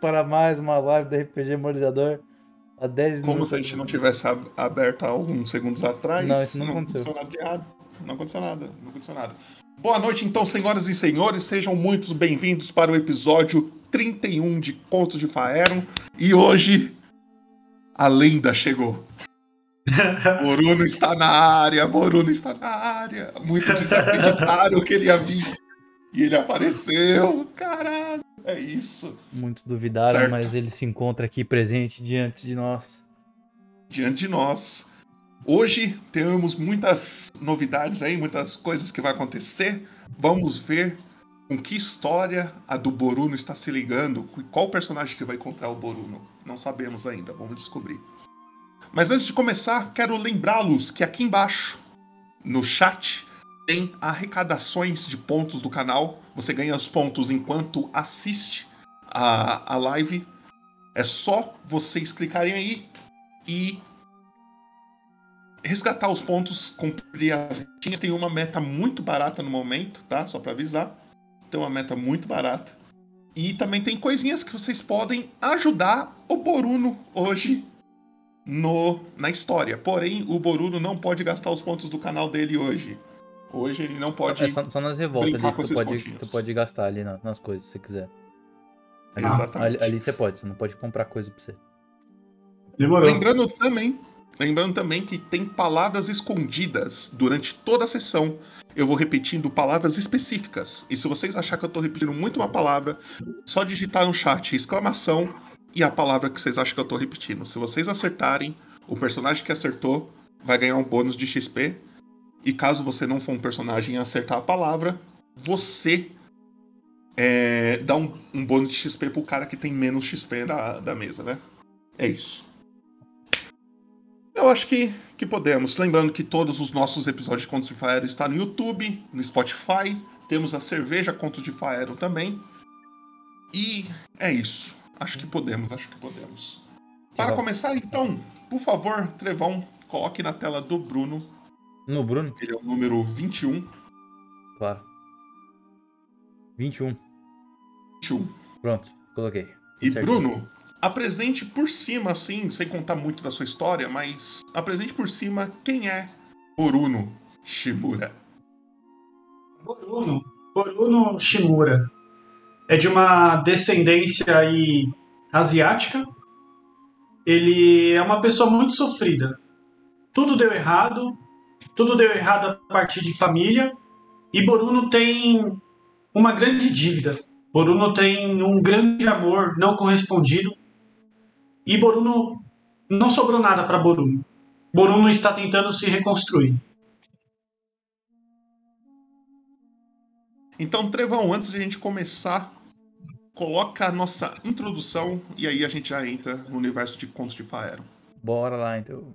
para mais uma live do RPG Moralizador. A 10 Como se a gente não tivesse aberto há alguns segundos atrás. Não, isso não, não aconteceu. aconteceu nada de errado. Não aconteceu nada. Não aconteceu nada. Boa noite, então, senhoras e senhores. Sejam muito bem-vindos para o episódio 31 de Contos de Faeron. E hoje, a lenda chegou. Moruno está na área, Moruno está na área. Muitos desacreditaram que ele ia vir. E ele apareceu. Caralho, é isso. Muitos duvidaram, certo. mas ele se encontra aqui presente diante de nós. Diante de nós. Hoje temos muitas novidades aí, muitas coisas que vai acontecer. Vamos ver com que história a do Boruno está se ligando, qual personagem que vai encontrar o Boruno. Não sabemos ainda, vamos descobrir. Mas antes de começar, quero lembrá-los que aqui embaixo, no chat, tem arrecadações de pontos do canal. Você ganha os pontos enquanto assiste a, a live. É só vocês clicarem aí e resgatar os pontos, cumprir as metinhas. Tem uma meta muito barata no momento, tá? Só para avisar. Tem uma meta muito barata. E também tem coisinhas que vocês podem ajudar o Boruno hoje no, na história. Porém, o Boruno não pode gastar os pontos do canal dele hoje. Hoje ele não pode. É só, só nas revoltas ali que tu pode, tu pode gastar ali na, nas coisas se você quiser. Ali, Exatamente. Ali, ali, você pode, você não pode comprar coisa pra você. Demorou. Lembrando também, lembrando também que tem palavras escondidas durante toda a sessão. Eu vou repetindo palavras específicas. E se vocês acharem que eu tô repetindo muito uma palavra, só digitar no chat exclamação e a palavra que vocês acham que eu tô repetindo. Se vocês acertarem, o personagem que acertou vai ganhar um bônus de XP. E caso você não for um personagem e acertar a palavra, você é, dá um, um, bônus de XP pro cara que tem menos XP da, da mesa, né? É isso. Eu acho que, que podemos. Lembrando que todos os nossos episódios de Contos de Faero estão no YouTube, no Spotify. Temos a cerveja Contos de Faero também. E é isso. Acho que podemos, acho que podemos. Para começar, então, por favor, Trevão, coloque na tela do Bruno. No Bruno? Ele é o número 21. Claro. 21. 21. Pronto, coloquei. E certo. Bruno, apresente por cima, assim, sem contar muito da sua história, mas apresente por cima quem é Boruno Shimura. Boruno. Boruno Shimura é de uma descendência aí asiática. Ele é uma pessoa muito sofrida. Tudo deu errado, tudo deu errado a partir de família. E Boruno tem uma grande dívida. Boruno tem um grande amor não correspondido. E Boruno não sobrou nada para Boruno. Boruno está tentando se reconstruir. Então, Trevão, antes de a gente começar coloca a nossa introdução e aí a gente já entra no universo de Contos de Faeron. Bora lá, então.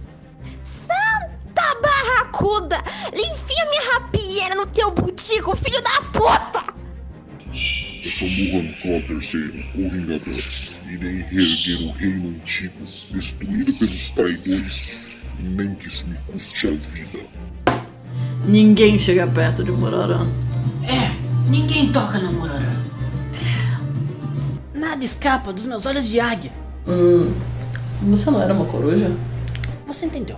Teu butico, filho da puta! Eu sou Muhan Claw III, o Vingador. Irei reerguer o reino antigo, destruído pelos traidores, nem que isso me custe a vida. Ninguém chega perto de Murarã. É, ninguém toca na Murarã. Nada escapa dos meus olhos de águia. Hum, você não era uma coruja? Você entendeu.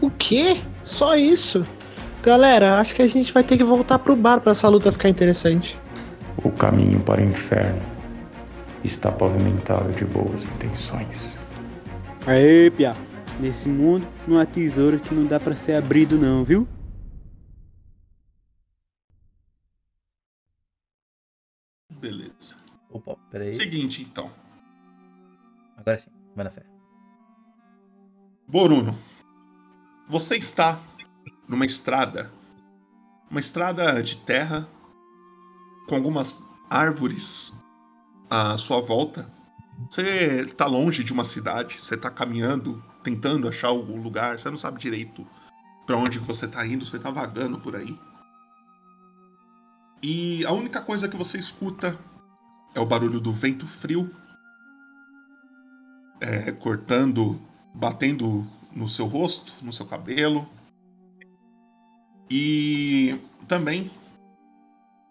O quê? Só isso? Galera, acho que a gente vai ter que voltar pro bar para essa luta ficar interessante. O caminho para o inferno está pavimentado de boas intenções. Aê, Pia. Nesse mundo não há tesouro que não dá para ser abrido não, viu? Beleza. Opa, peraí. Seguinte, então. Agora sim, vai na fé. Boruno, você está numa estrada, uma estrada de terra com algumas árvores à sua volta. Você está longe de uma cidade, você está caminhando, tentando achar algum lugar, você não sabe direito para onde você está indo, você está vagando por aí. E a única coisa que você escuta é o barulho do vento frio é, cortando, batendo no seu rosto, no seu cabelo. E também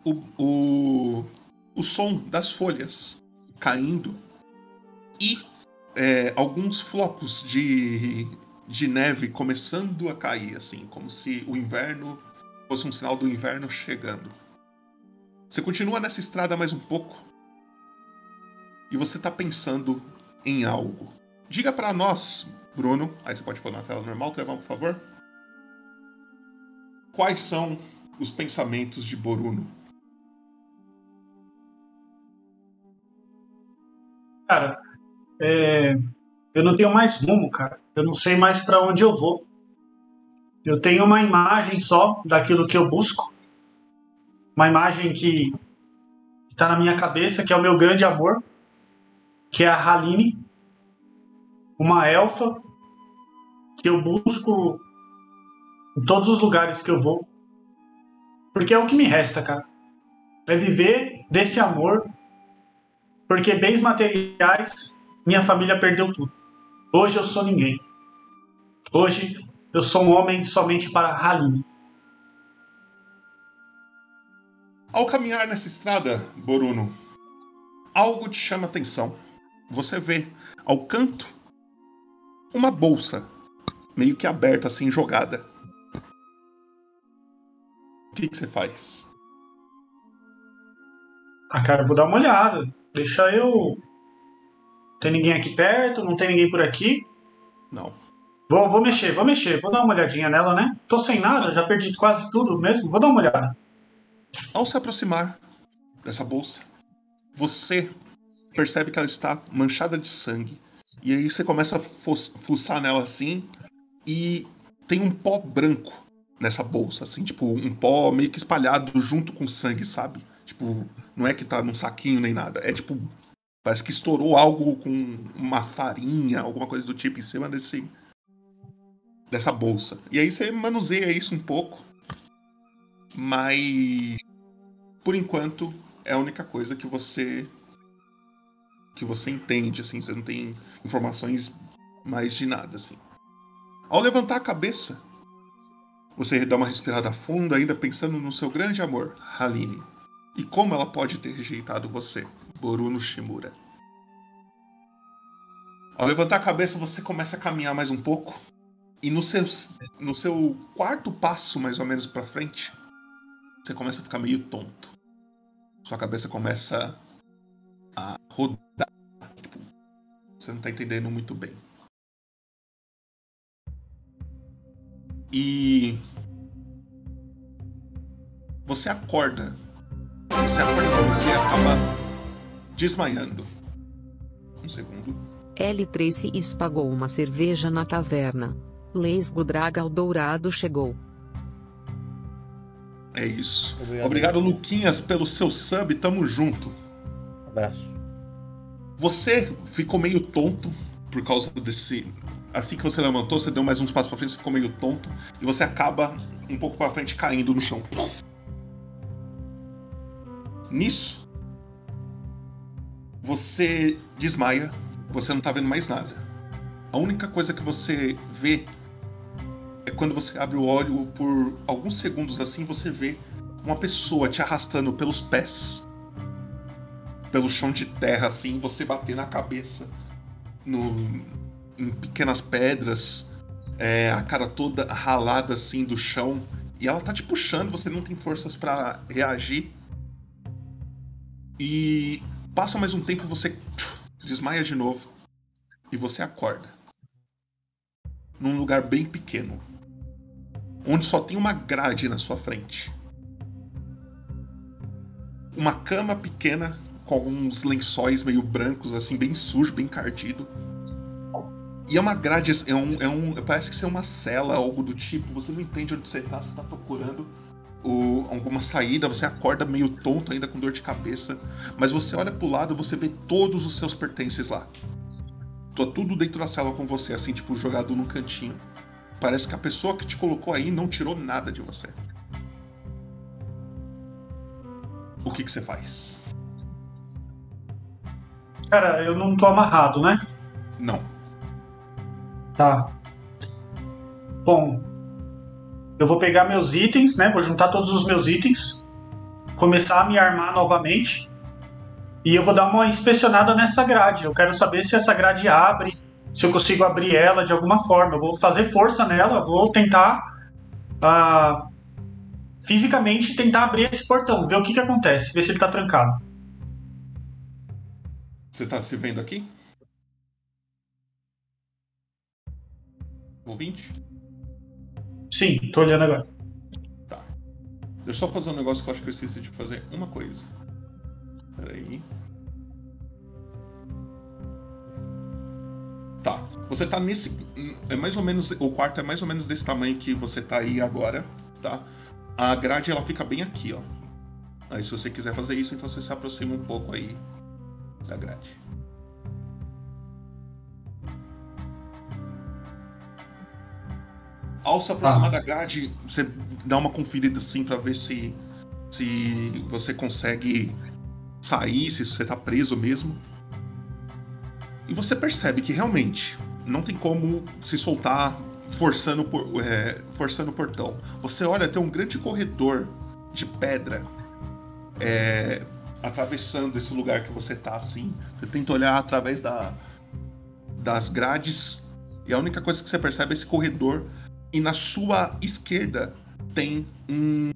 o, o, o som das folhas caindo e é, alguns flocos de, de neve começando a cair, assim, como se o inverno fosse um sinal do inverno chegando. Você continua nessa estrada mais um pouco e você está pensando em algo. Diga para nós, Bruno, aí você pode pôr na tela normal, Trevão, por favor. Quais são os pensamentos de Boruno? Cara, é... eu não tenho mais rumo, cara. Eu não sei mais para onde eu vou. Eu tenho uma imagem só daquilo que eu busco. Uma imagem que está na minha cabeça, que é o meu grande amor, que é a Haline, uma elfa que eu busco em todos os lugares que eu vou. Porque é o que me resta, cara. É viver desse amor. Porque bens materiais, minha família perdeu tudo. Hoje eu sou ninguém. Hoje eu sou um homem somente para Haline. Ao caminhar nessa estrada, Boruno, algo te chama atenção. Você vê ao canto uma bolsa meio que aberta, assim, jogada. O que, que você faz? Ah, cara, vou dar uma olhada. Deixa eu. Tem ninguém aqui perto? Não tem ninguém por aqui? Não. Vou, vou mexer, vou mexer. Vou dar uma olhadinha nela, né? Tô sem nada, já perdi quase tudo mesmo. Vou dar uma olhada. Ao se aproximar dessa bolsa, você percebe que ela está manchada de sangue. E aí você começa a fuçar nela assim e tem um pó branco nessa bolsa, assim, tipo, um pó meio que espalhado junto com sangue, sabe? Tipo, não é que tá num saquinho nem nada. É tipo, parece que estourou algo com uma farinha, alguma coisa do tipo em cima desse dessa bolsa. E aí você manuseia isso um pouco. Mas por enquanto é a única coisa que você que você entende, assim, você não tem informações mais de nada, assim. Ao levantar a cabeça, você dá uma respirada funda, ainda pensando no seu grande amor, Haline, e como ela pode ter rejeitado você, Boruno Shimura. Ao levantar a cabeça, você começa a caminhar mais um pouco, e no seu, no seu quarto passo, mais ou menos para frente, você começa a ficar meio tonto. Sua cabeça começa a rodar. Tipo, você não tá entendendo muito bem. E você acorda você acorda, você acaba desmaiando. Um segundo. L. Tracy espagou uma cerveja na taverna. Leisgo Dragal Dourado chegou. É isso. Obrigado. Obrigado, Luquinhas, pelo seu sub. Tamo junto. Abraço. Você ficou meio tonto por causa desse. Assim que você levantou, você deu mais uns passos pra frente, você ficou meio tonto. E você acaba um pouco pra frente caindo no chão. Nisso, você desmaia, você não tá vendo mais nada. A única coisa que você vê é quando você abre o olho por alguns segundos assim, você vê uma pessoa te arrastando pelos pés, pelo chão de terra assim, você bater na cabeça no, em pequenas pedras, é, a cara toda ralada assim do chão, e ela tá te puxando, você não tem forças para reagir. E passa mais um tempo, você desmaia de novo e você acorda num lugar bem pequeno onde só tem uma grade na sua frente. Uma cama pequena com alguns lençóis meio brancos, assim, bem sujo, bem cardido. E é uma grade, é um, é um, parece que ser uma cela, algo do tipo. Você não entende onde você tá, você tá procurando o, alguma saída, você acorda meio tonto ainda com dor de cabeça. Mas você olha pro lado, você vê todos os seus pertences lá. Tô tudo dentro da cela com você, assim, tipo, jogado num cantinho. Parece que a pessoa que te colocou aí não tirou nada de você. O que, que você faz? Cara, eu não tô amarrado, né? Não. Tá. Bom, eu vou pegar meus itens, né? Vou juntar todos os meus itens, começar a me armar novamente e eu vou dar uma inspecionada nessa grade. Eu quero saber se essa grade abre, se eu consigo abrir ela de alguma forma. Eu vou fazer força nela, vou tentar uh, fisicamente tentar abrir esse portão, ver o que, que acontece, ver se ele está trancado. Você está se vendo aqui? Ouvinte? Sim, tô olhando agora. Tá. Deixa eu só fazer um negócio que eu acho que eu esqueci de fazer uma coisa. Peraí. Tá. Você tá nesse. É mais ou menos. O quarto é mais ou menos desse tamanho que você tá aí agora, tá? A grade ela fica bem aqui, ó. Aí se você quiser fazer isso, então você se aproxima um pouco aí da grade. Ao se aproximar ah. da grade, você dá uma conferida assim para ver se se você consegue sair, se você tá preso mesmo. E você percebe que realmente não tem como se soltar forçando, por, é, forçando o portão. Você olha, tem um grande corredor de pedra é, atravessando esse lugar que você tá, assim. Você tenta olhar através da, das grades e a única coisa que você percebe é esse corredor. E na sua esquerda tem um,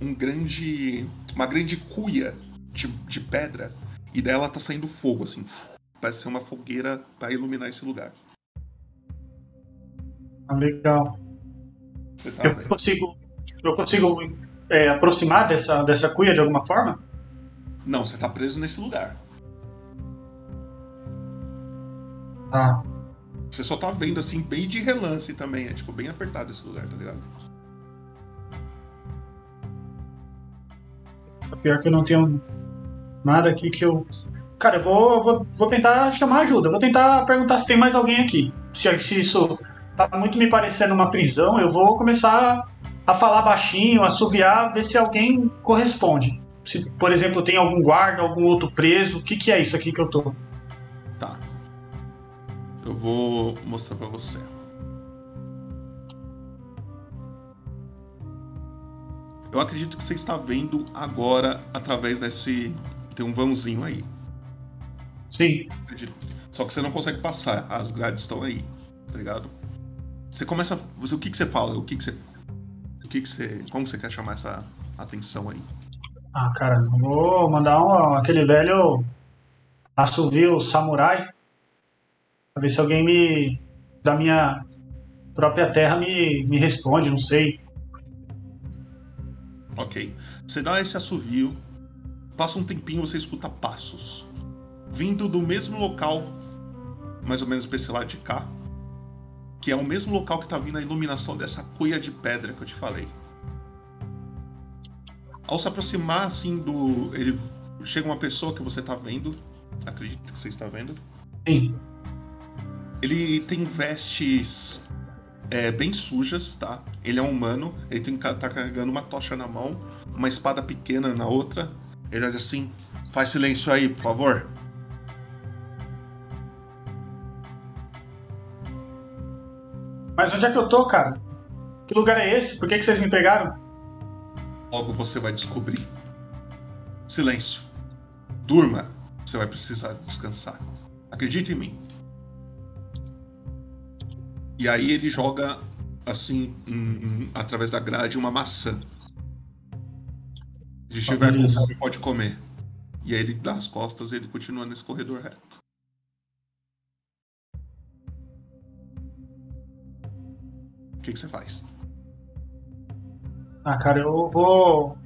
um grande. uma grande cuia de, de pedra. E dela tá saindo fogo, assim. Parece ser uma fogueira para iluminar esse lugar. Ah, legal. Tá eu, consigo, eu consigo é, aproximar dessa, dessa cuia de alguma forma? Não, você tá preso nesse lugar. Ah. Você só tá vendo assim, bem de relance também. É tipo bem apertado esse lugar, tá ligado? Pior que eu não tenho nada aqui que eu Cara, eu vou, vou, vou tentar chamar ajuda. Vou tentar perguntar se tem mais alguém aqui. Se, se isso tá muito me parecendo uma prisão, eu vou começar a falar baixinho, assoviar, ver se alguém corresponde. Se, por exemplo, tem algum guarda, algum outro preso. O que, que é isso aqui que eu tô? Tá. Eu vou mostrar para você. Eu acredito que você está vendo agora através desse. Tem um vãozinho aí. Sim. Só que você não consegue passar, as grades estão aí, tá ligado? Você começa. Você, o que, que você fala? O que, que você. O que, que você. Como você quer chamar essa atenção aí? Ah, cara, vou mandar um, aquele velho assovio samurai pra ver se alguém me. da minha própria terra me, me responde, não sei. Ok. Você dá esse assovio Passa um tempinho, você escuta passos. Vindo do mesmo local, mais ou menos pra esse lado de cá. Que é o mesmo local que tá vindo a iluminação dessa cuia de pedra que eu te falei. Ao se aproximar assim do. Ele. Chega uma pessoa que você tá vendo. Acredito que você está vendo. Sim. Ele tem vestes é, bem sujas, tá? Ele é um humano, ele tem, tá carregando uma tocha na mão, uma espada pequena na outra. Ele olha assim, faz silêncio aí, por favor. Mas onde é que eu tô, cara? Que lugar é esse? Por que, que vocês me pegaram? Logo você vai descobrir. Silêncio. Durma. Você vai precisar descansar. Acredite em mim. E aí ele joga assim, em, em, através da grade, uma maçã. Se estiver com fome, pode comer. E aí ele dá as costas e ele continua nesse corredor reto. O que, que você faz? Ah, cara, eu vou.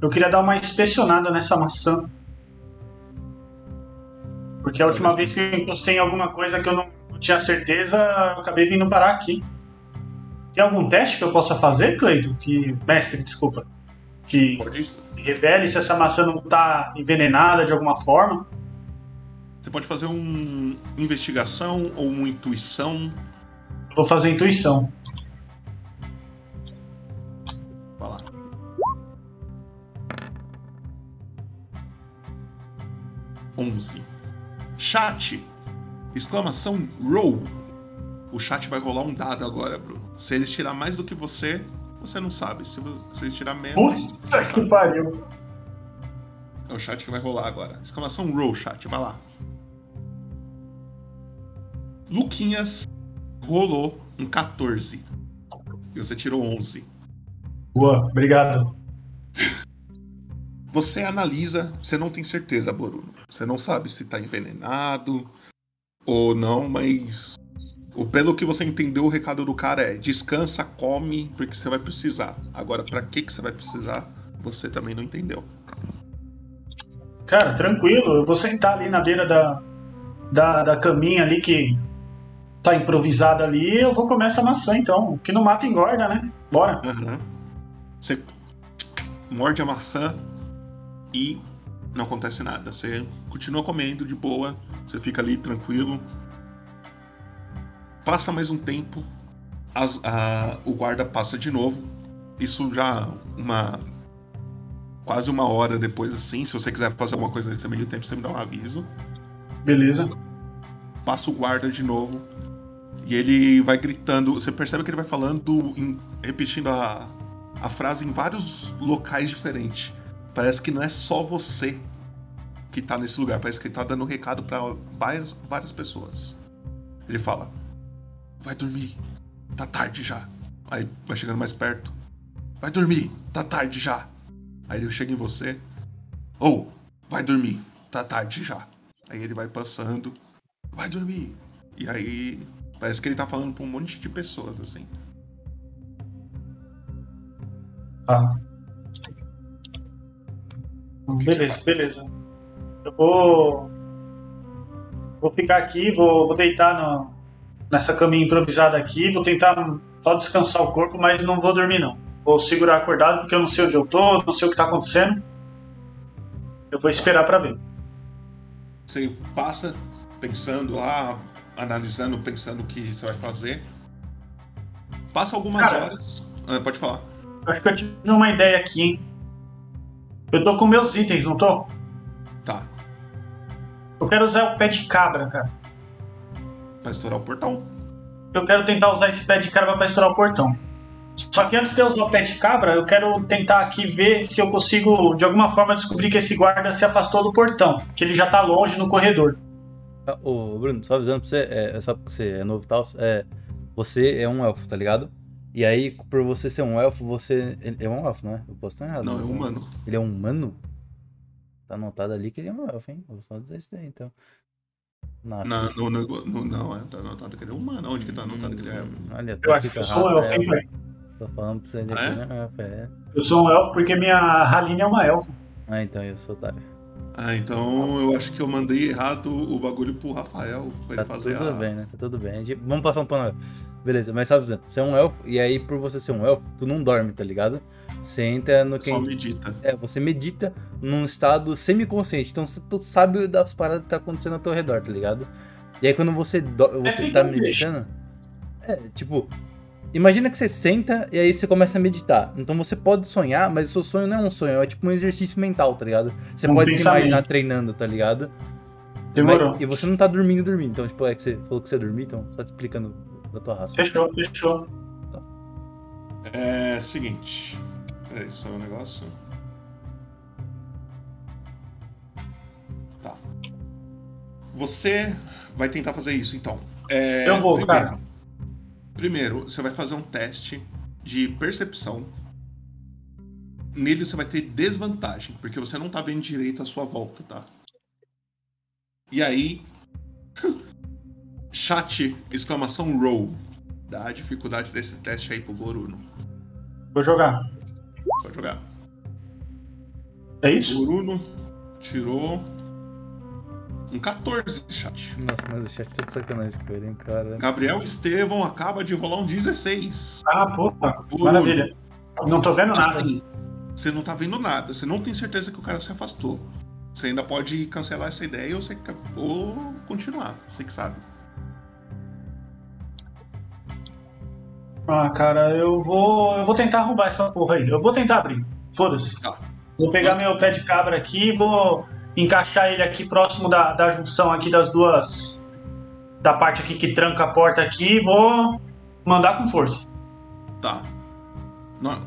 Eu queria dar uma inspecionada nessa maçã. Porque a última vez que eu encostei em alguma coisa que eu não tinha certeza, eu acabei vindo parar aqui. Tem algum teste que eu possa fazer, Cleito? Que. Mestre, desculpa. Que revele se essa maçã não está envenenada de alguma forma. Você pode fazer um investigação ou uma intuição. Vou fazer intuição. 11. Chat! Exclamação roll! O chat vai rolar um dado agora, Bruno. Se eles tirar mais do que você, você não sabe. Se, você eles tirar menos. Puta que pariu! É o chat que vai rolar agora. Exclamação roll, chat, vai lá. Luquinhas rolou um 14. E você tirou 11. Boa, obrigado. Você analisa, você não tem certeza, Boruno. Você não sabe se tá envenenado ou não, mas pelo que você entendeu, o recado do cara é: descansa, come, porque você vai precisar. Agora, para que que você vai precisar? Você também não entendeu. Cara, tranquilo. Eu vou sentar ali na beira da, da, da caminha ali que tá improvisada ali. Eu vou comer essa maçã, então. O que não mata engorda, né? Bora. Uhum. Você morde a maçã e não acontece nada. Você continua comendo de boa, você fica ali tranquilo. Passa mais um tempo, as, a, o guarda passa de novo. Isso já uma quase uma hora depois, assim. Se você quiser fazer alguma coisa nesse meio tempo, você me dá um aviso. Beleza. Passa o guarda de novo. E ele vai gritando. Você percebe que ele vai falando, em, repetindo a, a frase em vários locais diferentes. Parece que não é só você que tá nesse lugar, parece que ele tá dando recado para várias, várias pessoas. Ele fala: Vai dormir, tá tarde já. Aí vai chegando mais perto: Vai dormir, tá tarde já. Aí ele chega em você: Ou, oh, vai dormir, tá tarde já. Aí ele vai passando: Vai dormir. E aí parece que ele tá falando pra um monte de pessoas assim. Ah. Beleza, beleza. Eu vou. Vou ficar aqui, vou, vou deitar no, nessa caminha improvisada aqui, vou tentar só descansar o corpo, mas não vou dormir não. Vou segurar acordado porque eu não sei onde eu tô, não sei o que tá acontecendo. Eu vou esperar para ver. Você passa pensando lá, analisando, pensando o que você vai fazer. Passa algumas Cara, horas. Ah, pode falar. Acho que eu tive uma ideia aqui, hein? Eu tô com meus itens, não tô? Tá. Eu quero usar o pé de cabra, cara. Pra estourar o portão. Eu quero tentar usar esse pé de cabra pra estourar o portão. Só que antes de eu usar o pé de cabra, eu quero tentar aqui ver se eu consigo, de alguma forma, descobrir que esse guarda se afastou do portão. Que ele já tá longe no corredor. Ah, ô, Bruno, só avisando pra você, é, é só porque você é novo e tal, é, você é um elfo, tá ligado? E aí, por você ser um elfo, você. Ele é um elfo, não é? Eu posso estar errado. Não, é um humano. Ele é um humano? Tá anotado ali que ele é um elfo, hein? Vou só dizer isso daí, então. Na, não, no, no, no, não, é, tá anotado que ele é humano. Onde que tá anotado que ele é? Hum, olha, eu acho que eu sou um elfo, hein, velho? Tô falando pra você ah, é? é elfo, é. Eu sou um elfo porque minha Haline é uma elfa. Ah, então eu sou otário. Ah, então eu acho que eu mandei errado o bagulho pro Rafael pra ele Tá fazer tudo a... bem, né? Tá tudo bem. A gente- Vamos passar um pano. Beleza, mas só avisando. Você é um elfo, e aí por você ser um elfo, tu não dorme, tá ligado? Você entra no que. Só medita. É, você medita num estado semiconsciente. Então você- tu sabe das paradas que tá acontecendo ao teu redor, tá ligado? E aí quando você, do- você feito tá meditando. É, tipo. Imagina que você senta e aí você começa a meditar. Então você pode sonhar, mas o seu sonho não é um sonho, é tipo um exercício mental, tá ligado? Você Um pode se pensamento. imaginar treinando, tá ligado? Demorou. Mas- e você não tá dormindo, dormindo. Então, tipo, é que você falou que você dormir, então só te explicando da tua raça. Fechou, fechou. É seguinte. Peraí, só um negócio. Tá. Você vai tentar fazer isso, então. É, Eu vou, primeiro, cara. Primeiro, você vai fazer um teste de percepção. Nele você vai ter desvantagem, porque você não tá vendo direito a sua volta, tá? E aí. Chat, exclamação roll. Dá a dificuldade desse teste aí pro Goruno. Vou jogar. Pode jogar. É isso? Goruno tirou um 14, chat. Nossa, mas o chat tá de sacanagem com ele, hein, cara. Gabriel Estevão acaba de rolar um 16. Ah, porra. Goruno. Maravilha. Não tô vendo nada. Assim, você não tá vendo nada. Você não tem certeza que o cara se afastou. Você ainda pode cancelar essa ideia ou, você, ou continuar. Você que sabe. Ah, cara, eu vou. Eu vou tentar arrombar essa porra aí. Eu vou tentar abrir. Foda-se. Tá. Vou pegar meu pé de cabra aqui e vou encaixar ele aqui próximo da, da junção aqui das duas. Da parte aqui que tranca a porta aqui e vou mandar com força. Tá.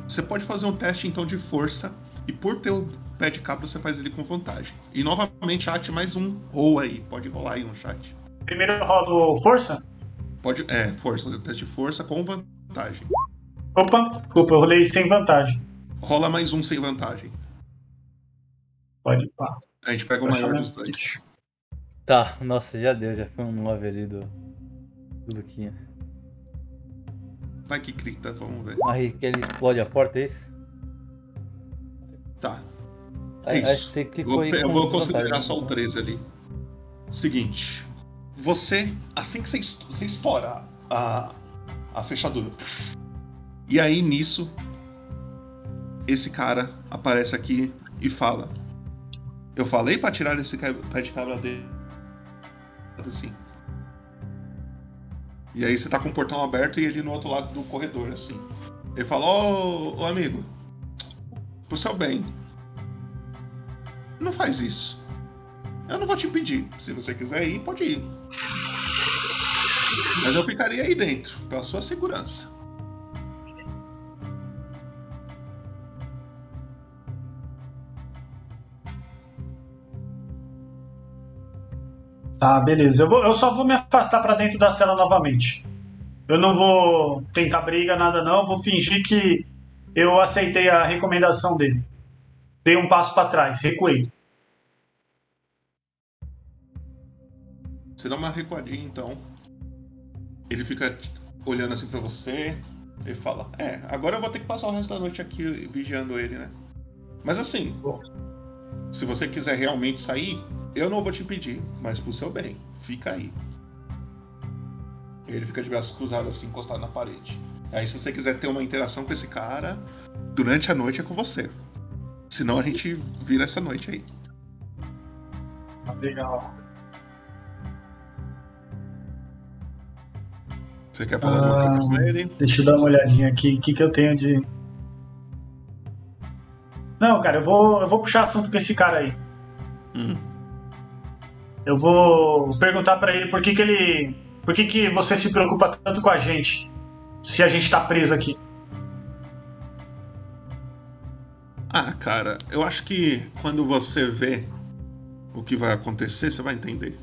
Você pode fazer um teste então de força. E por ter o pé de cabra, você faz ele com vantagem. E novamente, chat, mais um roll aí. Pode rolar aí um chat. Primeiro eu rodo força. Pode. É, força. Teste de força com vantagem. Opa, desculpa, eu rolei sem vantagem. Rola mais um sem vantagem. Pode pá. A gente pega o maior dos dois. Tá, nossa, já deu, já foi um 9 ali do. Do Luquinha. Vai que crita, vamos ver. Aí que ele explode a porta, é isso? Tá. Aí, É isso. acho que você clicou Vou, aí. eu vou considerar só o 13 ali. Seguinte. Você, assim que você, você estoura a, a fechadura. E aí nisso, esse cara aparece aqui e fala: Eu falei pra tirar esse pé de cabra dele. Assim. E aí você tá com o portão aberto e ele no outro lado do corredor, assim. Ele fala: Ô, ô amigo, pro seu bem, não faz isso. Eu não vou te impedir. Se você quiser ir, pode ir. Mas eu ficaria aí dentro, pela sua segurança. Tá, beleza. Eu, vou, eu só vou me afastar pra dentro da cela novamente. Eu não vou tentar briga, nada não. Vou fingir que eu aceitei a recomendação dele. Dei um passo pra trás, recuei. Você dá uma recuadinha então. Ele fica olhando assim pra você. Ele fala: É, agora eu vou ter que passar o resto da noite aqui vigiando ele, né? Mas assim, se você quiser realmente sair, eu não vou te impedir, mas pro seu bem, fica aí. Ele fica de braços cruzados assim, encostado na parede. Aí se você quiser ter uma interação com esse cara, durante a noite é com você. Senão a gente vira essa noite aí. Legal. Você quer falar alguma coisa com ele? Deixa eu dar uma olhadinha aqui. O que, que eu tenho de. Não, cara, eu vou, eu vou puxar assunto com esse cara aí. Hum. Eu vou perguntar pra ele por que, que ele. Por que, que você se preocupa tanto com a gente? Se a gente tá preso aqui. Ah, cara, eu acho que quando você vê o que vai acontecer, você vai entender.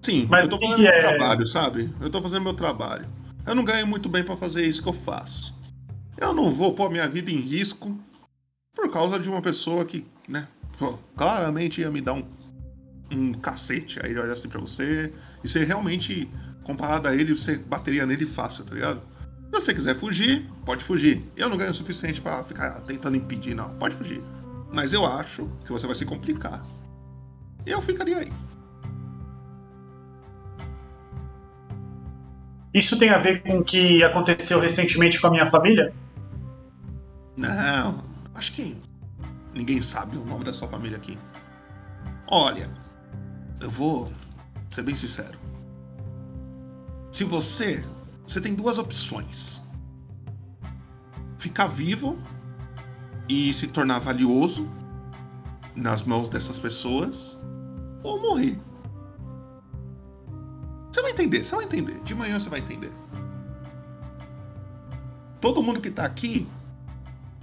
Sim, Mas eu tô fazendo que meu é? trabalho, sabe? Eu tô fazendo meu trabalho. Eu não ganho muito bem pra fazer isso que eu faço. Eu não vou pôr minha vida em risco por causa de uma pessoa que, né, claramente ia me dar um, um cacete. Aí ele olha assim pra você, e você realmente, comparado a ele, você bateria nele fácil, tá ligado? você quiser fugir, pode fugir. Eu não ganho o suficiente pra ficar tentando impedir, não. Pode fugir. Mas eu acho que você vai se complicar. Eu ficaria aí. Isso tem a ver com o que aconteceu recentemente com a minha família? Não, acho que ninguém sabe o nome da sua família aqui. Olha, eu vou ser bem sincero. Se você. Você tem duas opções: ficar vivo e se tornar valioso nas mãos dessas pessoas, ou morrer. Você vai entender, você vai entender. De manhã você vai entender. Todo mundo que tá aqui.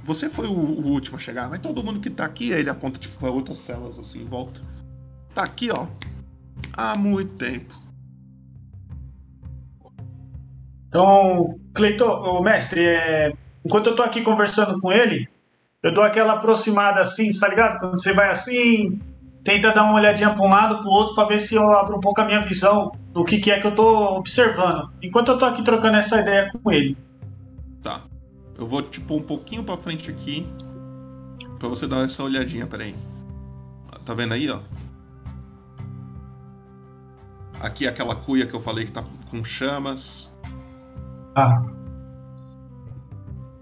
Você foi o, o último a chegar, mas todo mundo que tá aqui, aí ele aponta tipo para outras celas assim em volta. Tá aqui, ó. Há muito tempo. Então, Cleiton, o mestre, é... enquanto eu tô aqui conversando com ele, eu dou aquela aproximada assim, tá ligado? Quando você vai assim, tenta dar uma olhadinha para um lado, para o outro, para ver se eu abro um pouco a minha visão do que, que é que eu tô observando. Enquanto eu tô aqui trocando essa ideia com ele. Tá. Eu vou, tipo, um pouquinho pra frente aqui. Pra você dar essa olhadinha, peraí. Tá vendo aí, ó? Aqui é aquela cuia que eu falei que tá com chamas. Ah.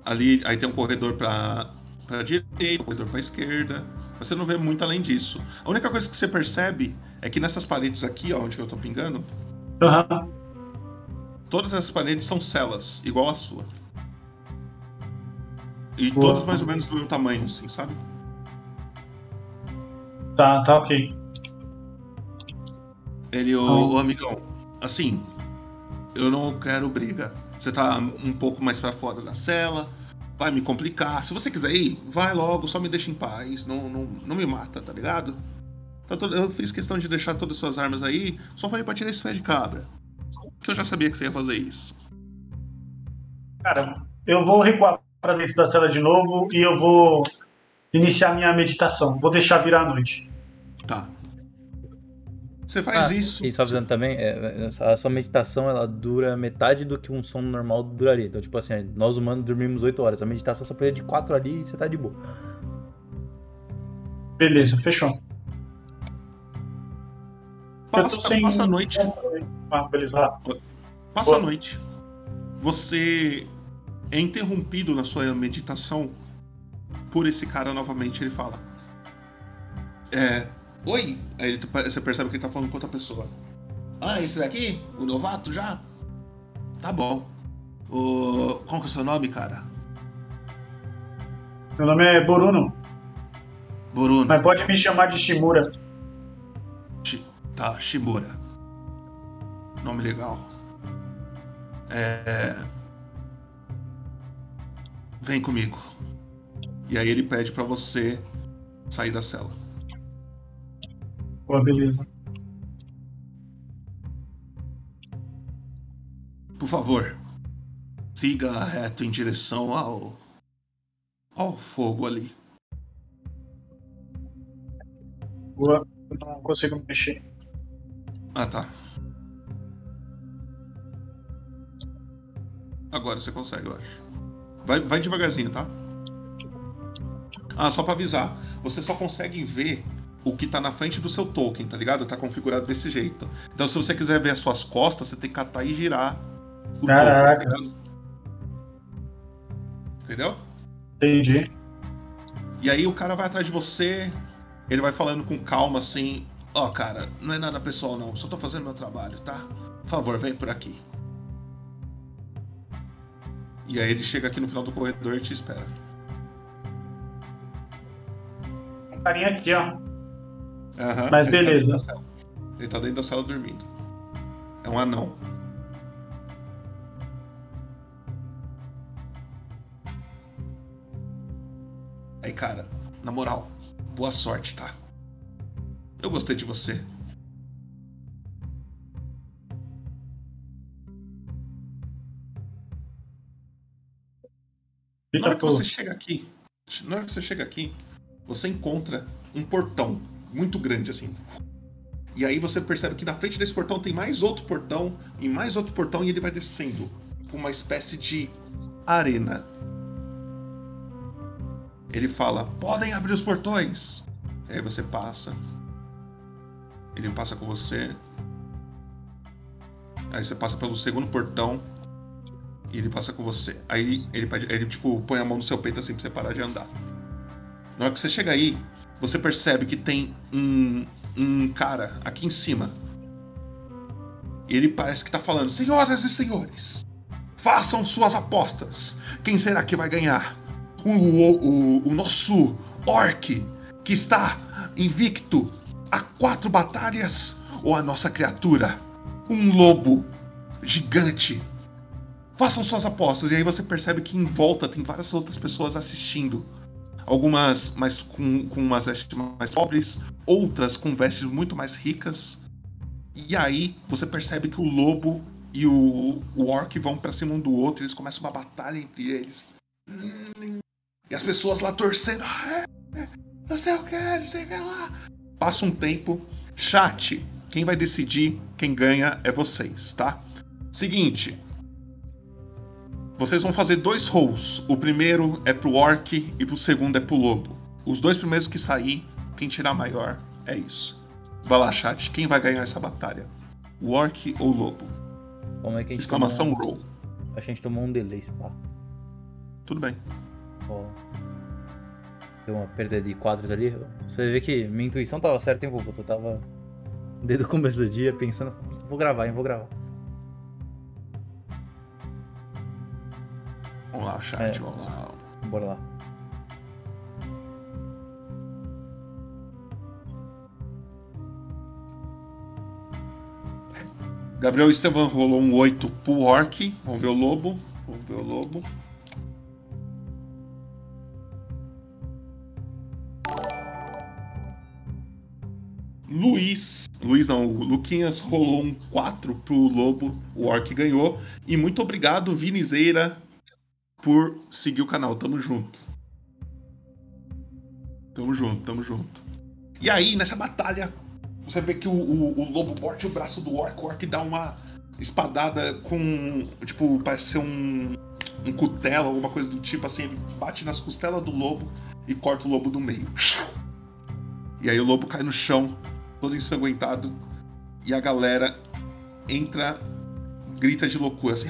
Ali, aí tem um corredor pra, pra direita, um corredor pra esquerda. Você não vê muito além disso. A única coisa que você percebe é que nessas paredes aqui, ó, onde eu tô pingando, Uhum. todas essas paredes são celas, igual a sua. E Boa. todas mais ou menos do mesmo tamanho, assim, sabe? Tá, tá ok. Ele, ô, Ah. ô, amigão, assim, eu não quero briga. Você tá um pouco mais pra fora da cela, vai me complicar. Se você quiser ir, vai logo, só me deixa em paz. Não, não, não me mata, tá ligado? Tá todo- eu fiz questão de deixar todas as suas armas aí, só falei pra tirar esse pé de cabra. Que eu já sabia que você ia fazer isso. Cara, eu vou recuar para dentro da cela de novo e eu vou iniciar minha meditação. Vou deixar virar a noite. Tá. Você faz Ah, isso. E só avisando também, é, a sua meditação ela dura metade do que um sono normal duraria. Então, tipo assim, nós humanos dormimos 8 horas. A meditação só precisa de 4 ali e você tá de boa. Beleza, fechou. Passa, sem- passa a noite. Ah, beleza. Passa a Boa. noite. Você é interrompido na sua meditação por esse cara novamente. Ele fala: É. Oi! Aí ele- você percebe que ele tá falando com outra pessoa. Ah, esse daqui? O novato já? Tá bom. O... Qual que é o seu nome, cara? Meu nome é Boruno, Boruno. mas pode me chamar de Shimura. Shi- Tá, Shimura. Nome legal. É. Vem comigo. E aí ele pede pra você sair da cela. Pô, beleza. Por favor, siga reto em direção ao. ao fogo ali. Boa. Não consigo me mexer. Ah, tá. Agora você consegue, eu acho. Vai, vai devagarzinho, tá? Ah, só pra avisar. Você só consegue ver o que tá na frente do seu token, tá ligado? Tá configurado desse jeito. Então, se você quiser ver as suas costas, você tem que catar e girar o Caraca. token, tá? Entendeu? Entendi. E aí o cara vai atrás de você, ele vai falando com calma assim, ó cara, não é nada pessoal não, só tô fazendo meu trabalho, tá? Por favor, vem por aqui. E aí ele chega aqui no final do corredor e te espera. Um carinha aqui, ó. Aham, Mas ele tá beleza. cela. ele tá dentro da sala dormindo. É um anão. Aí, cara, na moral, boa sorte, tá? Eu gostei de você. Na hora que você chega aqui, na hora que você chega aqui, você encontra um portão muito grande assim. E aí você percebe que na frente desse portão tem mais outro portão e mais outro portão e ele vai descendo com uma espécie de arena. Ele fala: podem abrir os portões. Aí você passa. Ele passa com você. Aí você passa pelo segundo portão. E ele passa com você. Aí ele, ele tipo, põe a mão no seu peito assim pra você parar de andar. Na hora que você chega aí, você percebe que tem um, um cara aqui em cima. Ele parece que tá falando: Senhoras e senhores, façam suas apostas. Quem será que vai ganhar? O, o, o, o nosso orc que está invicto a quatro batalhas ou a nossa criatura, um lobo gigante. Façam suas apostas e aí você percebe que em volta tem várias outras pessoas assistindo. Algumas mais com, com umas vestes mais pobres, outras com vestes muito mais ricas. E aí você percebe que o lobo e o, o orc vão para cima um do outro, eles começam uma batalha entre eles. E as pessoas lá torcendo. Ah, não sei o que, não sei o que lá. Passa um tempo. Chat, quem vai decidir quem ganha é vocês, tá? Seguinte. Vocês vão fazer dois rolls. O primeiro é pro orc e pro segundo é pro lobo. Os dois primeiros que sair, quem tirar maior, é isso. Vai lá, chat. Quem vai ganhar essa batalha? O orc ou o lobo? Como é que a gente Exclamação tomou... roll. A gente tomou um delay, pá. Tudo bem. Ó. Deu uma perda de quadros ali. Você vê que minha intuição tava certa, hein, Bobo? Eu tava desde o começo do dia pensando, vou gravar, hein, vou gravar. Vamos lá, chat, É. vamos lá. Bora lá. Gabriel Estevam rolou um 8 pro orc. Vamos ver o lobo. Vamos ver o lobo. Luiz, Luiz não, o Luquinhas rolou um 4 pro Lobo, o Orc ganhou. E muito obrigado, Vinizeira, por seguir o canal. Tamo junto. Tamo junto, tamo junto. E aí, nessa batalha, você vê que o, o, o lobo morde o braço do orc, o orc dá uma espadada com. Tipo, parece ser um. um cutelo, alguma coisa do tipo assim. Ele bate nas costelas do lobo e corta o lobo do meio. E aí o lobo cai no chão, todo ensanguentado. E a galera entra, grita de loucura assim.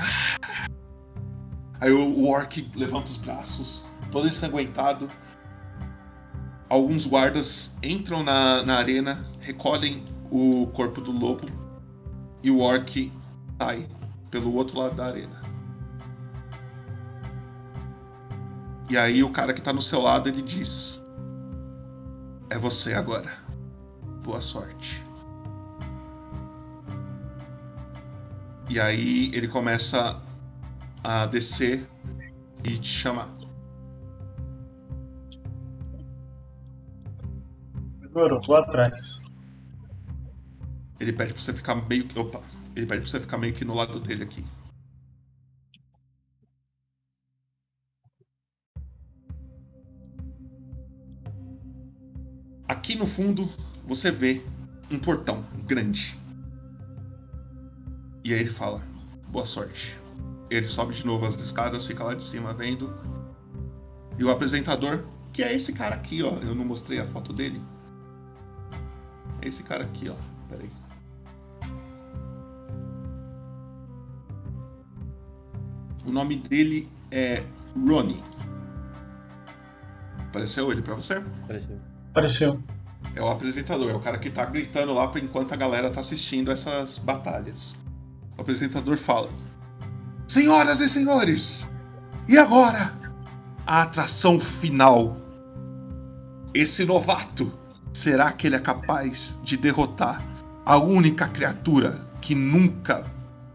Aí o, o orc levanta os braços, todo ensanguentado. Alguns guardas entram na, na arena, recolhem o corpo do lobo e o orc sai pelo outro lado da arena. E aí o cara que tá no seu lado ele diz: É você agora. Boa sorte. E aí ele começa a descer e te chamar. Demorou, vou atrás. Ele pede pra você ficar meio que. Opa! Ele pede pra você ficar meio que no lado dele aqui. Aqui no fundo você vê um portão grande. E aí ele fala: Boa sorte. Ele sobe de novo as escadas, fica lá de cima vendo. E o apresentador, que é esse cara aqui, ó. Eu não mostrei a foto dele. É esse cara aqui, ó. Peraí. O nome dele é Ronnie. Apareceu ele pra você? Apareceu. Apareceu. É o apresentador, é o cara que tá gritando lá enquanto a galera tá assistindo essas batalhas. O apresentador fala: Senhoras e senhores, e agora? A atração final. Esse novato, será que ele é capaz de derrotar a única criatura que nunca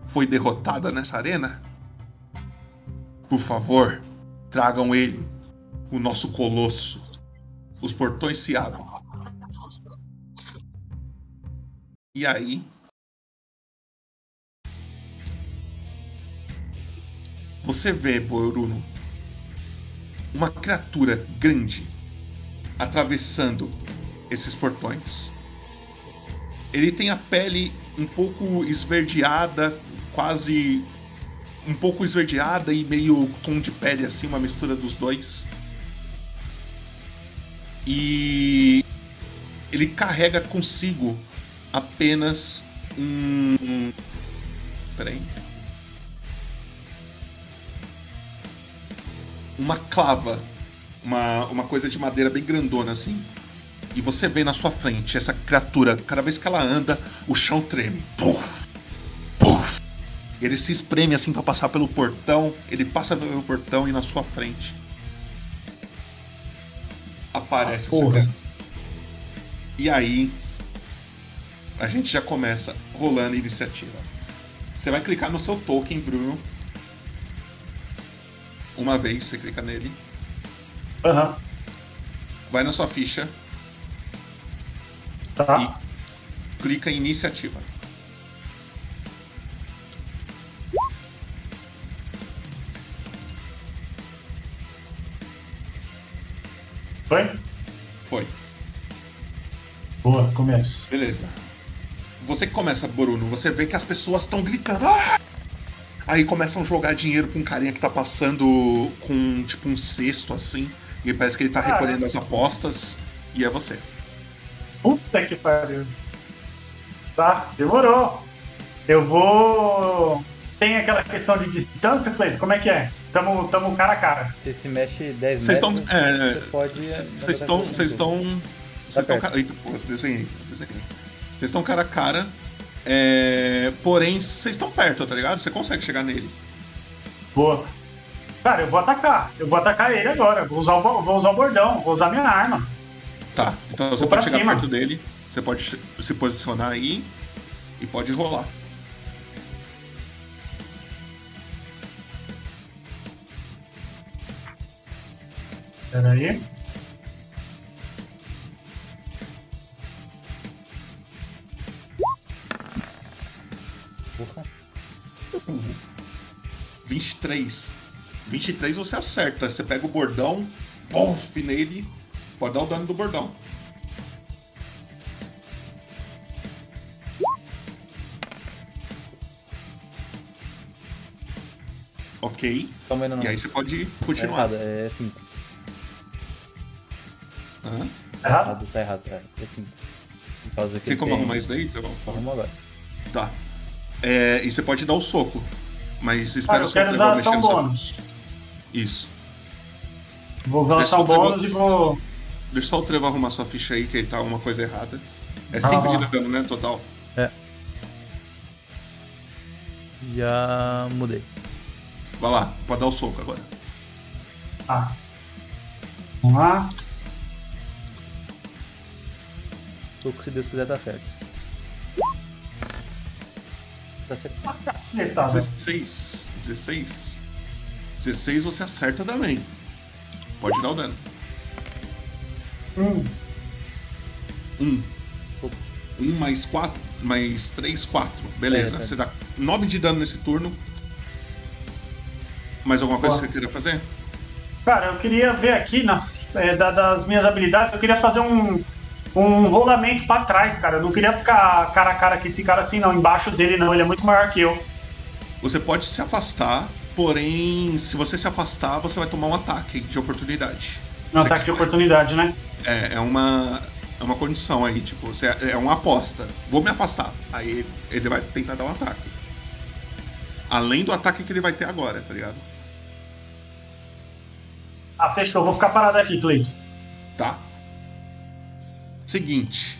foi derrotada nessa arena? Por favor, tragam ele, o nosso colosso. Os portões se abrem. E aí. Você vê, Boruno, uma criatura grande atravessando esses portões. Ele tem a pele um pouco esverdeada, quase um pouco esverdeada e meio tom de pele, assim, uma mistura dos dois. E ele carrega consigo apenas um. Peraí. Uma clava. Uma, uma coisa de madeira bem grandona assim. E você vê na sua frente essa criatura, cada vez que ela anda, o chão treme. Puf! Puf! Ele se espreme assim para passar pelo portão. Ele passa pelo portão e na sua frente aparece Ah, essa criatura. E aí a gente já começa rolando a iniciativa. Você vai clicar no seu token, Bruno. Uma vez você clica nele. Aham. Vai na sua ficha. Tá. E clica em iniciativa. Foi? Foi. Boa, começo. Beleza. Você que começa, Bruno, você vê que as pessoas estão gritando. "Ah!" Aí começam a jogar dinheiro pra um carinha que tá passando com tipo um cesto assim. E parece que ele tá Ah. recolhendo as apostas. E é você. Puta que pariu. Tá, demorou. Eu vou. Tem aquela questão de distância, Cleiton? Como é que é? Tamo, tamo cara a cara. Você se mexe 10 Vocês metros, estão. É, você pode... Vocês estão. Vocês estão. Vocês estão. Vocês estão cara a cara. É, Porém, vocês estão perto, tá ligado? Você consegue chegar nele. Boa. Cara, eu vou atacar. Eu vou atacar ele agora. Vou usar o, vou usar o bordão, vou usar minha arma. Tá, então você Vou pode chegar cima. perto dele, você pode se posicionar aí e pode rolar. Pera aí. Porra. 23. 23 você acerta. Você pega o bordão, bonf nele, pode dar o dano do bordão. Ok. Calma aí, não, não. E aí você pode Tá continuar. errado, é 5. Hã? Tá errado, tá errado, é 5. Por causa que Tem como tem- arrumar isso daí? Tá bom. Arruma agora. Tá. É, e você pode dar o soco. Mas espera eu o seu quero usar trevor ação bônus. Isso. Vou usar Deixa ação o trevor- bônus e vou. Deixa só o Trevo arrumar sua ficha aí, que aí tá uma coisa errada. É 5 Ah. de dano, né? Total. É. Já mudei. Vai lá, pode dar o soco agora. Tá. Vamos lá. Soco, se Deus quiser, tá certo. Cacetada. 16. 16. 16 você acerta também. Pode dar o dano. Hum. 1. 1 mais 4. Mais 3, 4. Beleza. É, tá. Você dá 9 de dano nesse turno. Mais alguma coisa Boa. que você queira fazer? Cara, eu queria ver aqui, na, é, da- das minhas habilidades, eu queria fazer um, um rolamento pra trás, cara. Eu não queria ficar cara a cara com esse cara assim, não. Embaixo dele, não. Ele é muito maior que eu. Você pode se afastar, porém, se você se afastar, você vai tomar um ataque de oportunidade. Um ataque de oportunidade, né? É, é uma. É uma condição aí, tipo, você, é uma aposta. Vou me afastar. Aí ele vai tentar dar um ataque. Além do ataque que ele vai ter agora, tá ligado? Ah, fechou. Vou ficar parado aqui, Cleito. Tá? Seguinte.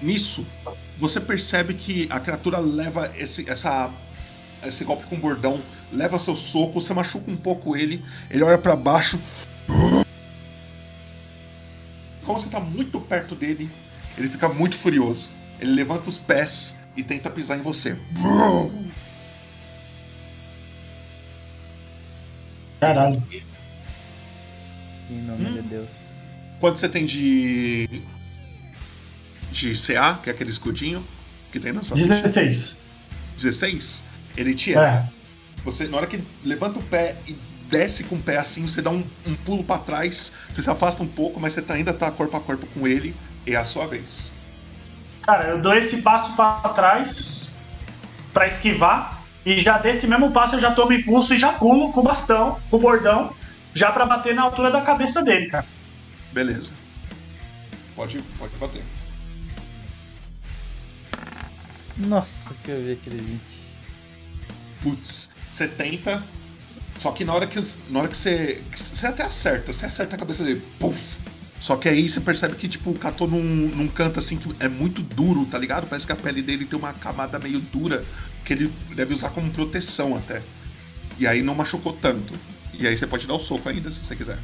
Nisso, você percebe que a criatura leva esse, essa, esse golpe com bordão, leva seu soco, você machuca um pouco ele, ele olha pra baixo. Como você tá muito perto dele, ele fica muito furioso. Ele levanta os pés e tenta pisar em você. Caralho. Em nome Hum. de Deus. Quanto você tem de. de CA, que é aquele escudinho que tem na sua ficha? 16. 16? Ele te É. erra. Você, na hora que levanta o pé e desce com o pé assim, você dá um, um pulo pra trás, você se afasta um pouco, mas você tá- ainda tá corpo a corpo com ele, e é a sua vez. Cara, eu dou esse passo pra trás pra esquivar E já desse mesmo passo eu já tomo impulso e já pulo com o bastão, com o bordão, já pra bater na altura da cabeça dele, cara. Beleza. Pode, pode bater. Nossa, que eu vi aquele 20. Putz, você tenta. Só que na hora que, na hora que você. Você até acerta, você acerta a cabeça dele. Puf! Só que aí você percebe que, tipo, catou num, num canto assim que é muito duro, tá ligado? Parece que a pele dele tem uma camada meio dura que ele deve usar como proteção até. E aí não machucou tanto. E aí você pode dar o soco ainda, se você quiser.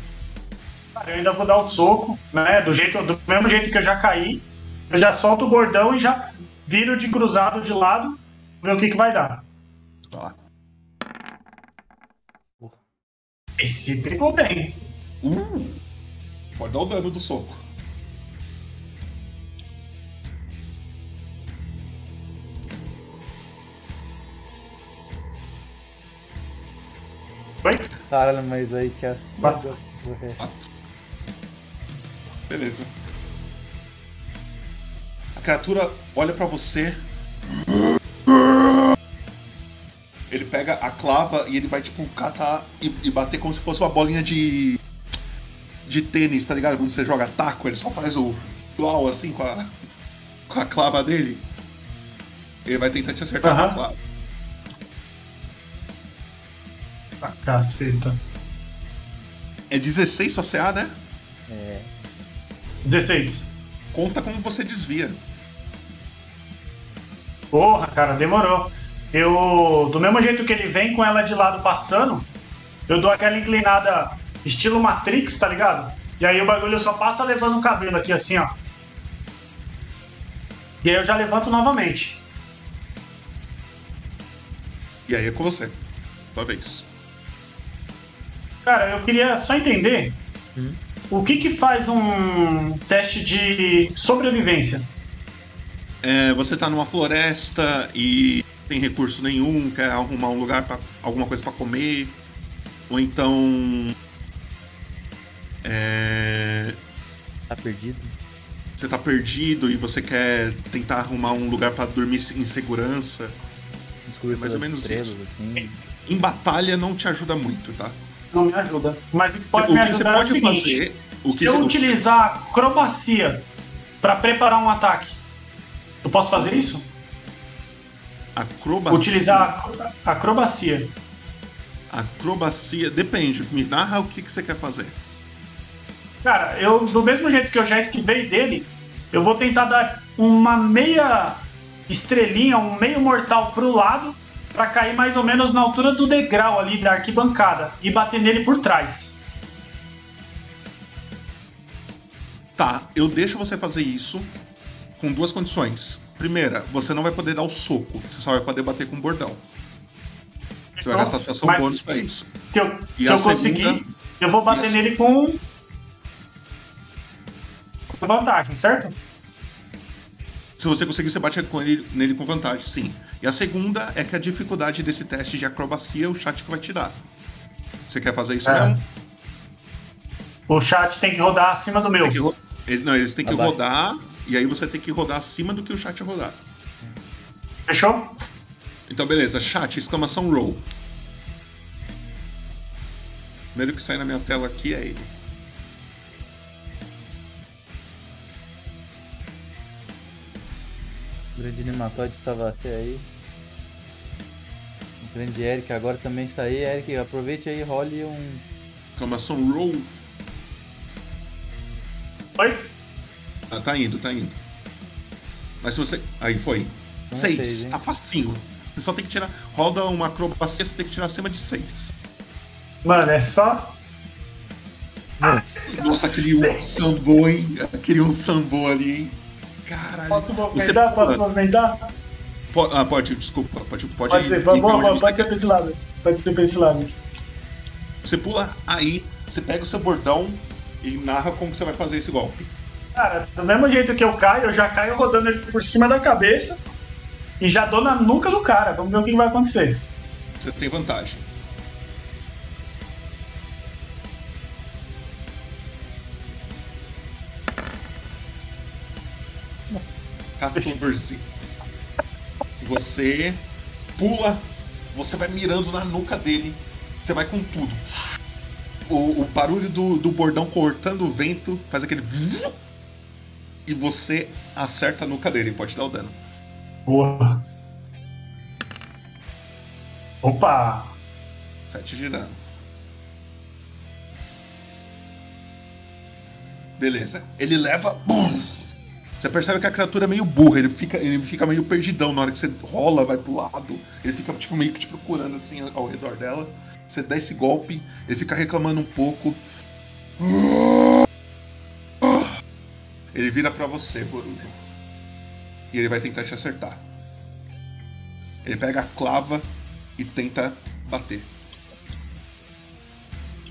Cara, eu ainda vou dar o soco, né? Do, jeito, do mesmo jeito que eu já caí. Eu já solto o bordão e já viro de cruzado de lado, ver o que, que vai dar. Tá. Esse pegou bem. Uh, pode dar o dano do soco. Oi? Caralho, mas aí que a. Beleza. A criatura olha pra você. Ele pega a clava e ele vai, tipo, catar e, e bater como se fosse uma bolinha de. de tênis, tá ligado? Quando você joga taco, ele só faz o blau assim com a. com a clava dele. Ele vai tentar te acertar com a Aham. clava. Ah, caceta. É 16 sua CA, né? É. 16. Conta como você desvia. Porra, cara, demorou. Eu, do mesmo jeito que ele vem com ela de lado passando, eu dou aquela inclinada estilo Matrix, tá ligado? E aí o bagulho só passa levando o cabelo aqui assim, ó. E aí eu já levanto novamente. E aí é com você. Tua vez. Cara, eu queria só entender o que que faz um teste de sobrevivência. É, você tá numa floresta e tem recurso nenhum, quer arrumar um lugar para alguma coisa pra comer, ou então é, Tá perdido? você tá perdido e você quer tentar arrumar um lugar pra dormir em segurança. Descobrir mais ou menos estrelas, isso. assim. Em batalha não te ajuda muito, tá? Não me ajuda. Mas o que pode o me que você ajudar é o pode seguinte: fazer, o que se eu utilizar acrobacia pra preparar um ataque, eu posso fazer isso? Acrobacia. Utilizar acro- acrobacia. Acrobacia, depende. Me narra o que, que você quer fazer. Cara, eu do mesmo jeito que eu já esquivei dele, eu vou tentar dar uma meia estrelinha, um meio mortal pro lado, pra cair mais ou menos na altura do degrau ali da arquibancada e bater nele por trás. Tá, eu deixo você fazer isso com duas condições. Primeira, você não vai poder dar o soco, você só vai poder bater com o bordão. Você vai gastar sua ação Mas bônus pra isso. Se eu, E se a eu segunda- conseguir, eu vou bater nele com. com vantagem, certo? Se você conseguir, você bate com ele, nele com vantagem, sim. E a segunda é que a dificuldade desse teste de acrobacia é o chat que vai tirar. Você quer fazer isso É. mesmo? O chat tem que rodar acima do meu. Tem que ro- ele- não, eles têm que Abaixo. rodar, e aí você tem que rodar acima do que o chat rodar. Fechou? Então, beleza. Chat, exclamação roll. Primeiro que sai na minha tela aqui é ele. O grande Nematóide estava até aí. O grande Eric agora também está aí. Eric, aproveite aí, role um. Exclamação roll. Oi? Ah, tá indo, tá indo. Mas se você. Aí foi. Um Seis. seis, hein? Tá facinho. Você só tem que tirar. Roda uma acrobacia, você tem que tirar acima de seis. Mano, é só. Nossa, queria um sambô, hein? Queria um sambô ali, hein? Caralho. Você movimentar? Posso pula. movimentar? Po- Ah, pode, desculpa. Pode, pode, Pode ser, ir vamos, onde vamos, você pode ser pra esse lado. Pode ser pra esse lado. Você pula aí, você pega o seu bordão e narra como você vai fazer esse golpe. Cara, do mesmo jeito que eu caio, eu já caio rodando ele por cima da cabeça e já dou na nuca do cara. Vamos ver o que vai acontecer. Você tem vantagem. Catorze. Você pula Você vai mirando na nuca dele. Você vai com tudo. O, o barulho do, do bordão cortando o vento faz aquele. E você acerta a nuca dele. Pode dar o dano. Boa. Opa! 7 de dano. Beleza. Ele leva. Bum! Você percebe que a criatura é meio burra, ele fica, ele fica meio perdidão na hora que você rola, vai pro lado. Ele fica tipo, meio que te procurando assim ao redor dela. Você dá esse golpe, ele fica reclamando um pouco. Ele vira para você, Boruto. E ele vai tentar te acertar. Ele pega a clava e tenta bater.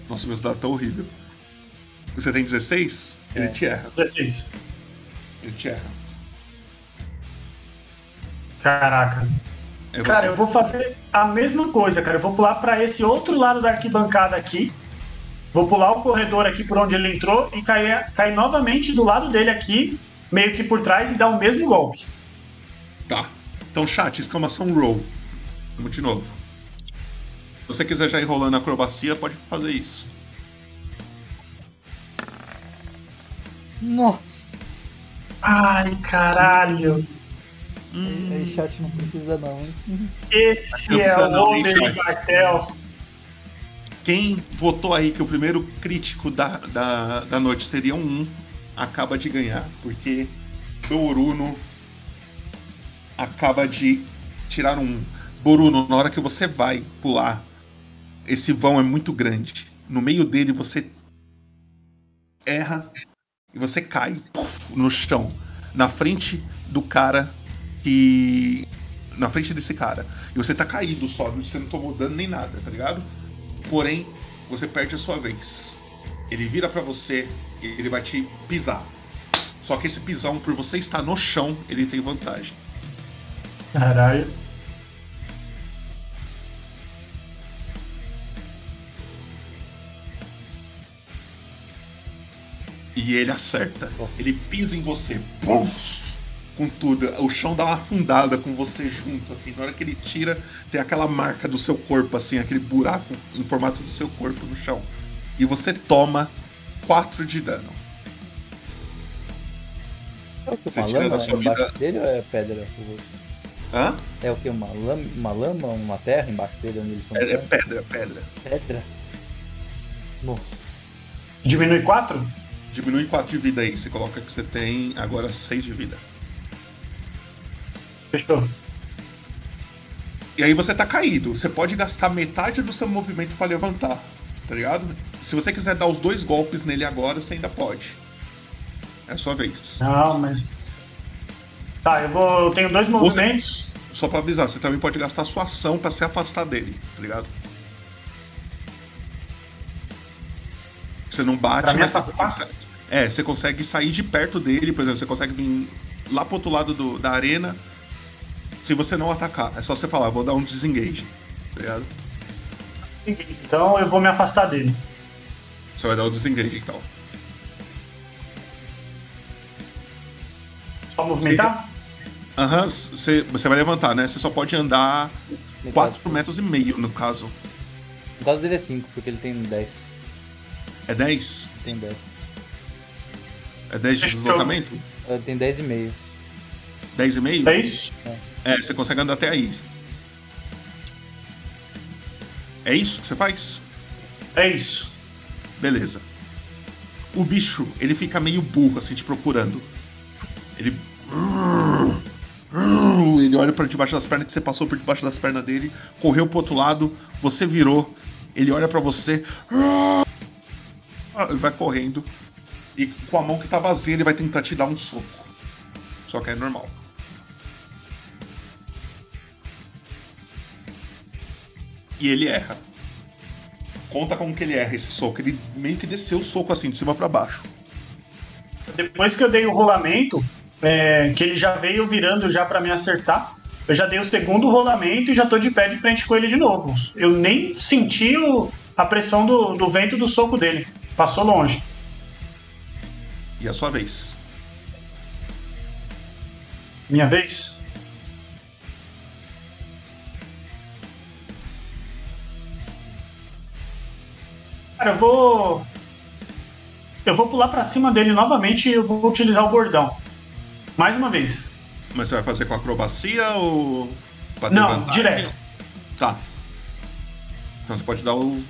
Nossa, meus dados estão horrível. Você tem 16? Ele É. te erra. 16. Ele te erra. Caraca. É cara, eu vou fazer a mesma coisa, cara. Eu vou pular pra esse outro lado da arquibancada aqui. Vou pular o corredor aqui por onde ele entrou e cair, cair novamente do lado dele aqui, meio que por trás, e dar o mesmo golpe. Tá. Então, chat, exclamação roll. Vamos de novo. Se você quiser já ir rolando a acrobacia, pode fazer isso. Nossa! Ai, caralho. Aí chat não precisa não, hein? Esse Não é o chat? de martel. Quem votou aí que o primeiro crítico da, da, da noite seria um 1, acaba de ganhar, porque Boruno acaba de tirar um 1. Boruno, na hora que você vai pular, esse vão é muito grande. No meio dele você erra e você cai puf, no chão, na frente do cara que. Na frente desse cara. E você tá caído só, você não tomou dano nem nada, tá ligado? Porém, você perde a sua vez. Ele vira pra você e ele vai te pisar. Só que esse pisão, por você estar no chão, ele tem vantagem. Caralho. E ele acerta. Ele pisa em você. Pum! Com tudo. O chão dá uma afundada com você junto, assim. Na hora que ele tira, tem aquela marca do seu corpo, assim, aquele buraco em formato do seu corpo no chão. E você toma 4 de dano. É o que? Você Uma tira lama da sua embaixo vida- dele ou é pedra? Hã? É o que? Uma lama, uma lama, uma terra embaixo dele onde eles? É, é pedra, pedra. Pedra? Nossa. Diminui 4? Diminui 4 de vida aí. Você coloca que você tem agora 6 de vida. Fechou. E aí você tá caído. Você pode gastar metade do seu movimento pra levantar. Tá ligado? Se você quiser dar os dois golpes nele agora, você ainda pode. É a sua vez. Não, mas. Tá, eu vou. Eu tenho dois movimentos. Só pra avisar, você também pode gastar sua ação pra se afastar dele, tá ligado? Você não bate, Pra me mas você afastar? É, você consegue sair de perto dele, por exemplo, você consegue vir lá pro outro lado do- da arena. Se você não atacar, é só você falar, vou dar um desengage, tá ligado? Então eu vou me afastar dele. Você vai dar o desengage então. Só movimentar? Aham, você, você vai levantar, né? Você só pode andar 4 metros e meio, no caso. No caso dele é 5, porque ele tem 10. É 10? Tem 10. É 10 de deslocamento? Ele tem 10 e meio. 10 e meio? 10? É, você consegue andar até aí. É isso que você faz? É isso. Beleza. O bicho, ele fica meio burro, assim, te procurando. Ele. Ele olha pra debaixo das pernas, que você passou por debaixo das pernas dele, correu pro outro lado, você virou, ele olha pra você. Ele vai correndo. E com a mão que tá vazia, ele vai tentar te dar um soco. Só que é normal. E ele erra. Conta como que ele erra esse soco. Ele meio que desceu o soco assim, de cima pra baixo. Depois que eu dei o rolamento, é, que ele já veio virando já pra me acertar, eu já dei o segundo rolamento e já tô de pé de frente com ele de novo. Eu nem senti o- a pressão do, do vento do soco dele. Passou longe. E é a sua vez. Minha vez? Cara, eu vou. Eu vou pular para cima dele novamente e eu vou utilizar o bordão. Mais uma vez. Mas você vai fazer com acrobacia ou. Pra Não, direto. Tá. Então você pode dar o.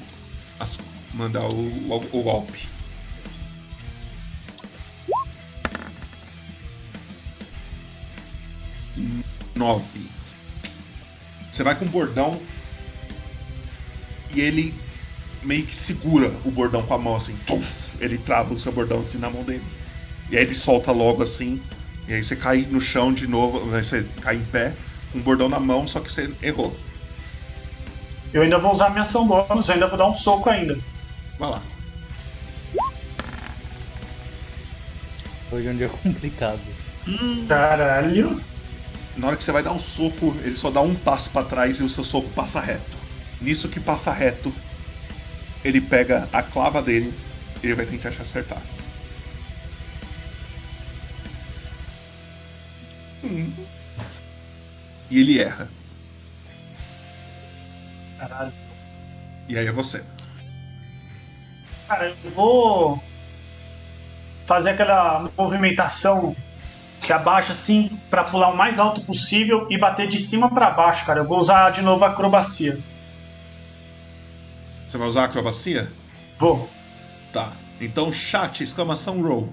Mandar o, o, o golpe. Nove. Você vai com o bordão e ele meio que segura o bordão com a mão assim. Tuf! Ele trava o seu bordão assim na mão dele. E aí ele solta logo assim. E aí você cai no chão de novo. aí Você cai em pé com o bordão na mão, só que você errou. Eu ainda vou usar minha ação bônus, eu ainda vou dar um soco ainda. Vai lá. Hoje é um dia complicado. Caralho. Na hora que você vai dar um soco, ele só dá um passo pra trás e o seu soco passa reto. Nisso que passa reto, ele pega a clava dele e ele vai tentar te acertar. Hum. E ele erra. Caralho. E aí é você. Cara, eu vou fazer aquela movimentação que abaixa assim pra pular o mais alto possível e bater de cima pra baixo, cara. Eu vou usar de novo a acrobacia. Você vai usar a acrobacia? Vou. Tá. Então, chat, exclamação roll.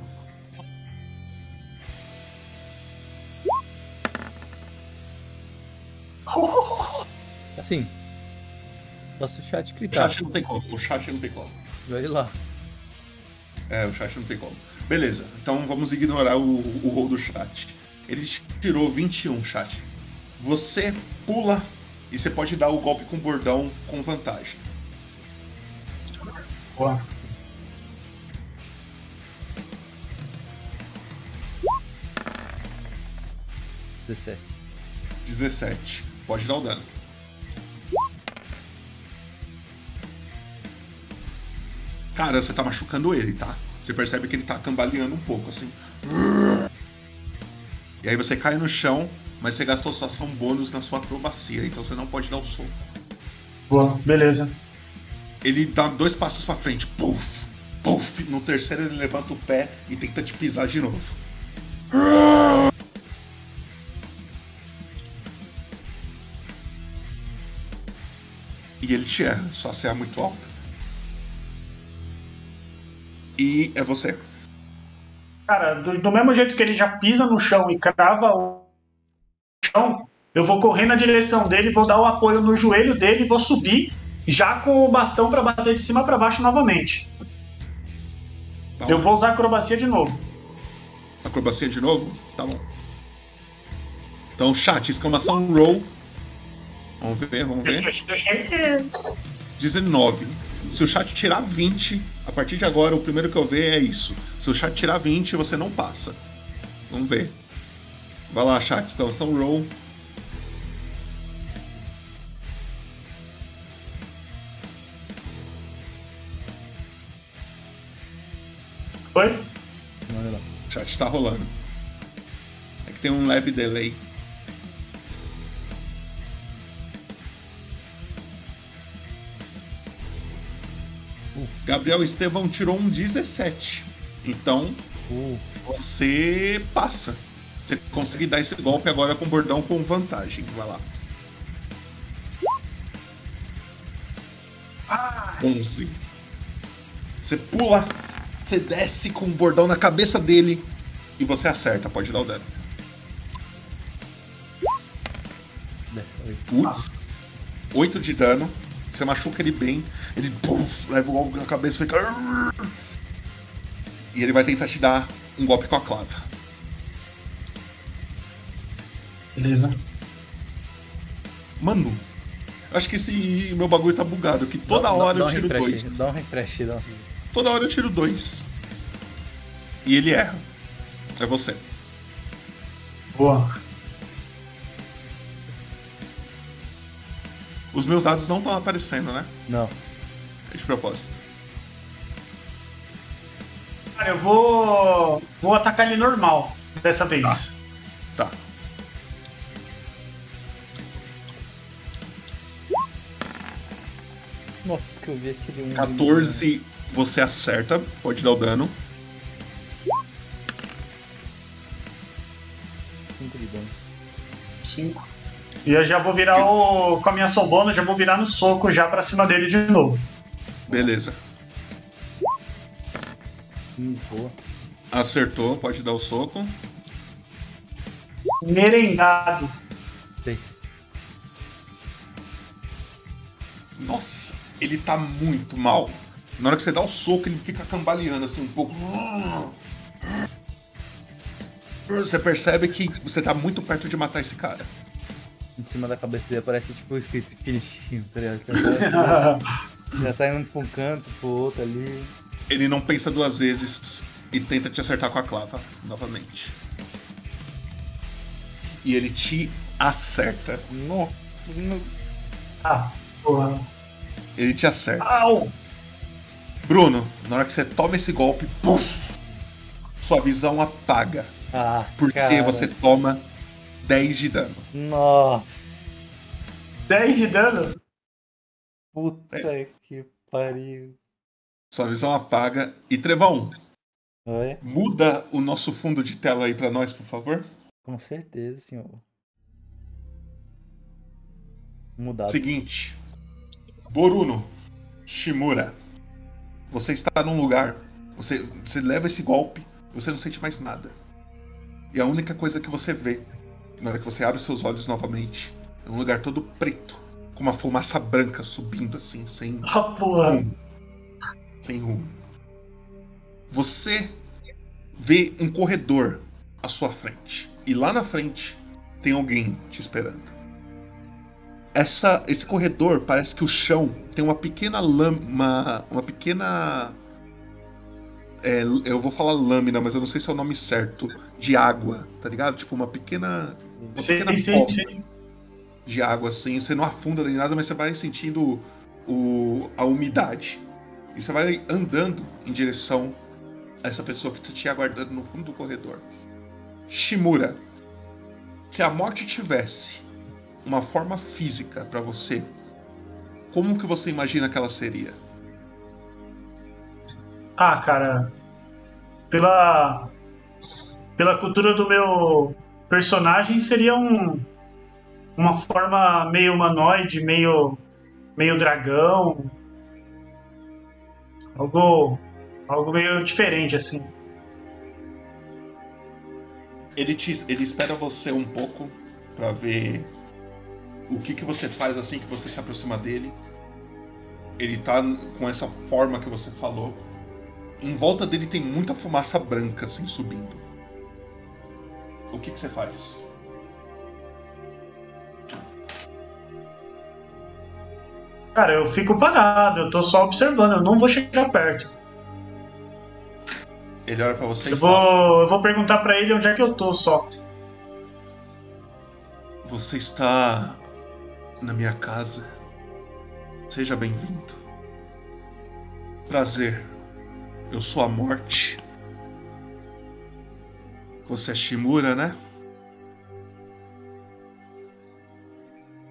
Assim. O chat O gritar. chat não tem como. O chat não tem como. Vai lá. É, o chat não tem como. Beleza, então vamos ignorar o, o roll do chat. Ele tirou 21, chat. Você pula e você pode dar o golpe com bordão com vantagem. Boa. Dezessete. 17. Pode dar o dano. Cara, você tá machucando ele, tá? Você percebe que ele tá cambaleando um pouco, assim. E aí você cai no chão, mas você gastou sua ação bônus na sua acrobacia, então você não pode dar o soco. Boa, beleza. Ele dá dois passos pra frente, puff, puff. No terceiro ele levanta o pé e tenta te pisar de novo. E ele te erra, só se é muito alto. E é você. Cara, do, do mesmo jeito que ele já pisa no chão e crava o chão, eu vou correr na direção dele, vou dar o apoio no joelho dele e vou subir já com o bastão pra bater de cima pra baixo novamente. Eu vou usar acrobacia de novo. Acrobacia de novo? Tá bom. Então, chat, exclamação roll. Vamos ver, vamos ver. 19. Se o chat tirar 20, a partir de agora o primeiro que eu ver é isso. Se o chat tirar 20, você não passa. Vamos ver. Vai lá, chat, exclamação roll. Oi? Manda lá. O chat tá rolando. É que tem um leve delay. Gabriel Estevão tirou um 17. Então, você passa. Você consegue dar esse golpe agora com bordão com vantagem. Vai lá. 11. Você pula, você desce com o bordão na cabeça dele e você acerta. Pode dar o dano. Putz. 8 de dano. Você machuca ele bem. Ele puff, leva o golpe na cabeça e fica. E ele vai tentar te dar um golpe com a clava. Beleza. Mano, acho que esse meu bagulho tá bugado. Que toda Dá- hora dá eu um tiro refresh, dois. Dá um refresh, dá um... Toda hora eu tiro dois. E ele erra. É você. Boa. Os meus dados não estão aparecendo, né? Não. De propósito. Cara, eu vou. Vou atacar ele normal dessa vez. Tá. Nossa, porque eu vi aquele um. 14, você acerta, pode dar o dano. 5 de dano. 5. E eu já vou virar o. Com a minha bônus, já vou virar no soco já pra cima dele de novo. Beleza. Hum, boa. Acertou, pode dar o soco. Merengado. Nossa, ele tá muito mal. Na hora que você dá o soco, ele fica cambaleando assim um pouco. Você percebe que você tá muito perto de matar esse cara. Em cima da cabeça dele aparece tipo escrito finichinho, tá ligado? Já tá, indo pra um canto, pro outro ali. Ele não pensa duas vezes e tenta te acertar com a clava novamente. E ele te acerta. Nossa, Ah, porra. Ele te acerta. Au! Bruno, na hora que você toma esse golpe, pum, sua visão apaga. Ah, Porque cara. você toma 10 de dano. Nossa. 10 de dano? Puta É. pariu. Sua visão apaga. E Trevão, Oi? muda o nosso fundo de tela aí pra nós, por favor. Com certeza, senhor. Mudado. Seguinte. Boruno, Shimura, você está num lugar, você, você leva esse golpe, você não sente mais nada. E a única coisa que você vê, na hora que você abre seus olhos novamente, é um lugar todo preto, com uma fumaça branca subindo assim, sem Ah, porra. rumo. Sem rumo. Você vê um corredor à sua frente. E lá na frente tem alguém te esperando. Essa, esse corredor parece que o chão tem uma pequena lama. Uma pequena. é, eu vou falar lâmina, mas eu não sei se é o nome certo. De água, tá ligado? Tipo uma pequena. Uma Sim, pequena sim. De água assim. Você não afunda nem nada, mas você vai sentindo o, a umidade. E você vai andando em direção a essa pessoa que tá te aguardando no fundo do corredor. Shimura, se a morte tivesse uma forma física pra você, como que você imagina que ela seria? Ah, cara. Pela. Pela cultura do meu personagem, seria um. Uma forma meio humanoide, meio. meio dragão. Algo. Algo meio diferente, assim. Ele, te, ele espera você um pouco pra ver o que, que você faz assim que você se aproxima dele. Ele tá com essa forma que você falou. Em volta dele tem muita fumaça branca assim subindo. O que, que você faz? Cara, eu fico parado, eu tô só observando, eu não vou chegar perto. Ele olha pra você e Eu fala: vou, eu vou perguntar pra ele onde é que eu tô só. Você está na minha casa. Seja bem-vindo. Prazer. Eu sou a morte. Você é Shimura, né?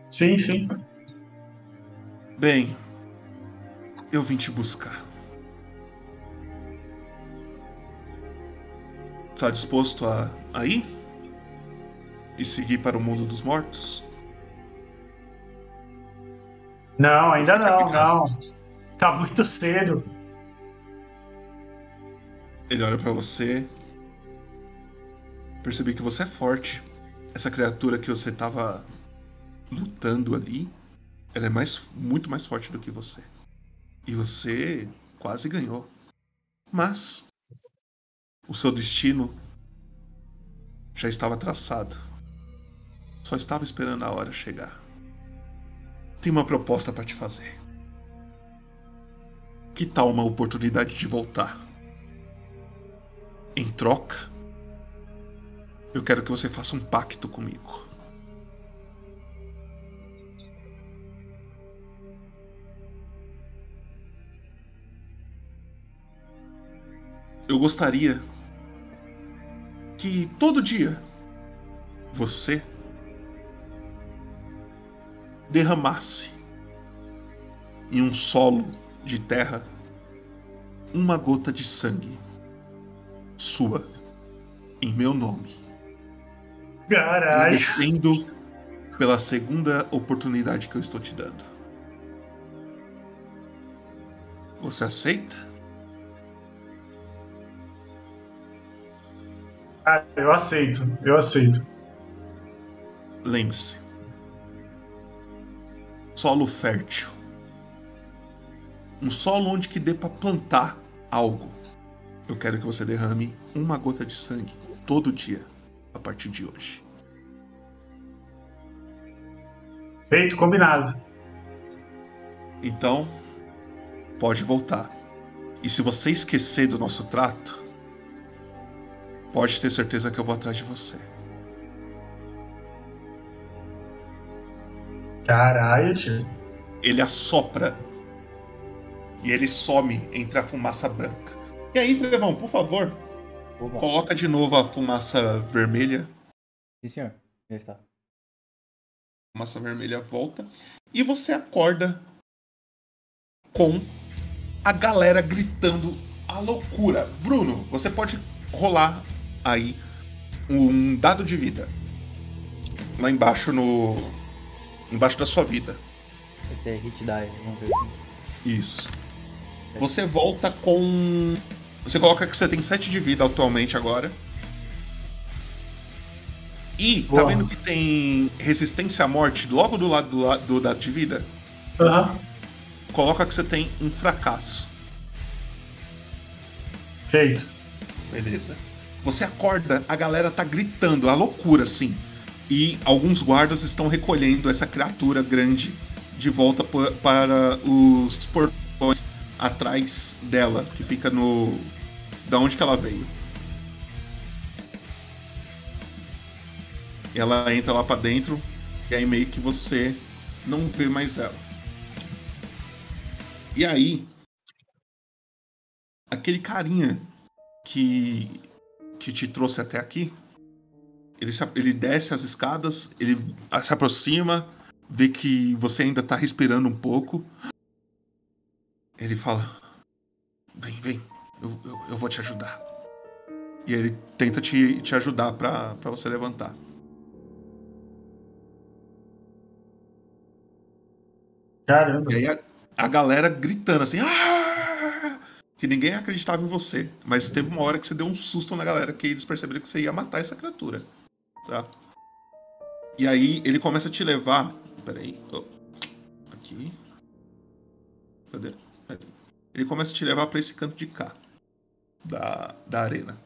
Sim, sim. Bem, eu vim te buscar. Tá disposto a, a ir? E seguir para o mundo dos mortos? Não, ainda não, não. Tá muito cedo. Ele olha pra você. Percebi que você é forte. Essa criatura que você tava lutando ali, ela é mais, muito mais forte do que você. E você quase ganhou. Mas o seu destino já estava traçado. Só estava esperando a hora chegar. Tenho uma proposta para te fazer. Que tal uma oportunidade de voltar? Em troca, eu quero que você faça um pacto comigo. Eu gostaria que todo dia você derramasse em um solo de terra uma gota de sangue sua em meu nome. Caralho. Agradecendo pela segunda oportunidade que eu estou te dando. Você aceita? Ah, eu aceito, eu aceito. Lembre-se. Solo fértil. Um solo onde que dê para plantar algo. Eu quero que você derrame uma gota de sangue todo dia a partir de hoje. Feito, combinado. Então, pode voltar. E se você esquecer do nosso trato, pode ter certeza que eu vou atrás de você. Caralho, tio. Ele assopra e ele some entre a fumaça branca. E aí, Trevão, por favor, Opa. coloca de novo a fumaça vermelha. Sim, senhor. Já está. A fumaça vermelha volta. E você acorda com a galera gritando a loucura. Bruno, você pode rolar aí um dado de vida. Lá embaixo no. Embaixo da sua vida. Até hit die, vamos ver. Isso. Você volta com. Você coloca que você tem 7 de vida atualmente agora. E tá Boa. vendo que tem resistência à morte logo do lado do, la- do dado de vida? Aham. Coloca que você tem um fracasso. Feito. Beleza. Você acorda, a galera tá gritando, a loucura, assim. E alguns guardas estão recolhendo essa criatura grande de volta pa- para os portões atrás dela, que fica no. da onde que ela veio. Ela entra lá pra dentro, e aí meio que você não vê mais ela. E aí, aquele carinha que que te trouxe até aqui, ele, se- ele desce as escadas, ele se aproxima, vê que você ainda tá respirando um pouco. Ele fala: Vem, vem, eu, eu, eu vou te ajudar. E ele tenta te, te ajudar pra, pra você levantar. Caramba. E aí a, a galera gritando assim: "Ah!" Que ninguém acreditava em você. Mas teve uma hora que você deu um susto na galera, que eles perceberam que você ia matar essa criatura. Tá? E aí ele começa a te levar. Peraí. ó, aqui. Cadê? Ali. Ele começa a te levar pra esse canto de cá. Da, da arena.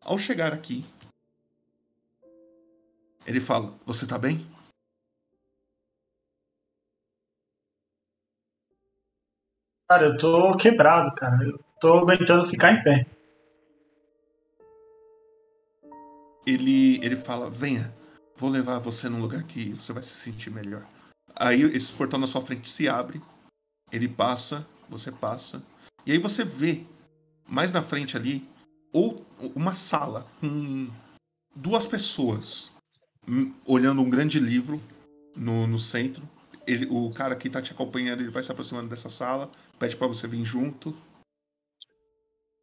Ao chegar aqui, ele fala: Você tá bem? Cara, eu tô quebrado, cara. Eu tô aguentando ficar em pé. ele, ele fala: Venha, vou levar você num lugar que você vai se sentir melhor. Aí esse portão na sua frente se abre, ele passa, você passa, e aí você vê mais na frente ali ou uma sala com duas pessoas hum, olhando um grande livro no, no centro. Ele, o cara que tá te acompanhando, ele vai se aproximando dessa sala, pede pra você vir junto.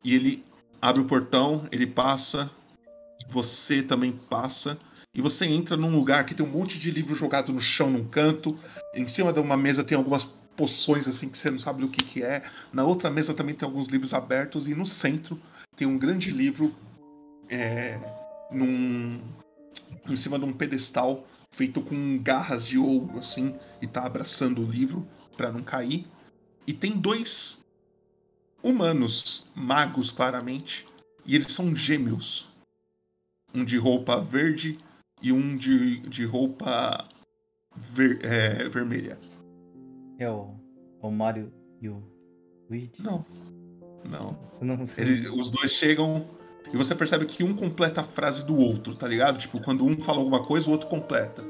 E ele abre o portão, ele passa, você também passa e você entra num lugar que tem um monte de livro jogado no chão num canto. Em cima de uma mesa tem algumas poções assim que você não sabe do que, que é. Na outra mesa também tem alguns livros abertos e no centro tem um grande livro é, num, em cima de um pedestal feito com garras de ouro assim e tá abraçando o livro para não cair. E tem dois humanos, magos claramente, e eles são gêmeos um de roupa verde e um de, de roupa ver- é, vermelha. É o, é o Mario e o Luigi? Não. Não. Não os dois chegam e você percebe que um completa a frase do outro, tá ligado? Tipo, quando um fala alguma coisa, o outro completa.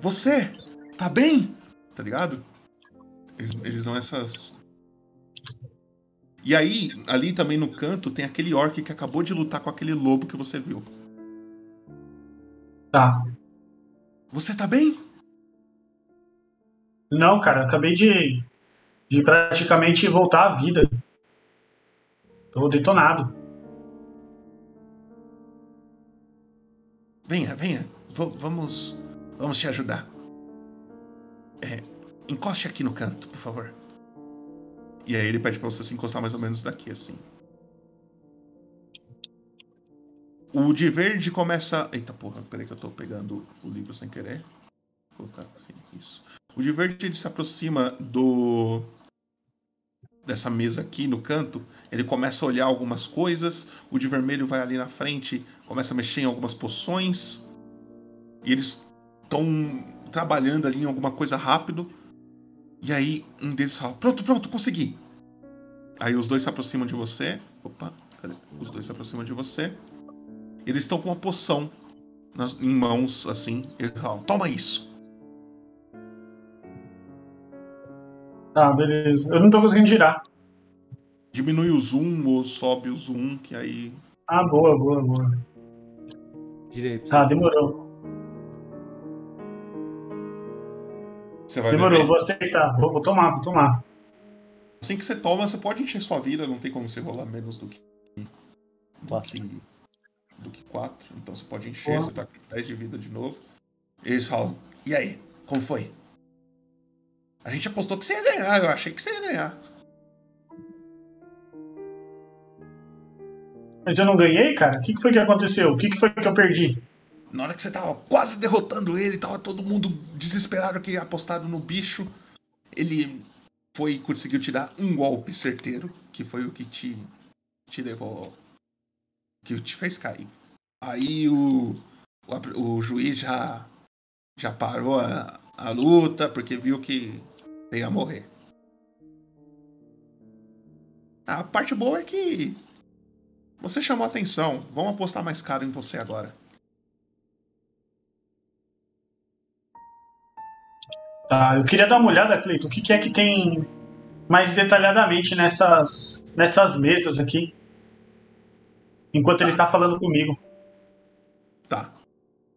Você, tá bem? Tá ligado? Eles, eles dão essas. E aí, ali também no canto, tem aquele orc que acabou de lutar com aquele lobo que você viu. Tá. Você tá bem? Não, cara, acabei de, de praticamente voltar à vida. Tô detonado. Venha, venha. V- vamos. Vamos te ajudar. É, encoste aqui no canto, por favor. E aí ele pede pra você se encostar mais ou menos daqui, assim. O de verde começa. Eita porra, peraí que eu tô pegando o livro sem querer. Vou colocar assim, isso. O de verde ele se aproxima do. dessa mesa aqui no canto. Ele começa a olhar algumas coisas. O de vermelho vai ali na frente, começa a mexer em algumas poções. E eles estão trabalhando ali em alguma coisa rápido. E aí um deles fala: Pronto, pronto, consegui. Aí os dois se aproximam de você. Opa, cadê? Os dois se aproximam de você. Eles estão com uma poção nas- em mãos, assim. Eles falam: Toma isso. Tá, beleza. Eu não tô conseguindo girar. Diminui o zoom ou sobe o zoom, que aí. Ah, boa, boa, boa. Girei pra Tá, demorou. Você vai Demorou, beber. vou aceitar. Vou, vou tomar, vou tomar. Assim que você toma, você pode encher sua vida, não tem como você rolar menos do que. Do que, do que 4. Então você pode encher, Boa. você tá com 10 de vida de novo. E eles falam: E aí, como foi? A gente apostou que você ia ganhar, eu achei que você ia ganhar. Mas eu não ganhei, cara? O que, foi que aconteceu? O que, que foi que eu perdi? Na hora que você tava quase derrotando ele, tava todo mundo desesperado que apostado no bicho. Ele foi conseguiu te dar um golpe certeiro, que foi o que te, te levou. que te fez cair. Aí o, o, o juiz já, já parou a, a luta, porque viu que ia morrer. A parte boa é que você chamou atenção. Vamos apostar mais caro em você agora. Tá, eu queria dar uma olhada, Cleiton. O que, que é que tem mais detalhadamente nessas, nessas mesas aqui? Enquanto ele tá falando comigo. Tá.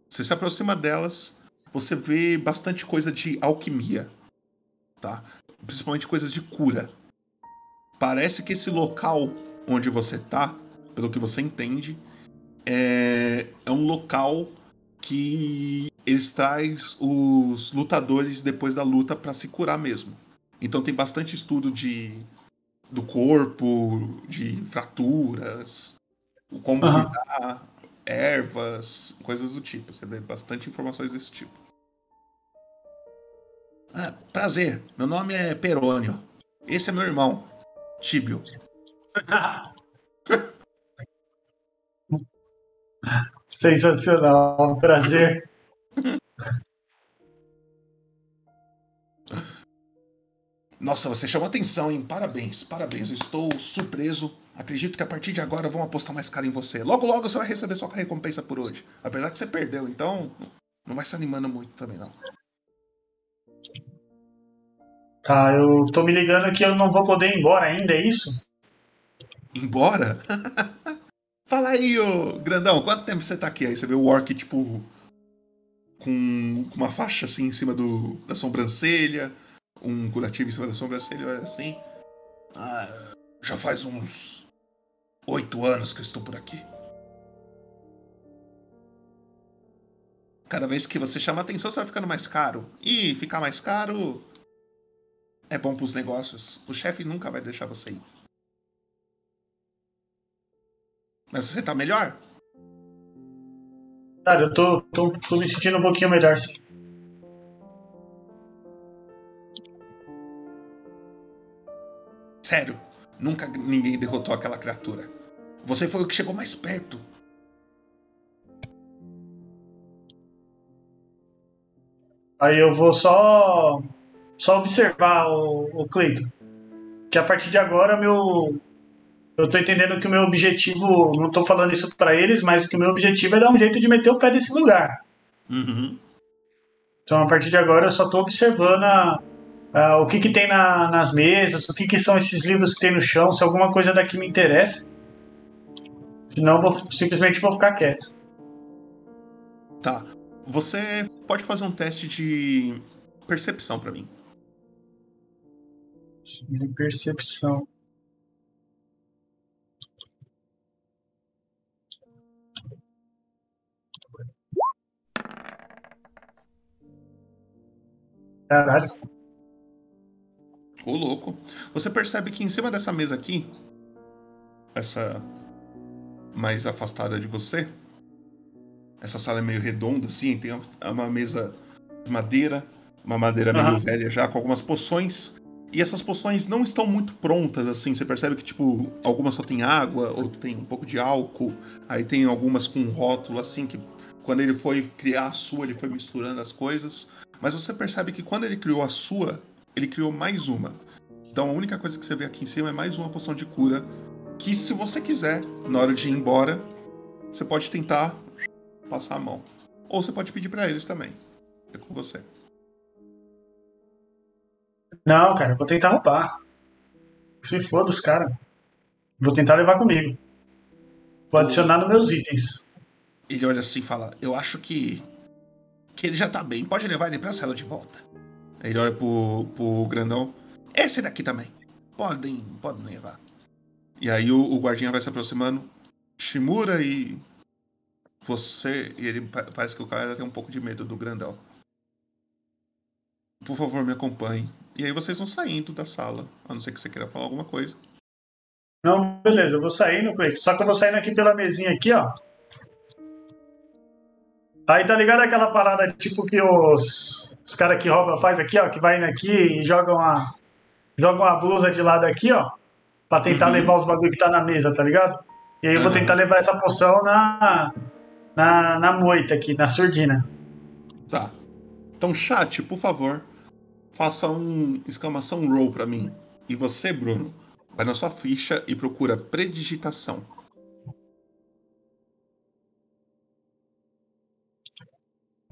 Você se aproxima delas, você vê bastante coisa de alquimia, tá? Principalmente coisas de cura. Parece que esse local onde você tá, pelo que você entende, é, é um local que eles traz os lutadores depois da luta pra se curar mesmo. Então tem bastante estudo de do corpo, de fraturas, o como Aham. cuidar, ervas, coisas do tipo. Você vê bastante informações desse tipo. Ah, prazer, meu nome é Perônio. Esse é meu irmão, Tíbio. Sensacional, prazer. Nossa, você chamou atenção, hein? Parabéns, parabéns. Eu estou surpreso. Acredito que a partir de agora vão apostar mais caro em você. Logo, logo você vai receber sua recompensa por hoje. Apesar que você perdeu, então não vai se animando muito também, não. Tá, eu tô me ligando que eu não vou poder ir embora ainda, é isso? Embora? Fala aí, ô grandão, quanto tempo você tá aqui? Aí você vê o orc, tipo, com uma faixa assim em cima do, da sobrancelha, um curativo em cima da sobrancelha, assim. Ah, já faz uns oito anos que eu estou por aqui. Cada vez que você chama atenção, você vai ficando mais caro. E ficar mais caro é bom pros negócios. O chefe nunca vai deixar você ir. Mas você tá melhor? Cara, eu tô, tô, tô me sentindo um pouquinho melhor, sim. Sério, nunca ninguém derrotou aquela criatura. Você foi o que chegou mais perto. Aí eu vou só só observar o, o Cleiton. Que a partir de agora meu eu tô entendendo que o meu objetivo, não tô falando isso pra eles, mas que o meu objetivo é dar um jeito de meter o pé nesse lugar. Uhum. Então a partir de agora eu só tô observando a- a- o que que tem na- nas mesas, o que que são esses livros que tem no chão, se alguma coisa daqui me interessa. Senão eu vou, simplesmente vou ficar quieto. Tá. Você pode fazer um teste de percepção pra mim. De percepção. Caralho. Ô, louco. Você percebe que em cima dessa mesa aqui, essa mais afastada de você, essa sala é meio redonda, assim, tem uma mesa de madeira, uma madeira meio velha já, com algumas poções. E essas poções não estão muito prontas, assim. Você percebe que, tipo, algumas só tem água, outras tem um pouco de álcool. Aí tem algumas com um rótulo, assim, que quando ele foi criar a sua, ele foi misturando as coisas. Mas você percebe que quando ele criou a sua, ele criou mais uma. Então a única coisa que você vê aqui em cima é mais uma poção de cura. Que se você quiser, na hora de ir embora, você pode tentar passar a mão. Ou você pode pedir pra eles também. É com você. Não, cara, eu vou tentar roubar. Se foda os caras. Vou tentar levar comigo. Vou adicionar nos meus itens. Ele olha assim e fala: Eu acho que. Que ele já tá bem. Pode levar ele pra cela de volta. Aí ele olha pro, pro grandão. Esse daqui também. Podem, podem levar. E aí o, o guardinha vai se aproximando. Shimura e. Você. E ele pa- parece que o cara tem um pouco de medo do grandão. Por favor, me acompanhe. E aí vocês vão saindo da sala. A não ser que você queira falar alguma coisa. Não, beleza, eu vou saindo, Cleiton. Só que eu vou saindo aqui pela mesinha aqui, ó. Aí tá ligado aquela parada tipo que os, os caras que roubam faz aqui, ó, que vai indo aqui e jogam a, jogam a blusa de lado aqui, ó, pra tentar levar os bagulho que tá na mesa, tá ligado? E aí eu vou Uhum. tentar levar essa poção na, na, na moita aqui, na surdina. Tá. Então, chat, por favor, faça um exclamação roll pra mim. E você, Bruno, vai na sua ficha e procura predigitação.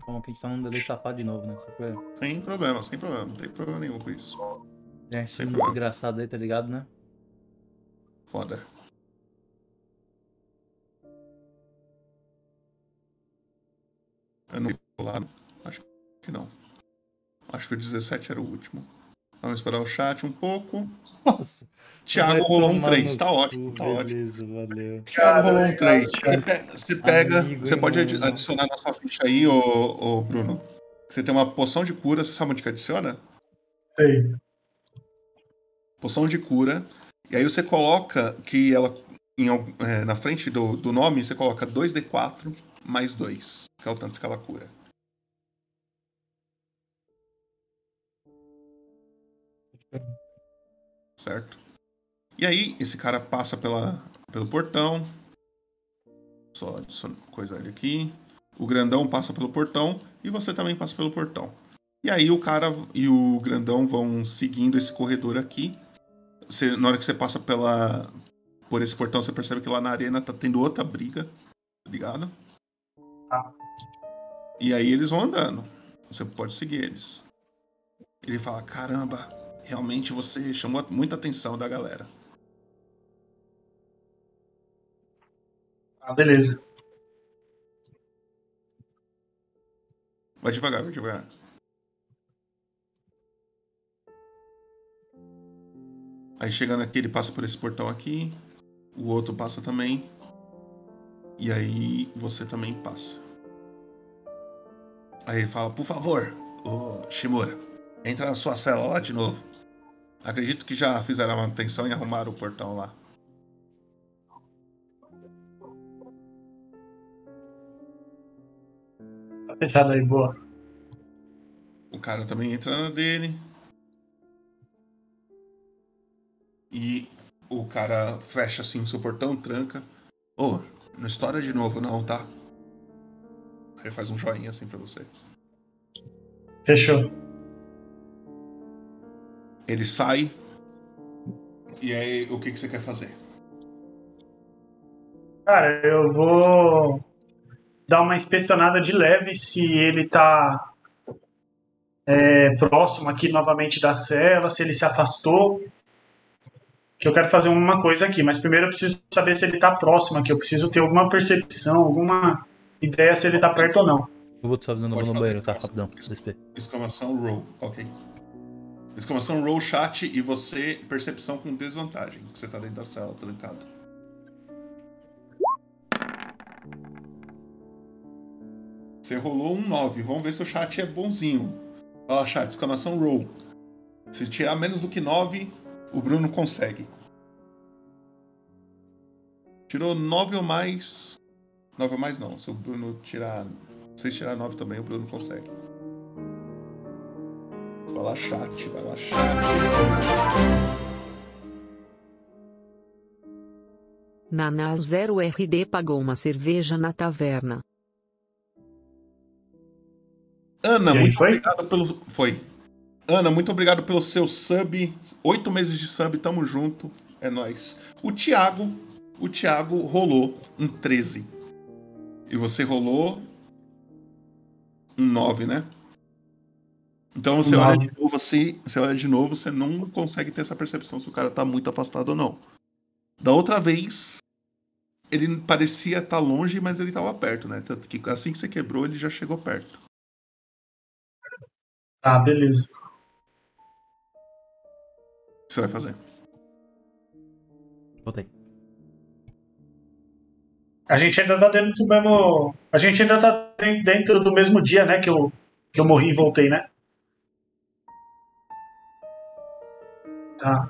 Como que a gente tá num delay safado de novo, né? Pra... Sem problema, sem problema. Não tem problema nenhum com isso. Tem Sem um problema. desgraçado aí, tá ligado, né? Foda. Eu não vou lá. Acho que não. Acho que o 17 era o último. Vamos esperar o chat um pouco. Nossa. Thiago rolou um tomar 3, no tá ótimo, cu, tá ótimo. Beleza, valeu. Thiago rolou um Caralho, 3. cara. Você pega, você, pega- Amigo, você hein, pode mano? adicionar na sua ficha aí, ô, ô Bruno. Você tem uma poção de cura, você sabe onde que adiciona? Sei. Poção de cura. E aí você coloca que ela, em é, na frente do, do nome, você coloca 2d4 mais 2, que é o tanto que ela cura. Certo? E aí, esse cara passa pela, pelo portão. Só adicionar coisa ele aqui. O grandão passa pelo portão e você também passa pelo portão. E aí o cara e o grandão vão seguindo esse corredor aqui. Você- na hora que você passa pela por esse portão, você percebe que lá na arena tá tendo outra briga, tá ligado? E aí eles vão andando. Você pode seguir eles. Ele fala: "Caramba, realmente você chamou muita atenção da galera." Ah, beleza. Vai devagar, vai devagar. Aí chegando aqui, ele passa por esse portão aqui. O outro passa também. E aí você também passa. Aí ele fala, por favor, ô Shimura, entra na sua cela lá de novo. Acredito que já fizeram a manutenção e arrumaram o portão lá. Tá fechado aí, boa. O cara também entra na dele. E o cara fecha assim o seu portão, tranca. Ô, não estoura de novo não, tá? Aí ele faz um joinha assim pra você. Fechou. Ele sai. E aí, o que, que você quer fazer? Cara, eu vou dar uma inspecionada de leve se ele tá é, próximo aqui novamente da cela, se ele se afastou. Que eu quero fazer uma coisa aqui, mas primeiro eu preciso saber se ele tá próximo aqui. Eu preciso ter alguma percepção, alguma ideia se ele tá perto ou não. Eu vou te só avisando, vou no banheiro, tá? Rapidão. Exclamação roll, ok. Exclamação roll chat e você, percepção com desvantagem, que você tá dentro da cela trancado. Você rolou um 9. Vamos ver se o chat é bonzinho. Lá, chat, exclamação roll. Se tirar menos do que 9, o Bruno consegue. Tirou 9 ou mais. 9 ou mais não. Se o Bruno tirar. Se tirar 9 também, o Bruno consegue. Vai lá, chat, vai lá, chat. Naná 0RD pagou uma cerveja na taverna. Ana, aí, muito foi? obrigado pelo. Foi. Ana, muito obrigado pelo seu sub. Oito meses de sub, tamo junto. É nóis. O Thiago. O Thiago rolou um 13. E você rolou um 9, né? Então você olha de novo, você, você olha de novo, você não consegue ter essa percepção se o cara tá muito afastado ou não. Da outra vez, ele parecia estar longe, mas ele tava perto, né? Tanto que assim que você quebrou, ele já chegou perto. Tá, beleza. O que você vai fazer? Voltei. A gente ainda tá dentro do mesmo. A gente ainda tá dentro do mesmo dia, né? Que eu, que eu morri e voltei, né? Tá.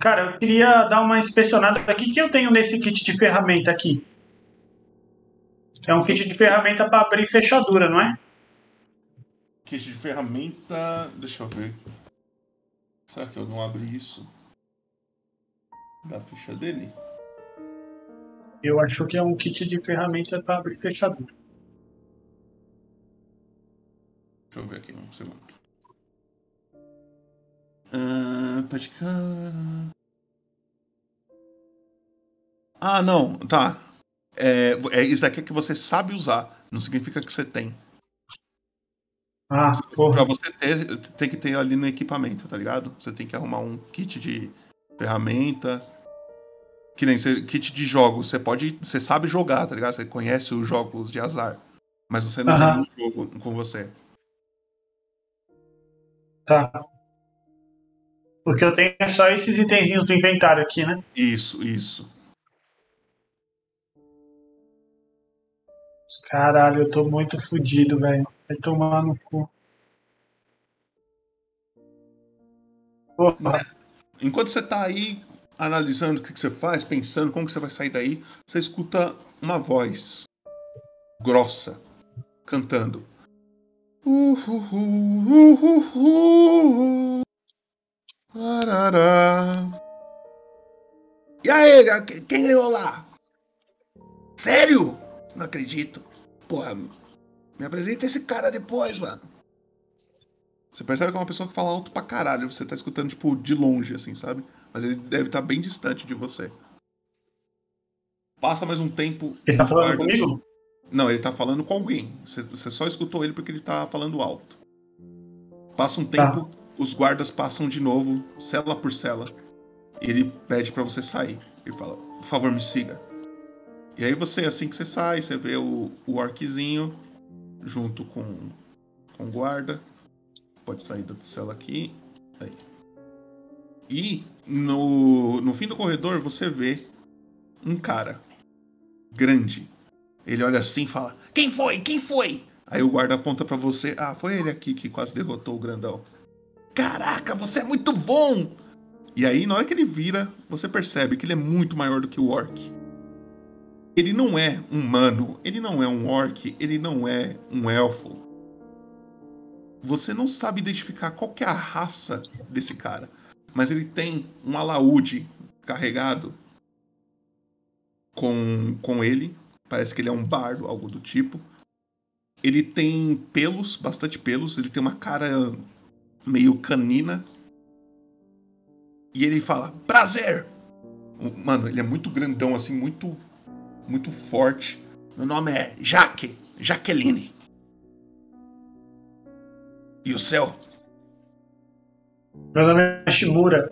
Cara, eu queria dar uma inspecionada aqui. O que eu tenho nesse kit de ferramenta aqui? É um kit de ferramenta para abrir fechadura, não é? Kit de ferramenta. Deixa eu ver. Será que eu não abri isso? Da ficha dele? Eu acho que é um kit de ferramenta para abrir fechadura. Deixa eu ver aqui segundo. Ah, cá. Ah, não, tá. É, é, isso daqui é que você sabe usar, não significa que você tem. Ah, Pra você ter, tem que ter ali no equipamento, tá ligado? Você tem que arrumar um kit de ferramenta. Que nem você- kit de jogos, você pode. Você sabe jogar, tá ligado? Você conhece os jogos de azar. Mas você não Aham. tem um jogo com você. Tá. Porque eu tenho só esses itenzinhos do inventário aqui, né? Isso, isso. Caralho, eu tô muito fudido, velho. Vai tomar no cu. Porra. Enquanto você tá aí analisando o que, que você faz, pensando como que você vai sair daí, você escuta uma voz grossa cantando. Uhuhu, uhuhu, arará. E aí, quem ganhou lá? Sério? Não acredito. Porra, me apresenta esse cara depois, mano. Você percebe que é uma pessoa que fala alto pra caralho. Você tá escutando, tipo, de longe, assim, sabe? Mas ele deve estar bem distante de você. Passa mais um tempo. Ele tá falando comigo? Não, ele tá falando com alguém. Você, você só escutou ele porque ele tá falando alto. Passa um Tá. Os guardas passam de novo, cela por cela. Ele pede pra você sair. Ele fala, por favor, me siga. E aí você, assim que você sai, você vê o, o orquezinho junto com, com o guarda. Pode sair da cela aqui. Aí. E no, no fim do corredor você vê um cara grande. Ele olha assim e fala: Quem foi? Quem foi? Aí o guarda aponta pra você: Ah, foi ele aqui que quase derrotou o grandão. Caraca, você é muito bom! E aí, na hora que ele vira, você percebe que ele é muito maior do que o orc. Ele não é um humano, ele não é um orc, ele não é um elfo. Você não sabe identificar qual é a raça desse cara, mas ele tem um alaúde carregado com, com ele. Parece que ele é um bardo, algo do tipo. Ele tem pelos, bastante pelos. Ele tem uma cara meio canina. E ele fala: Prazer! Mano, ele é muito grandão, assim, muito, muito forte. Meu nome é Jaque, Jaqueline. E o seu? Meu nome é Shimura.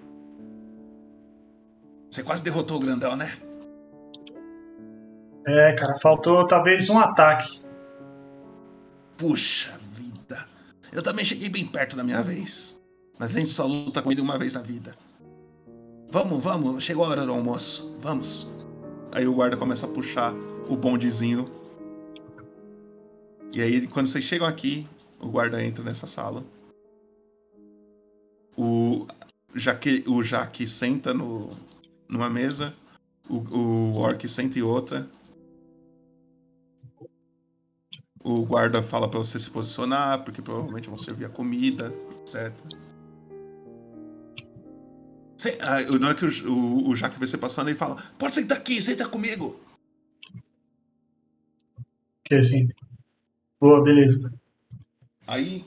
Você quase derrotou o grandão, né? É, cara, faltou talvez um ataque. Puxa. Eu também cheguei bem perto da minha vez. Mas a gente só luta com ele uma vez na vida. Vamos, vamos, chegou a hora do almoço. Vamos. Aí o guarda começa a puxar o bondezinho. E aí, quando vocês chegam aqui, o guarda entra nessa sala. O Jaque, o Jaque senta no, numa mesa. O, o Orc senta em outra. O guarda fala pra você se posicionar, porque provavelmente vão servir a comida, etc. Sei, ah, na hora que o, o, o Jaque vê você passando, ele fala: Pode sentar aqui, senta comigo. Ok, sim. Boa, beleza. Aí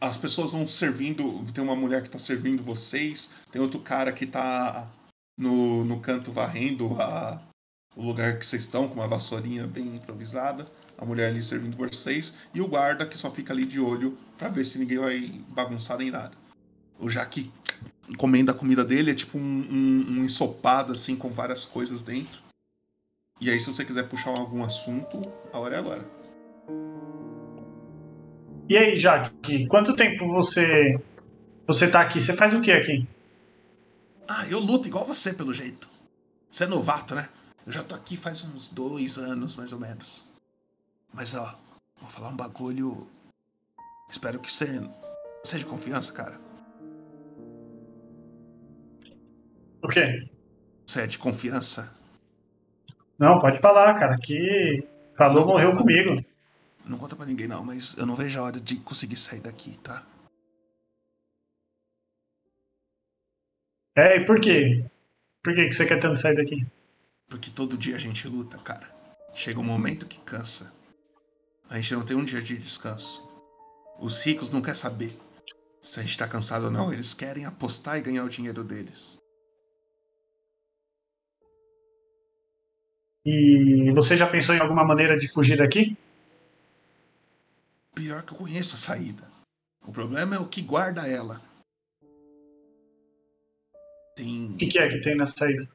as pessoas vão servindo. Tem uma mulher que tá servindo vocês, tem outro cara que tá no, no canto varrendo a, o lugar que vocês estão, com uma vassourinha bem improvisada. A mulher ali servindo vocês, e o guarda que só fica ali de olho para ver se ninguém vai bagunçar nem nada. O Jaque comendo a comida dele é tipo um, um, um ensopado assim com várias coisas dentro. E aí, se você quiser puxar algum assunto, a hora é agora. E aí, Jaque, quanto tempo você você tá aqui? Você faz o que aqui? Ah, eu luto igual você, pelo jeito. Você é novato, né? Eu já tô aqui faz uns dois anos, mais ou menos. Mas, ó, vou falar um bagulho. Espero que você seja de confiança, cara. O quê? Você é de confiança? Não, pode falar, cara. Que falou, Não, morreu não. comigo. Não conta pra ninguém, não, mas eu não vejo a hora de conseguir sair daqui, tá? É, e por quê? Por que que você quer tanto sair daqui? Porque todo dia a gente luta, cara. Chega um momento que cansa. A gente não tem um dia de descanso. Os ricos não querem saber se a gente tá cansado ou não. Eles querem apostar e ganhar o dinheiro deles. E você já pensou em alguma maneira de fugir daqui? Pior que eu conheço a saída. O problema é o que guarda ela. Tem. O que, que é que tem na saída?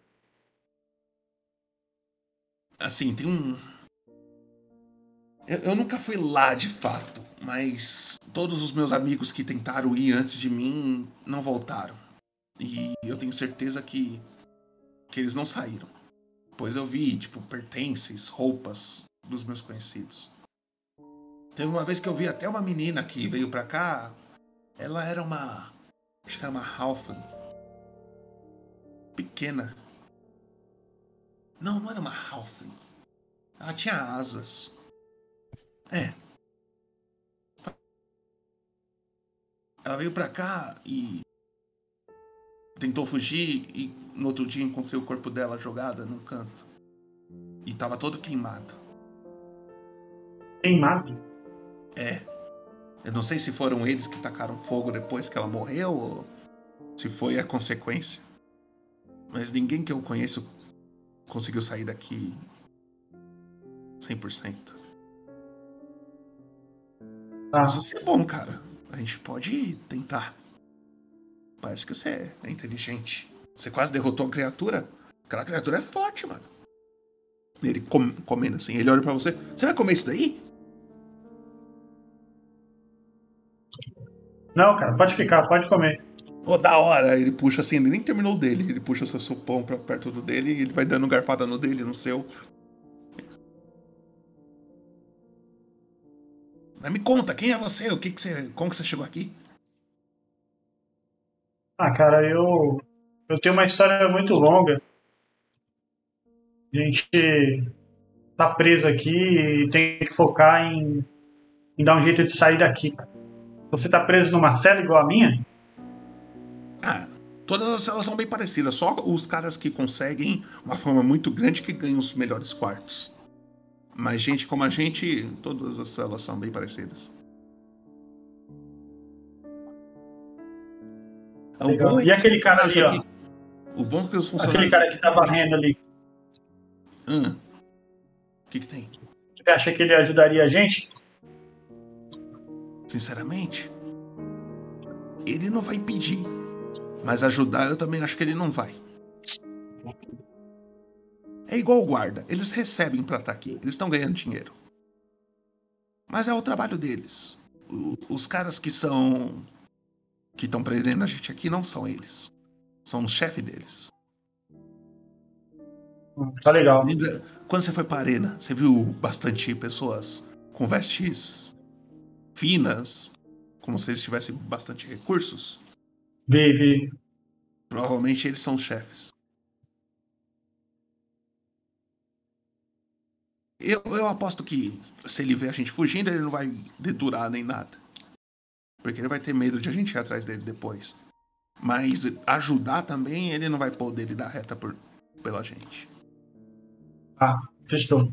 Assim, tem um. Eu, eu nunca fui lá de fato, mas todos os meus amigos que tentaram ir antes de mim não voltaram. E eu tenho certeza que. que eles não saíram. Pois eu vi, tipo, pertences, roupas dos meus conhecidos. Teve uma vez que eu vi até uma menina que veio pra cá. Ela era uma. Acho que era uma Halfling. Pequena. Não, não era uma Halfling. Ela tinha asas. É. Ela veio pra cá e. Tentou fugir e no outro dia encontrei o corpo dela jogada num canto. E tava todo queimado. Queimado? É. Eu não sei se foram eles que tacaram fogo depois que ela morreu ou se foi a consequência. Mas ninguém que eu conheço conseguiu sair daqui 100%. Mas você é bom, cara. A gente pode tentar. Parece que você é inteligente. Você quase derrotou a criatura. Aquela criatura é forte, mano. Ele com- comendo assim, ele olha pra você. Você vai comer isso daí? Não, cara, pode ficar, pode comer. Ô, da hora! Ele puxa assim, ele nem terminou o dele. Ele puxa o seu sopão pra perto do dele e ele vai dando garfada no dele, no seu. Me conta, quem é você? O que que você. Como que você chegou aqui? Ah, cara, eu. Eu tenho uma história muito longa. A gente tá preso aqui e tem que focar em, em dar um jeito de sair daqui. cara. Você tá preso numa cela igual a minha? Ah, todas as celas são bem parecidas. Só os caras que conseguem uma fama muito grande que ganham os melhores quartos. Mas gente como a gente, todas as celas são bem parecidas. Legal. bom é E que- aquele cara ali, aqui- ó. O bom é que os Aquele funcionários. cara que tá varrendo ali. Hum. O que, que tem? Você acha que ele ajudaria a gente? Sinceramente, ele não vai impedir. Mas ajudar eu também acho que ele não vai. É igual o guarda. Eles recebem pra estar aqui. Eles estão ganhando dinheiro. Mas é o trabalho deles. o- os caras que são. que estão prendendo a gente aqui não são eles. São os chefes deles. Tá legal. Lembra, quando você foi pra arena, você viu bastante pessoas com vestes finas, como se eles tivessem bastante recursos? Vi, vi. Provavelmente eles são os chefes. Eu, eu aposto que se ele ver a gente fugindo, ele não vai dedurar nem nada. Porque ele vai ter medo de a gente ir atrás dele depois. Mas ajudar também, ele não vai poder ele dar reta por, pela gente. Ah, fechou.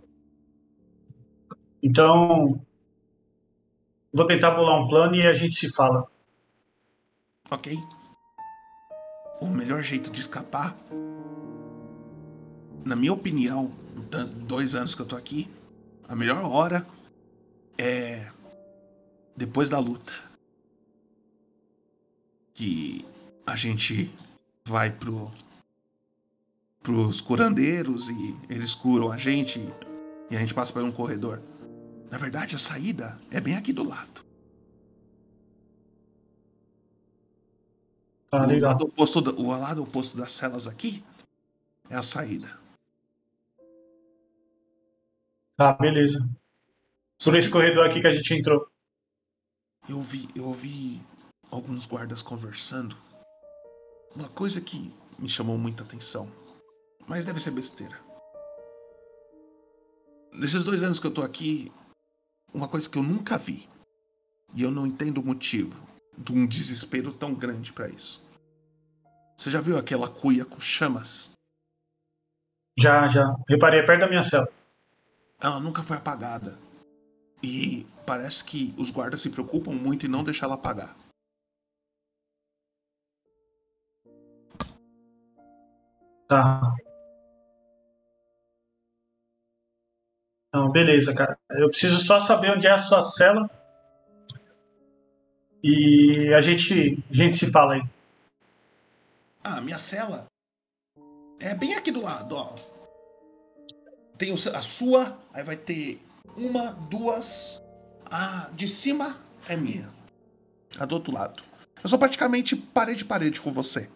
Então. Vou tentar bolar um plano e a gente se fala. Ok? O melhor jeito de escapar, na minha opinião, dois anos que eu tô aqui, a melhor hora é depois da luta. Que a gente vai pro pros curandeiros e eles curam a gente e a gente passa por um corredor. Na verdade, a saída é bem aqui do lado. Tá o, lado oposto da- o lado oposto das celas aqui é a saída. Tá, beleza. Por esse corredor aqui que a gente entrou. Eu vi, eu ouvi alguns guardas conversando. Uma coisa que me chamou muita atenção. Mas deve ser besteira. Nesses dois anos que eu tô aqui, uma coisa que eu nunca vi. E eu não entendo o motivo de um desespero tão grande pra isso. Você já viu aquela cuia com chamas? Já, já. Reparei, é perto da minha cela. Ela nunca foi apagada. E parece que os guardas se preocupam muito em não deixar ela apagar. Tá. Não, beleza, cara. Eu preciso só saber onde é a sua cela. E a gente, a gente se fala aí. Ah, minha cela é bem aqui do lado, ó. Tem a sua, aí vai ter uma, duas. A de cima é minha. A do outro lado. Eu sou praticamente parede parede com você.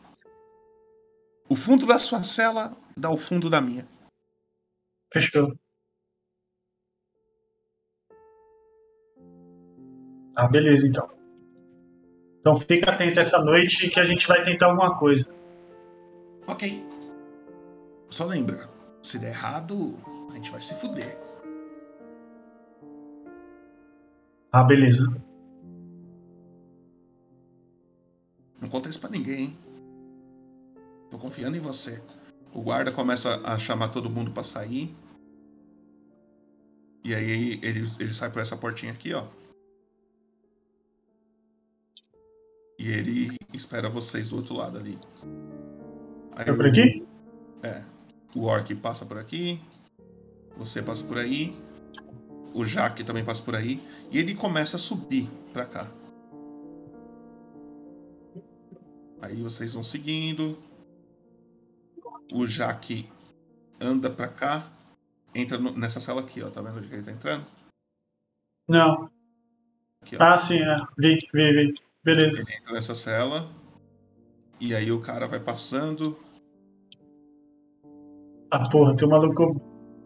O fundo da sua cela dá o fundo da minha. Fechou. Ah, beleza, então. Então fica atento essa noite que a gente vai tentar alguma coisa. Ok. Só lembra, se der errado, a gente vai se fuder. Ah, beleza. Não conta isso pra ninguém, hein? Tô confiando em você. O guarda começa a chamar todo mundo pra sair. E aí ele, ele sai por essa portinha aqui, ó. E ele espera vocês do outro lado ali. Aí É por aqui? É. O Orc passa por aqui. Você passa por aí. O Jaque também passa por aí. E ele começa a subir pra cá. Aí vocês vão seguindo. O Jaque anda pra cá. Entra no- nessa sala aqui, ó. Tá vendo onde ele tá entrando? Não. Aqui. Ah, sim, é. Vi, vi, vi. Beleza. Ele entra nessa cela. E aí o cara vai passando. Ah, porra, tem um maluco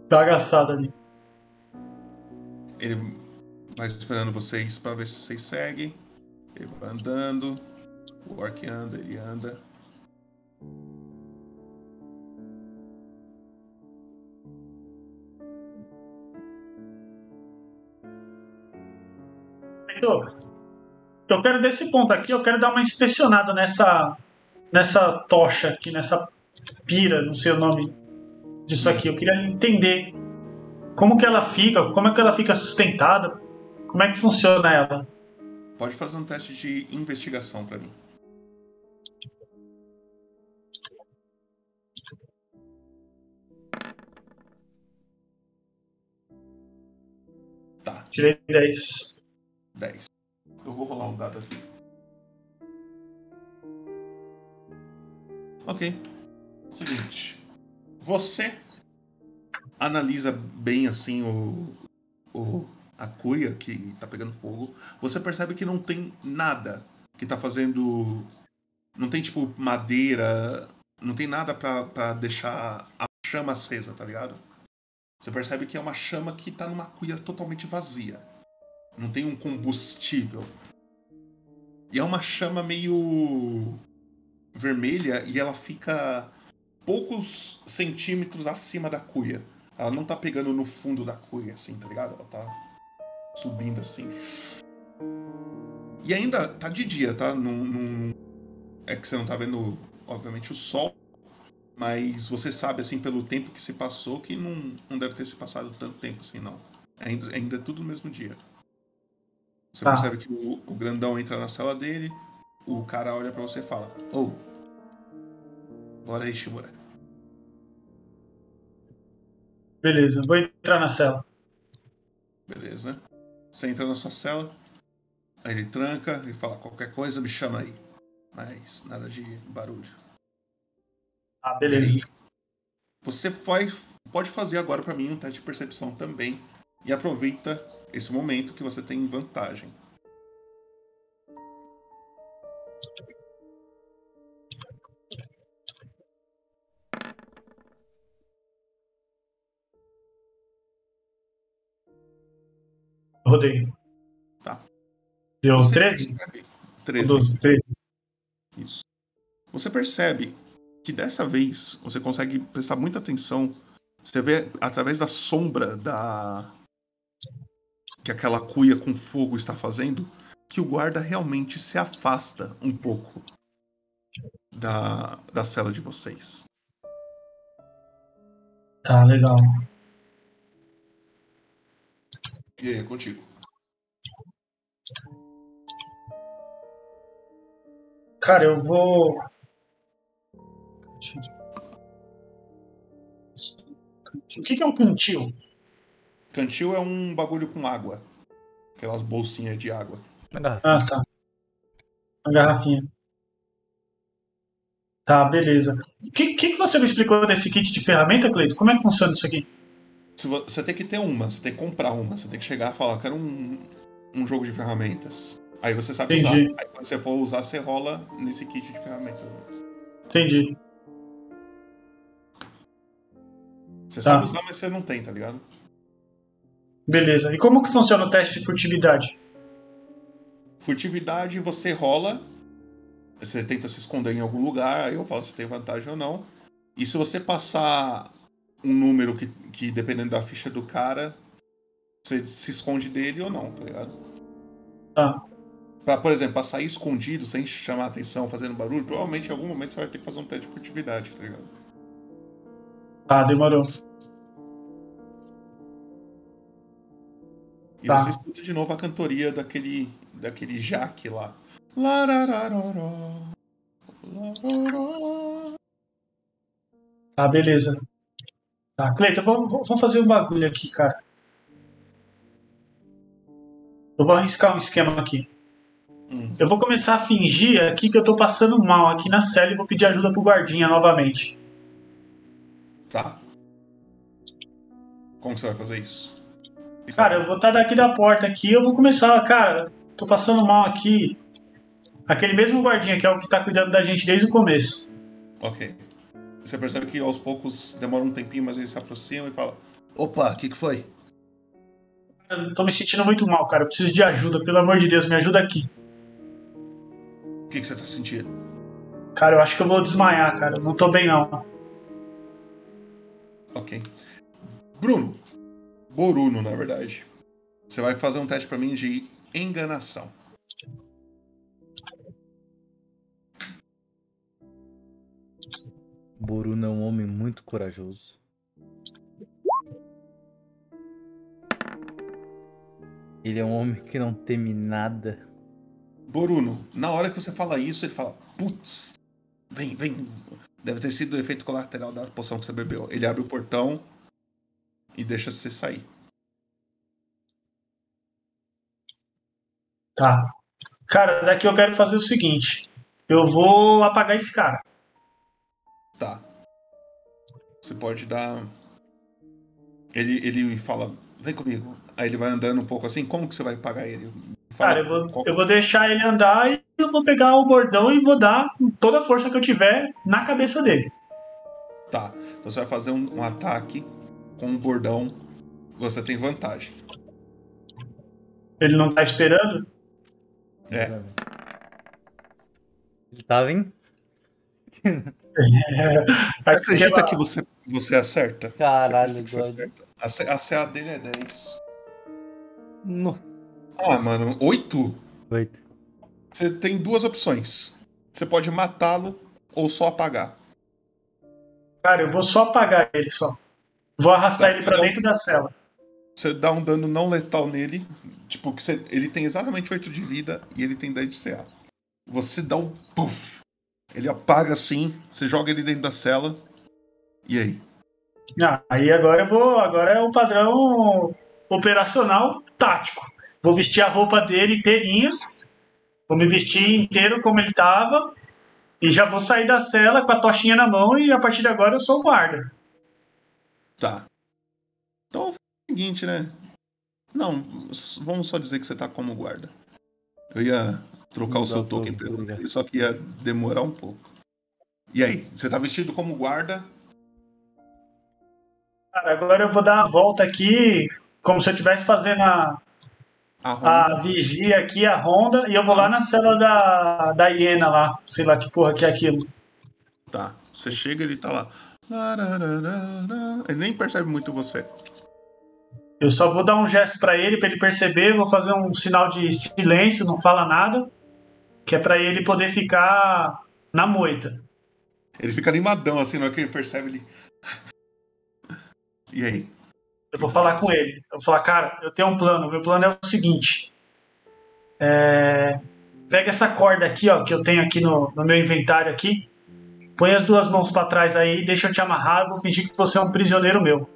bagaçado ali. Ele vai esperando vocês pra ver se vocês seguem. Ele vai andando. O Orc anda, ele anda. Heitor, eu quero desse ponto aqui, eu quero dar uma inspecionada nessa nessa tocha aqui, nessa pira, não sei o nome disso aqui. Eu queria entender como que ela fica, como é que ela fica sustentada, como é que funciona ela. Pode fazer um teste de investigação pra mim. Tá. Tirei 10. 10. Eu vou rolar um dado aqui. Ok. Seguinte. Você analisa bem assim o, o a cuia que tá pegando fogo, você percebe que não tem nada que tá fazendo. Não tem tipo madeira, não tem nada pra deixar a chama acesa, tá ligado? Você percebe que é uma chama que tá numa cuia totalmente vazia. Não tem um combustível. E é uma chama meio vermelha e ela fica poucos centímetros acima da cuia. Ela não tá pegando no fundo da cuia, assim, tá ligado? Ela tá subindo assim. E ainda tá de dia, tá? Num, num... É que você não tá vendo, obviamente, o sol. Mas você sabe, assim, pelo tempo que se passou, que não, não deve ter se passado tanto tempo assim, não. Ainda, ainda é tudo no mesmo dia. Você tá. percebe que o, o, grandão entra na cela dele, o cara olha para você e fala: Ô, oh, bora aí, Shimura. Beleza, vou entrar na cela. Beleza. Você entra na sua cela, aí ele tranca e fala: qualquer coisa me chama aí. Mas nada de barulho. Ah, beleza. Você vai, pode fazer agora para mim um teste de percepção também. E aproveita esse momento que você tem vantagem. Rodei. Tá. Deu 13? 13. 13. Isso. Você percebe que dessa vez você consegue prestar muita atenção. Você vê através da sombra da que aquela cuia com fogo está fazendo que o guarda realmente se afasta um pouco da, da cela de vocês. Tá, legal. E aí, é contigo. Cara, eu vou. O que, é um cantil? Cantil é um bagulho com água. Aquelas bolsinhas de água. Ah, tá. Uma garrafinha. Tá, beleza. O que, que, que, você me explicou desse kit de ferramenta, Cleito? Como é que funciona isso aqui? Você tem que ter uma, você tem que comprar uma, você tem que chegar e falar, quero um, um jogo de ferramentas. Aí você sabe Entendi. usar. Aí quando você for usar, você rola nesse kit de ferramentas. Né? Entendi. Você tá. sabe usar, mas você não tem, tá ligado? Beleza. E como que funciona o teste de furtividade? Furtividade, você rola, você tenta se esconder em algum lugar, aí eu falo se tem vantagem ou não. E se você passar um número que, que dependendo da ficha do cara, você se esconde dele ou não, tá ligado? Tá. Pra, por exemplo, pra sair escondido, sem chamar atenção, fazendo barulho, provavelmente em algum momento você vai ter que fazer um teste de furtividade, tá ligado? Tá, demorou. E tá. você escuta de novo a cantoria daquele, daquele Jaque lá. Lararararó, Tá, beleza. Tá, Cleiton, vamos, vamos fazer um bagulho aqui, cara. Eu vou arriscar um esquema aqui. Hum. Eu vou começar a fingir aqui que eu tô passando mal aqui na cela e vou pedir ajuda pro guardinha novamente. Tá. Como você vai fazer isso? Cara, eu vou estar daqui da porta aqui eu vou começar, cara, tô passando mal aqui. Aquele mesmo guardinha que é o que tá cuidando da gente desde o começo. Ok. Você percebe que aos poucos demora um tempinho, mas eles se aproximam e falam: Opa, o que, que foi? Eu tô me sentindo muito mal, cara. Eu preciso de ajuda, pelo amor de Deus, me ajuda aqui. O que, que você tá sentindo? Cara, eu acho que eu vou desmaiar, cara. Não tô bem, não. Ok. Bruno, Boruno, na verdade. Você vai fazer um teste para mim de enganação. Boruno é um homem muito corajoso. Ele é um homem que não teme nada. Boruno, na hora que você fala isso, ele fala: Putz, vem, vem. Deve ter sido o efeito colateral da poção que você bebeu. Ele abre o portão, e deixa você sair. Tá. Cara, daqui eu quero fazer o seguinte. Eu vou apagar esse cara. Tá. Você pode dar. Ele, ele fala. vem comigo. Aí ele vai andando um pouco assim. Como que você vai pagar ele? Cara, eu vou, eu vou deixar ele andar e eu vou pegar o bordão e vou dar toda a força que eu tiver na cabeça dele. Tá. Então você vai fazer um, um ataque com um bordão. Você tem vantagem. Ele não tá esperando? É. Ele tava, hein? Você acredita que você, você acerta? Caralho, Você acerta? A, CA dele é 10. No. Ah, mano, 8? 8. Você tem duas opções. Você pode matá-lo ou só apagar. Cara, eu vou só apagar ele só. Vou arrastar ele pra dentro da cela. Você dá um dano não letal nele. Tipo, que você- ele tem exatamente 8 de vida e ele tem 10 de CA. Você dá um puff. Ele apaga assim, você joga ele dentro da cela. E aí? Ah, aí agora eu vou. Agora é o padrão operacional tático. Vou vestir a roupa dele inteirinha. Vou me vestir inteiro como ele tava. E já vou sair da cela com a tochinha na mão e a partir de agora eu sou o guarda. Tá. Então é o seguinte, né? Não, vamos só dizer que você tá como guarda. Eu ia trocar o seu token pelo dele, só que ia demorar um pouco. E aí, você tá vestido como guarda? Cara, agora eu vou dar uma volta aqui, como se eu estivesse fazendo a, a vigia aqui, a ronda, e eu vou lá na cela da, da hiena lá. Sei lá que porra que é aquilo. Tá. Você chega ele tá lá. Ele nem percebe muito você. Eu só vou dar um gesto pra ele, pra ele perceber, vou fazer um sinal de silêncio, não fala nada, que é pra ele poder ficar na moita. Ele fica animadão assim, na hora que ele percebe ele. E aí? Eu vou falar com ele. Eu vou falar, cara, eu tenho um plano. Meu plano é o seguinte. É, Pega essa corda aqui, ó, que eu tenho aqui no, no meu inventário aqui. Põe as duas mãos pra trás aí, deixa eu te amarrar. Eu vou fingir que você é um prisioneiro meu.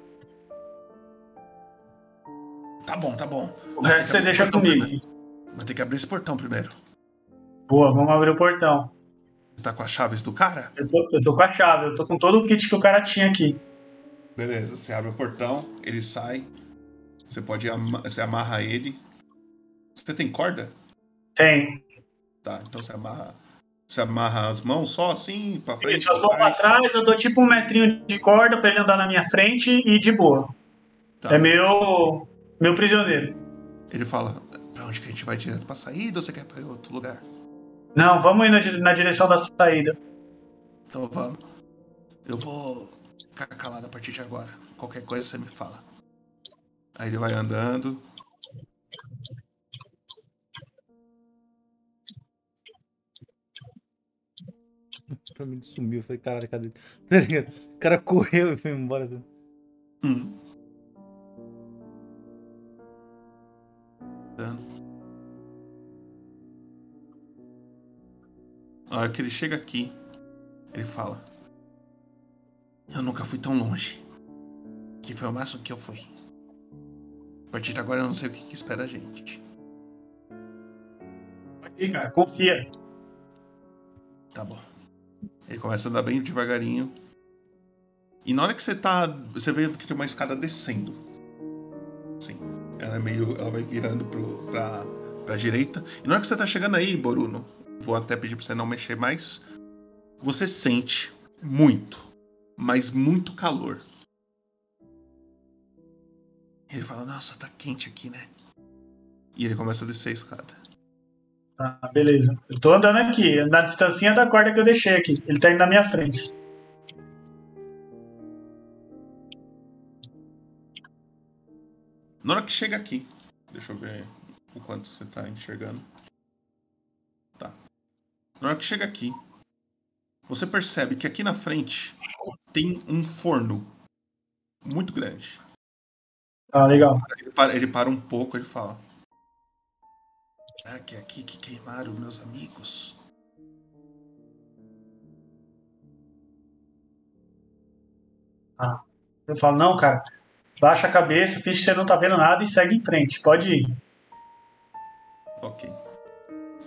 Tá bom, tá bom. O resto você deixa comigo. Vai ter que abrir esse portão primeiro. Boa, vamos abrir o portão. Você tá com as chaves do cara? Eu tô, eu tô com a chave, eu tô com todo o kit que o cara tinha aqui. Beleza, você abre o portão, ele sai. Você pode ama você amarra ele. Você tem corda? Tem. Tá, então você amarra. Você amarra as mãos só assim, pra frente. Isso, as mãos pra trás, eu dou tipo um metrinho de corda pra ele andar na minha frente e de boa. Tá. É meu. meu prisioneiro. Ele fala, pra onde que a gente vai direto pra saída ou você quer ir pra outro lugar? Não, vamos ir na, di- na direção da saída. Então vamos. Eu vou ficar calado a partir de agora. Qualquer coisa você me fala. Aí ele vai andando. Pra mim ele sumiu. Eu falei, caralho, cadê ele? Tá? O cara correu e foi embora. Hum. A hora que ele chega aqui, ele fala: Eu nunca fui tão longe. Que foi o máximo que eu fui. A partir de agora eu não sei o que, que espera a gente. Aqui, cara, confia. Tá bom. Ele começa a andar bem devagarinho. E na hora que você tá. Você vê que tem uma escada descendo. Sim. Ela é meio. Ela vai virando pro, pra, pra direita. E na hora que você tá chegando aí, Boruno, vou até pedir pra você não mexer mais. Você sente muito, mas muito calor. Ele fala, nossa, tá quente aqui, né? E ele começa a descer a escada. Ah, beleza. Eu tô andando aqui, na distancinha da corda que eu deixei aqui. Ele tá indo na minha frente. Na hora que chega aqui, deixa eu ver o quanto você tá enxergando. Tá. Na hora que chega aqui, você percebe que aqui na frente tem um forno muito grande. Ah, legal. Ele para, ele para um pouco e fala: Será que é aqui que queimaram meus amigos? Ah. Eu falo, não, cara. Baixa a cabeça, finge que você não tá vendo nada e segue em frente. Pode ir. Ok.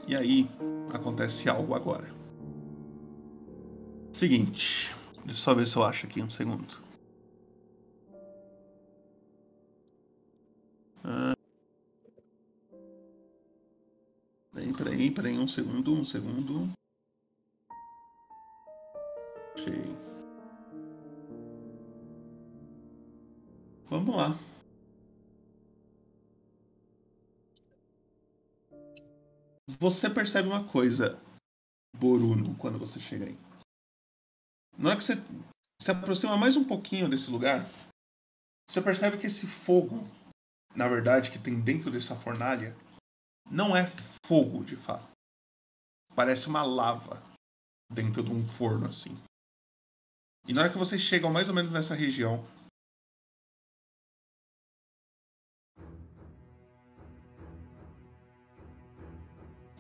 E aí acontece algo agora. Seguinte, deixa eu só ver se eu acho aqui um segundo. Ah. Peraí, peraí, peraí, um segundo, um segundo. Achei. Vamos lá. Você percebe uma coisa, Boruno, quando você chega aí. Na hora que você se aproxima mais um pouquinho desse lugar, você percebe que esse fogo, na verdade, que tem dentro dessa fornalha, não é fogo de fato. Parece uma lava dentro de um forno assim. E na hora que vocês chegam mais ou menos nessa região,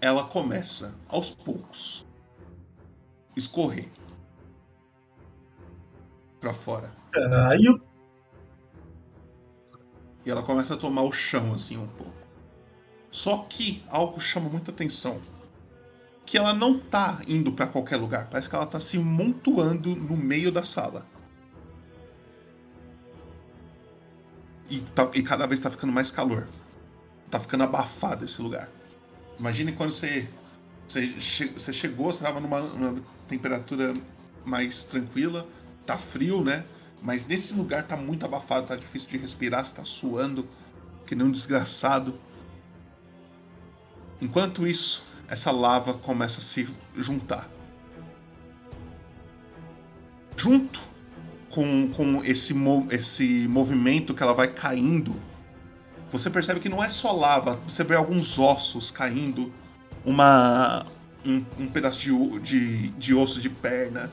ela começa aos poucos escorrer para fora. Caralho. E ela começa a tomar o chão assim um pouco. Só que algo chama muita atenção. Que ela não tá indo para qualquer lugar. Parece que ela tá se montuando no meio da sala. E, tá- e cada vez tá ficando mais calor. Tá ficando abafado esse lugar. Imagine quando você, você, você chegou, você tava numa, numa temperatura mais tranquila. Tá frio, né? Mas nesse lugar tá muito abafado, tá difícil de respirar, você tá suando, que nem um desgraçado. Enquanto isso, essa lava começa a se juntar. Junto com, com esse, esse movimento que ela vai caindo, você percebe que não é só lava, você vê alguns ossos caindo, uma, um, um pedaço de, de, de osso de perna,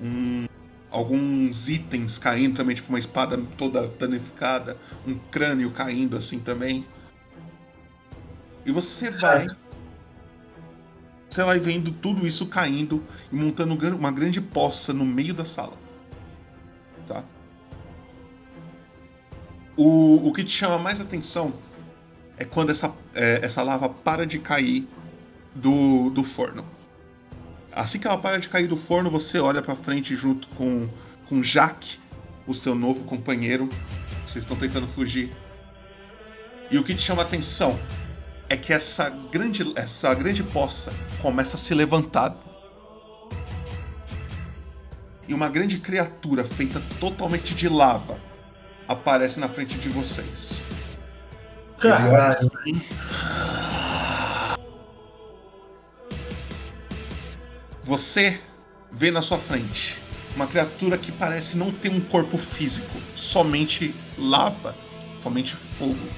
um, alguns itens caindo também, tipo uma espada toda danificada, um crânio caindo assim também. E você vai. Você vai vendo tudo isso caindo e montando uma grande poça no meio da sala. Tá? O, o que te chama mais atenção é quando essa, é, essa lava para de cair do, do forno. Assim que ela para de cair do forno, você olha pra frente junto com, com Jaque, o seu novo companheiro. Vocês estão tentando fugir. E o que te chama atenção é que essa grande, essa grande poça começa a se levantar. E uma grande criatura feita totalmente de lava aparece na frente de vocês. Caralho. Assim, Você vê na sua frente uma criatura que parece não ter um corpo físico, somente lava, somente fogo.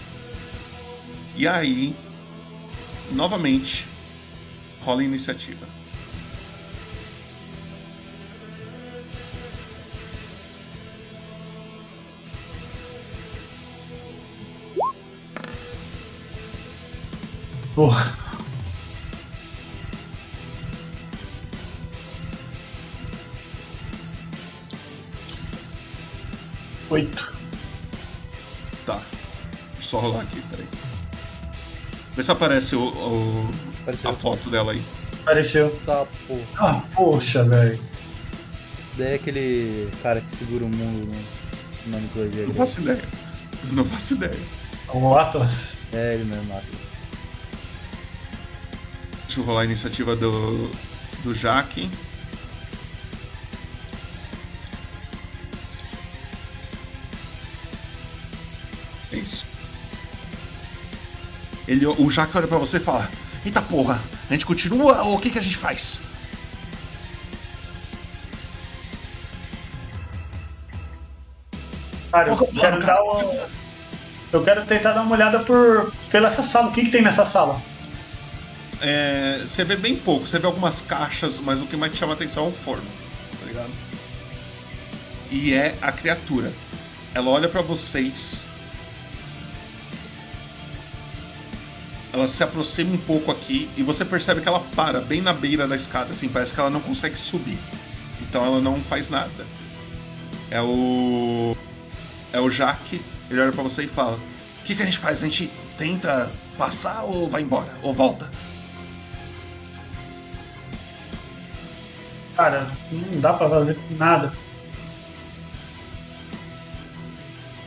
E aí, novamente, rola a iniciativa. Porra. Oito. Tá. Só rolar aqui, peraí. Vê se aparece o, o- a foto dela aí. Apareceu. Tá, porra. Ah, poxa, velho. Daí é aquele cara que segura o mundo no, na mitologia. Não faço ideia. Não faço ideia. O Atlas. É ele mesmo, Atlas. Deixa eu rolar a iniciativa do, do Jaque. É isso. Ele, o Jaque olha pra você e fala: Eita porra, a gente continua ou o que, que a gente faz? Cara, eu quero dar uma... Eu quero tentar dar uma olhada por pela essa sala. O que, que tem nessa sala? É, você vê bem pouco, você vê algumas caixas, mas o que mais te chama a atenção é o forno, tá ligado? E é a criatura. Ela olha pra vocês. Ela se aproxima um pouco aqui e você percebe que ela para bem na beira da escada, assim, parece que ela não consegue subir. Então ela não faz nada. É o. É o Jaque, ele olha pra você e fala: O que, que a gente faz? A gente tenta passar ou vai embora? Ou volta? Cara, não dá pra fazer nada.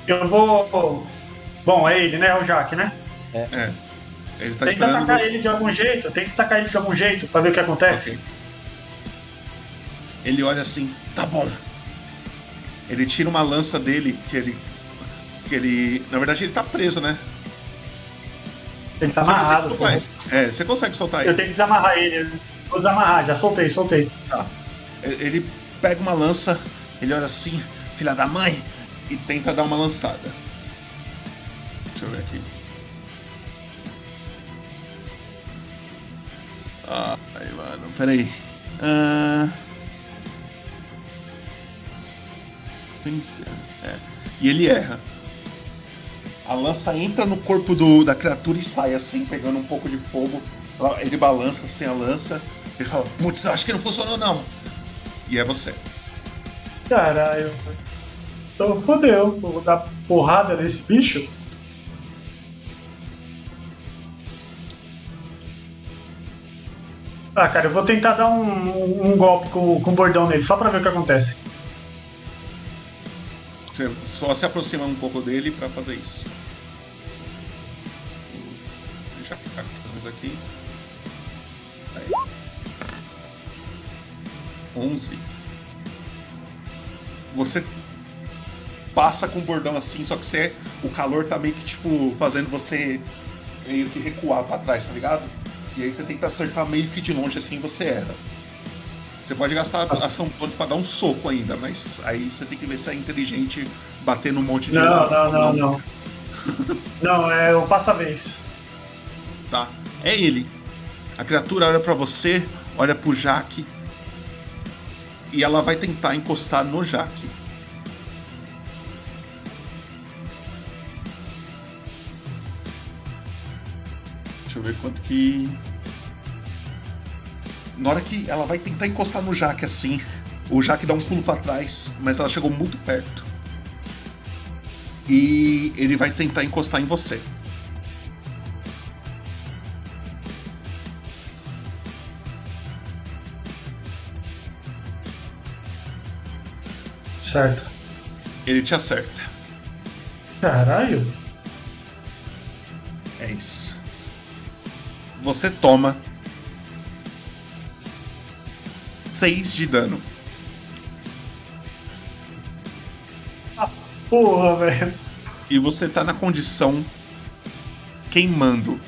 Eu vou. Bom, é ele, né? É o Jaque, né? É. É. Ele tá Tenta esperando. atacar ele de algum jeito, tenta atacar ele de algum jeito pra ver o que acontece. Ele olha assim, tá bom. Ele tira uma lança dele, que ele. Que ele. Na verdade ele tá preso, né? Ele tá Você consegue amarrado. ele. É, você consegue soltar Eu ele. tenho que desamarrar ele. Vou desamarrar, já soltei, soltei. Tá. Ele pega uma lança, ele olha assim, filha da mãe, e tenta dar uma lançada. Deixa eu ver aqui. Ai, mano, peraí. Pensa. É. E ele erra. A lança entra no corpo do, da criatura e sai assim, pegando um pouco de fogo. Ele balança assim a lança. Ele fala, putz, acho que não funcionou não. E é você. Caralho. Então fodeu. Vou dar porrada nesse bicho. Ah, cara, eu vou tentar dar um, um- um golpe com, com o bordão nele, só pra ver o que acontece. Você só se aproxima um pouco dele pra fazer isso. 11. Você passa com o bordão assim, só que você, o calor tá meio que tipo fazendo você meio que recuar pra trás, tá ligado? E aí você tenta acertar meio que de longe assim você erra. Você pode gastar ação bônus pra dar um soco ainda, mas aí você tem que ver se é inteligente bater num monte de. Não, não, não, não. Não, é o passa vez. Tá. É ele. A criatura olha pra você, olha pro Jaque. E ela vai tentar encostar no Jaque. Deixa eu ver quanto que. Na hora que ela vai tentar encostar no Jaque assim, o Jaque dá um pulo pra trás, mas ela chegou muito perto. E ele vai tentar encostar em você. Certo. Ele te acerta. Caralho. É isso. Você toma 6 de dano. Porra, velho. E você tá na condição queimando.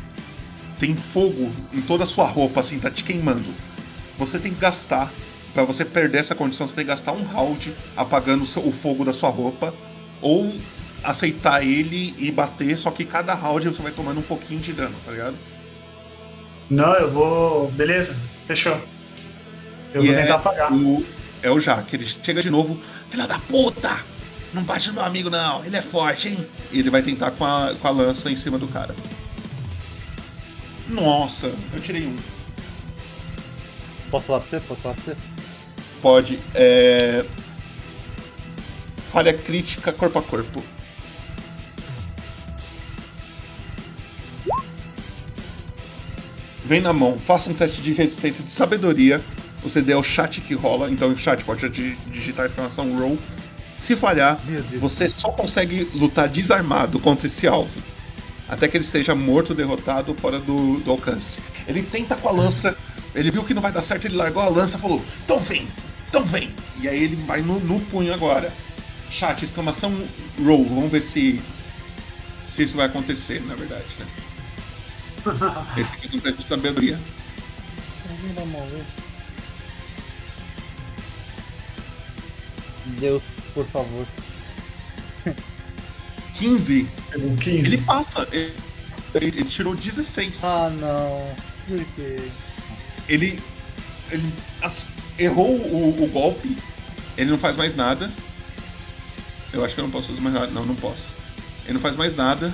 Tem fogo em toda a sua roupa, assim, tá te queimando. Você tem que gastar. Pra você perder essa condição, você tem que gastar um round apagando o fogo da sua roupa. Ou aceitar ele e bater, só que cada round você vai tomando um pouquinho de dano, tá ligado? Não, eu vou. Beleza, fechou. Eu E vou é tentar apagar. O, é o Jaque, ele chega de novo. Filha da puta! Não bate no meu amigo, não. Ele é forte, hein? E ele vai tentar com a, com a lança em cima do cara. Nossa, eu tirei um. Posso falar pra você? Posso falar pra você? Pode. É... Falha crítica corpo a corpo. Vem na mão, faça um teste de resistência de sabedoria. O CD é o chat que rola, então o chat pode di- digitar a exclamação roll. Se falhar, você só consegue lutar desarmado contra esse alvo. Até que ele esteja morto, derrotado, fora do, do alcance. Ele tenta com a lança, ele viu que não vai dar certo, ele largou a lança e falou: Então vem, então vem. E aí ele vai no, no punho agora. Chat, exclamação roll. Vamos ver se, se isso vai acontecer, na verdade. Né? Tem que fazer um teste de sabedoria. Deus, por favor. 15. 15. Ele passa. Ele, ele tirou 16. Ah, não. Por quê? Ele. Ele as- errou o, o golpe. Ele não faz mais nada. Eu acho que eu não posso fazer mais nada. Não, não posso. Ele não faz mais nada.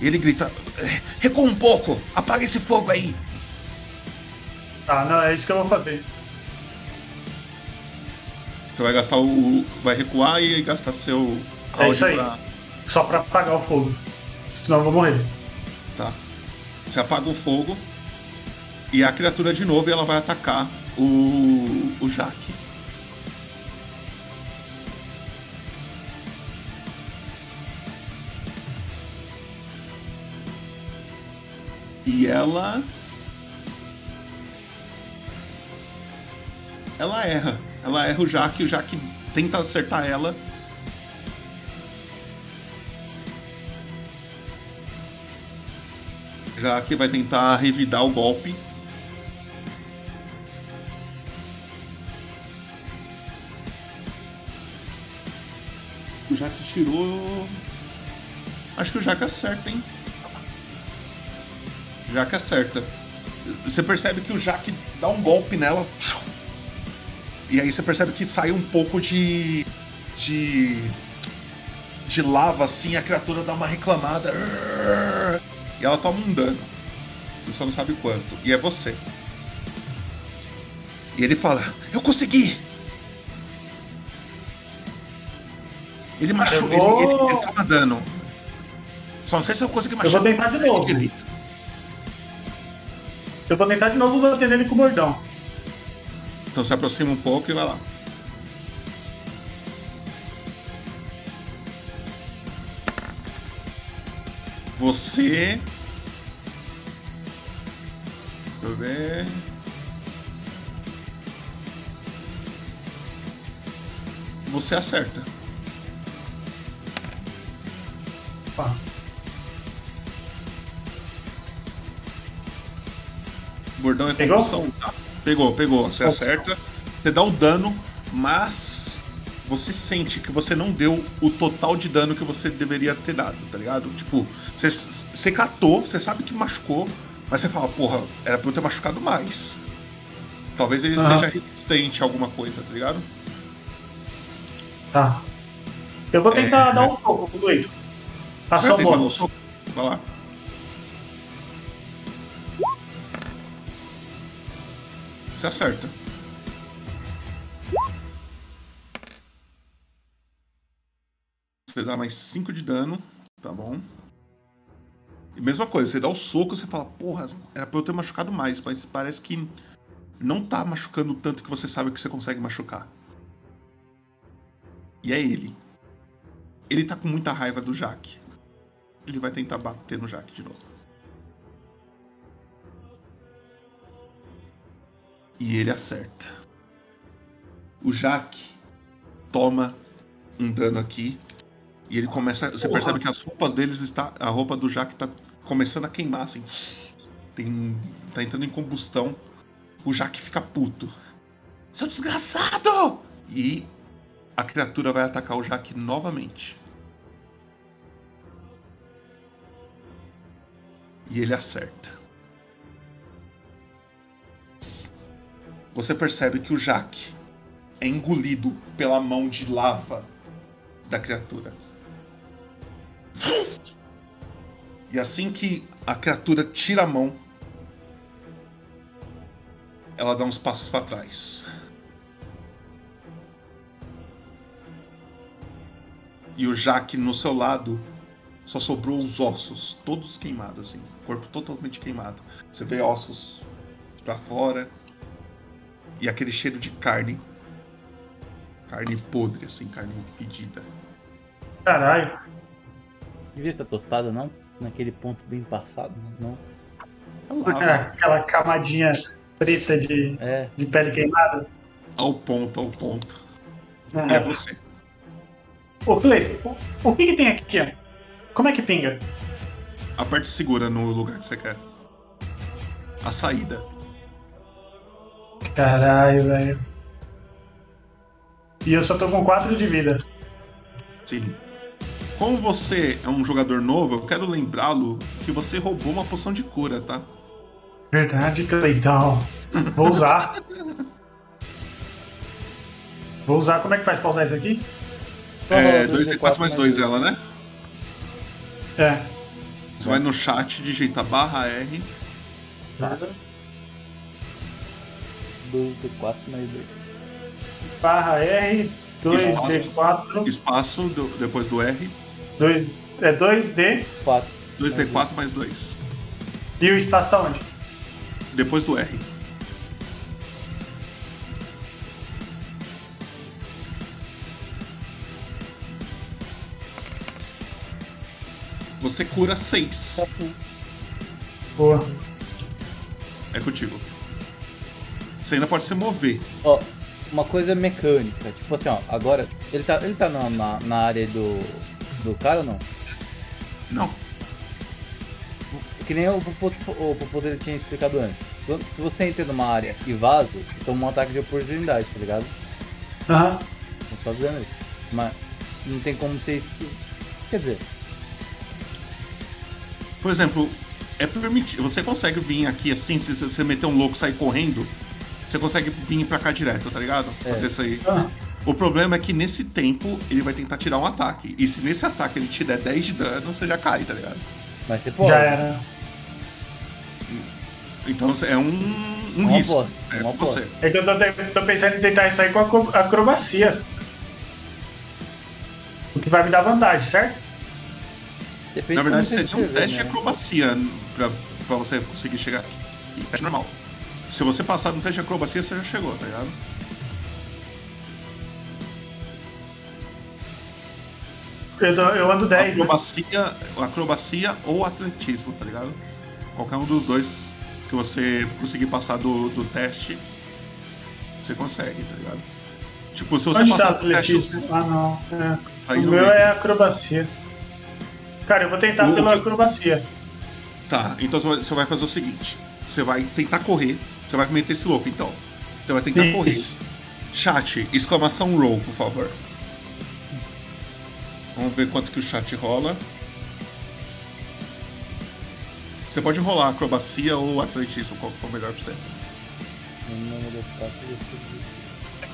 Ele grita: "Eh, Recua um pouco! Apaga esse fogo aí! Tá, não, é isso que eu vou fazer. Você vai gastar o. o- Vai recuar e gastar seu. É isso aí. pra- Só pra apagar o fogo. Senão eu vou morrer. Tá. Você apaga o fogo. E a criatura de novo ela vai atacar o. o Jaque. E ela. Ela erra. Ela erra o Jaque, o Jaque tenta acertar ela. Jaque vai tentar revidar o golpe. O Jaque tirou. Acho que o Jaque acerta, hein? Jaque acerta. Você percebe que o Jaque dá um golpe nela. E aí você percebe que sai um pouco de. de. de lava assim, a criatura dá uma reclamada. E ela toma um dano. Você só não sabe quanto. E é você. E ele fala: Eu consegui! Ele machuca. Eu vou- Ele, ele, ele toma dano. Só não sei se eu consegui Eu machucar. vou tentar de novo. Eu vou tentar de novo bater nele com o bordão. Então se aproxima um pouco e vai lá. Você. Deixa eu ver. Você acerta. Pá. O bordão é Pegou? condução, tá? Pegou, pegou. Você acerta. Você dá o dano, mas você sente que você não deu o total de dano que você deveria ter dado, tá ligado? Tipo, você, você catou, você sabe que machucou, mas você fala, porra, era pra eu ter machucado mais. Talvez ele Aham. seja resistente a alguma coisa, tá ligado? Tá. Eu vou tentar É. dar um soco com o Dueito. Ação um bônus. Vai lá. Você acerta. Você dá mais 5 de dano, tá bom? E mesma coisa, você dá o soco, você fala, porra, era pra eu ter machucado mais, mas parece que não tá machucando tanto que você sabe que você consegue machucar. E é ele. Ele tá com muita raiva do Jaque. Ele vai tentar bater no Jaque de novo. E ele acerta. O Jaque toma um dano aqui. E ele começa. Você Porra. percebe que as roupas deles está. A roupa do Jaque tá começando a queimar, assim. Tem, tá entrando em combustão. O Jaque fica puto. Seu desgraçado! E a criatura vai atacar o Jaque novamente. E ele acerta. Você percebe que o Jaque é engolido pela mão de lava da criatura. E assim que a criatura tira a mão, ela dá uns passos para trás. E o Jaque no seu lado só sobrou os ossos, todos queimados assim, corpo totalmente queimado. Você vê ossos pra fora e aquele cheiro de carne, carne podre assim, carne fedida. Caralho. Devia estar tostada, não? Naquele ponto bem passado, não? Aquela camadinha preta de, de pele queimada. Ao ponto, ao ponto. É. É você. Ô, Cleito, o, o que, que tem aqui? Como é que pinga? Aperte segura no lugar que você quer. A saída. Caralho, velho. E eu só tô com 4 de vida. Sim. Como você é um jogador novo, eu quero lembrá-lo que você roubou uma poção de cura, tá? Verdade, Cleitão. Vou usar. Vou usar. Como é que faz pra usar isso aqui? É 2d4 mais 2 ela, né? É. Você vai no chat, digita barra R. Nada. 2d4 mais 2. Barra R, 2D4. Espaço do- depois do R. 2, é 2D. 4. 2d4 mais 2. E o espaço onde? Depois do R. Você cura 6. Boa. É contigo. Você ainda pode se mover. Ó, uma coisa mecânica, tipo assim, ó, agora. Ele tá, ele tá na, na, na área do. do cara ou não? Não. Que nem o Popo, o Popo dele tinha explicado antes. Quando- Se você entra numa área e vaza, você toma um ataque de oportunidade, tá ligado? Aham. Tô só dizendo isso. Mas não tem como ser isso. Quer dizer, Por exemplo, é permitido. Você consegue vir aqui assim, se você meter um louco e sair correndo, você consegue vir pra cá direto, tá ligado? É. Fazer isso aí. Ah. O problema é que nesse tempo ele vai tentar tirar um ataque. E se nesse ataque ele te der 10 de dano, você já cai, tá ligado? mas você pode. Já era. Então é um, um Uma risco. aposta, É uma com você. É que eu tô, tô pensando em tentar isso aí com acro- acrobacia. O que vai me dar vantagem, certo? Depende Na verdade, seria um teste de né? acrobacia pra, pra você conseguir chegar aqui. E Teste normal. Se você passar no teste de acrobacia, você já chegou, tá ligado? Eu, tô- eu ando 10, né? acrobacia, acrobacia ou atletismo, tá ligado? Qualquer um dos dois que você conseguir passar do, do teste, você consegue, tá ligado? Tipo, se você Onde tá passar teste. atletismo? Ah, não. É. Tá o meu meio. é acrobacia. Cara, eu vou tentar O- pela acrobacia. Tá, então você vai, fazer o seguinte: você vai tentar correr, você vai meter esse louco então. Você vai tentar Isso. correr. Chat, exclamação roll, por favor. Vamos ver quanto que o chat rola. Você pode rolar acrobacia ou atletismo, qual for melhor pra você.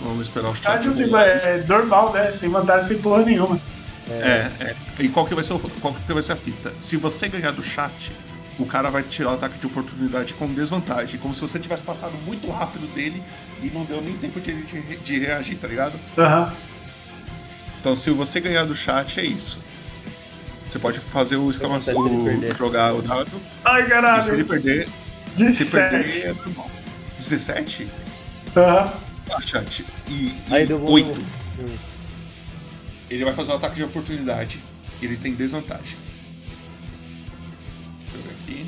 Vamos esperar o chat. Rolar. é normal, né? Sem vantagem, sem porra nenhuma. É, é. E qual que, vai ser o- qual que vai ser a fita? Se você ganhar do chat, o cara vai tirar o ataque de oportunidade com desvantagem. Como se você tivesse passado muito rápido dele e não deu nem tempo de, ele de, de reagir, tá ligado? Aham. Então se você ganhar do chat, é isso. Você pode fazer o exclamação, se o- jogar o dado. Ai, caralho. Se ele perder. Se 17. perder, é normal. 17? Aham. Ah, chat. E, Aí e deu bom. 8. Ele vai fazer o ataque de oportunidade. Ele tem desvantagem. Deixa eu ver aqui.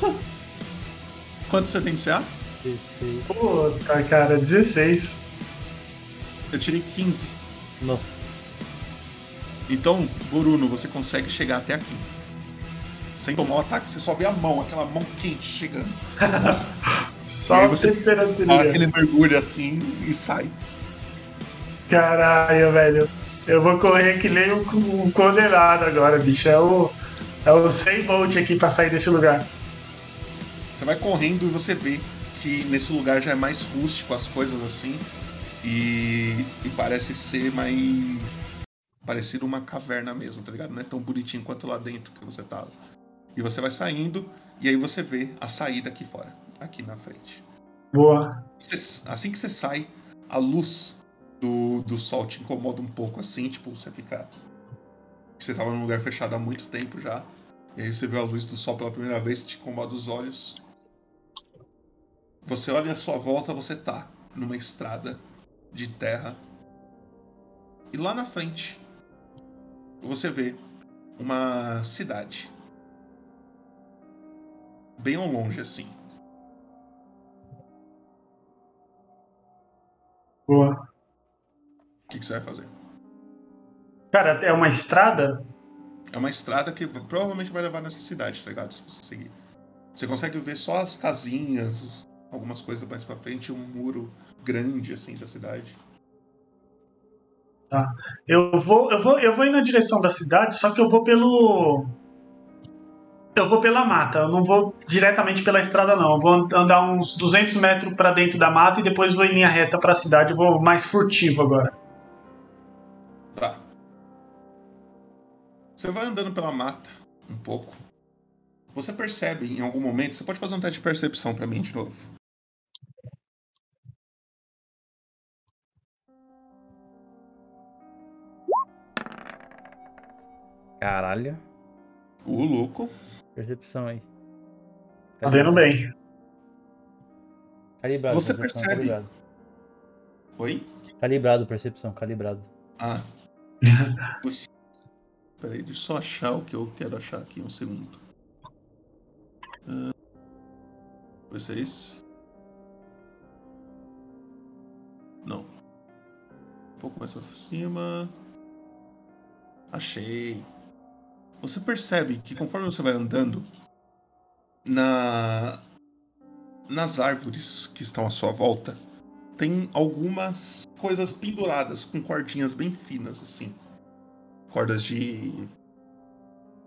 Quanto você tem de CA? 16. Puta, cara, 16. Eu tirei 15. Nossa. Então, Boruno, você consegue chegar até aqui. Sem tomar o ataque, você só vê a mão, aquela mão quente chegando. Só você temperatura. aquele mergulho assim e sai. Caralho, velho. Eu vou correr que nem um, um condenado agora, bicho. É o, é o 100 volt aqui pra sair desse lugar. Você vai correndo e você vê que nesse lugar já é mais rústico as coisas assim. E, e parece ser mais. parecido uma caverna mesmo, tá ligado? Não é tão bonitinho quanto lá dentro que você tava. E você vai saindo e aí você vê a saída aqui fora, aqui na frente. Boa. Você- assim que você sai, a luz do, do sol te incomoda um pouco assim, tipo, você fica. Você tava num lugar fechado há muito tempo já. E aí você vê a luz do sol pela primeira vez, te incomoda os olhos. Você olha à sua volta, você tá numa estrada de terra. E lá na frente, você vê uma cidade. Bem ao longe, assim. Boa. O que, que você vai fazer? Cara, é uma estrada? É uma estrada que provavelmente vai levar nessa cidade, tá ligado? Se você seguir. Você consegue ver só as casinhas, algumas coisas mais pra frente, um muro grande, assim, da cidade. Tá. Eu vou, eu vou, eu vou ir na direção da cidade, só que eu vou pelo. Eu vou pela mata, eu não vou diretamente pela estrada, não. Eu vou andar uns 200 metros pra dentro da mata e depois vou em linha reta pra cidade. Eu vou mais furtivo agora. Tá. Você vai andando pela mata um pouco. Você percebe em algum momento. Você pode fazer um teste de percepção pra mim de novo. Caralho. O louco. Percepção aí. Tá vendo bem. Calibrado. Você percepção, percebe- Calibrado. Oi? Calibrado, percepção, calibrado. Ah. Peraí, deixa eu só achar o que eu quero achar aqui, um segundo. Ah, Vai ser esse? Não. Um pouco mais pra cima. Achei. Você percebe que conforme você vai andando, na nas árvores que estão à sua volta, tem algumas coisas penduradas com cordinhas bem finas assim. Cordas de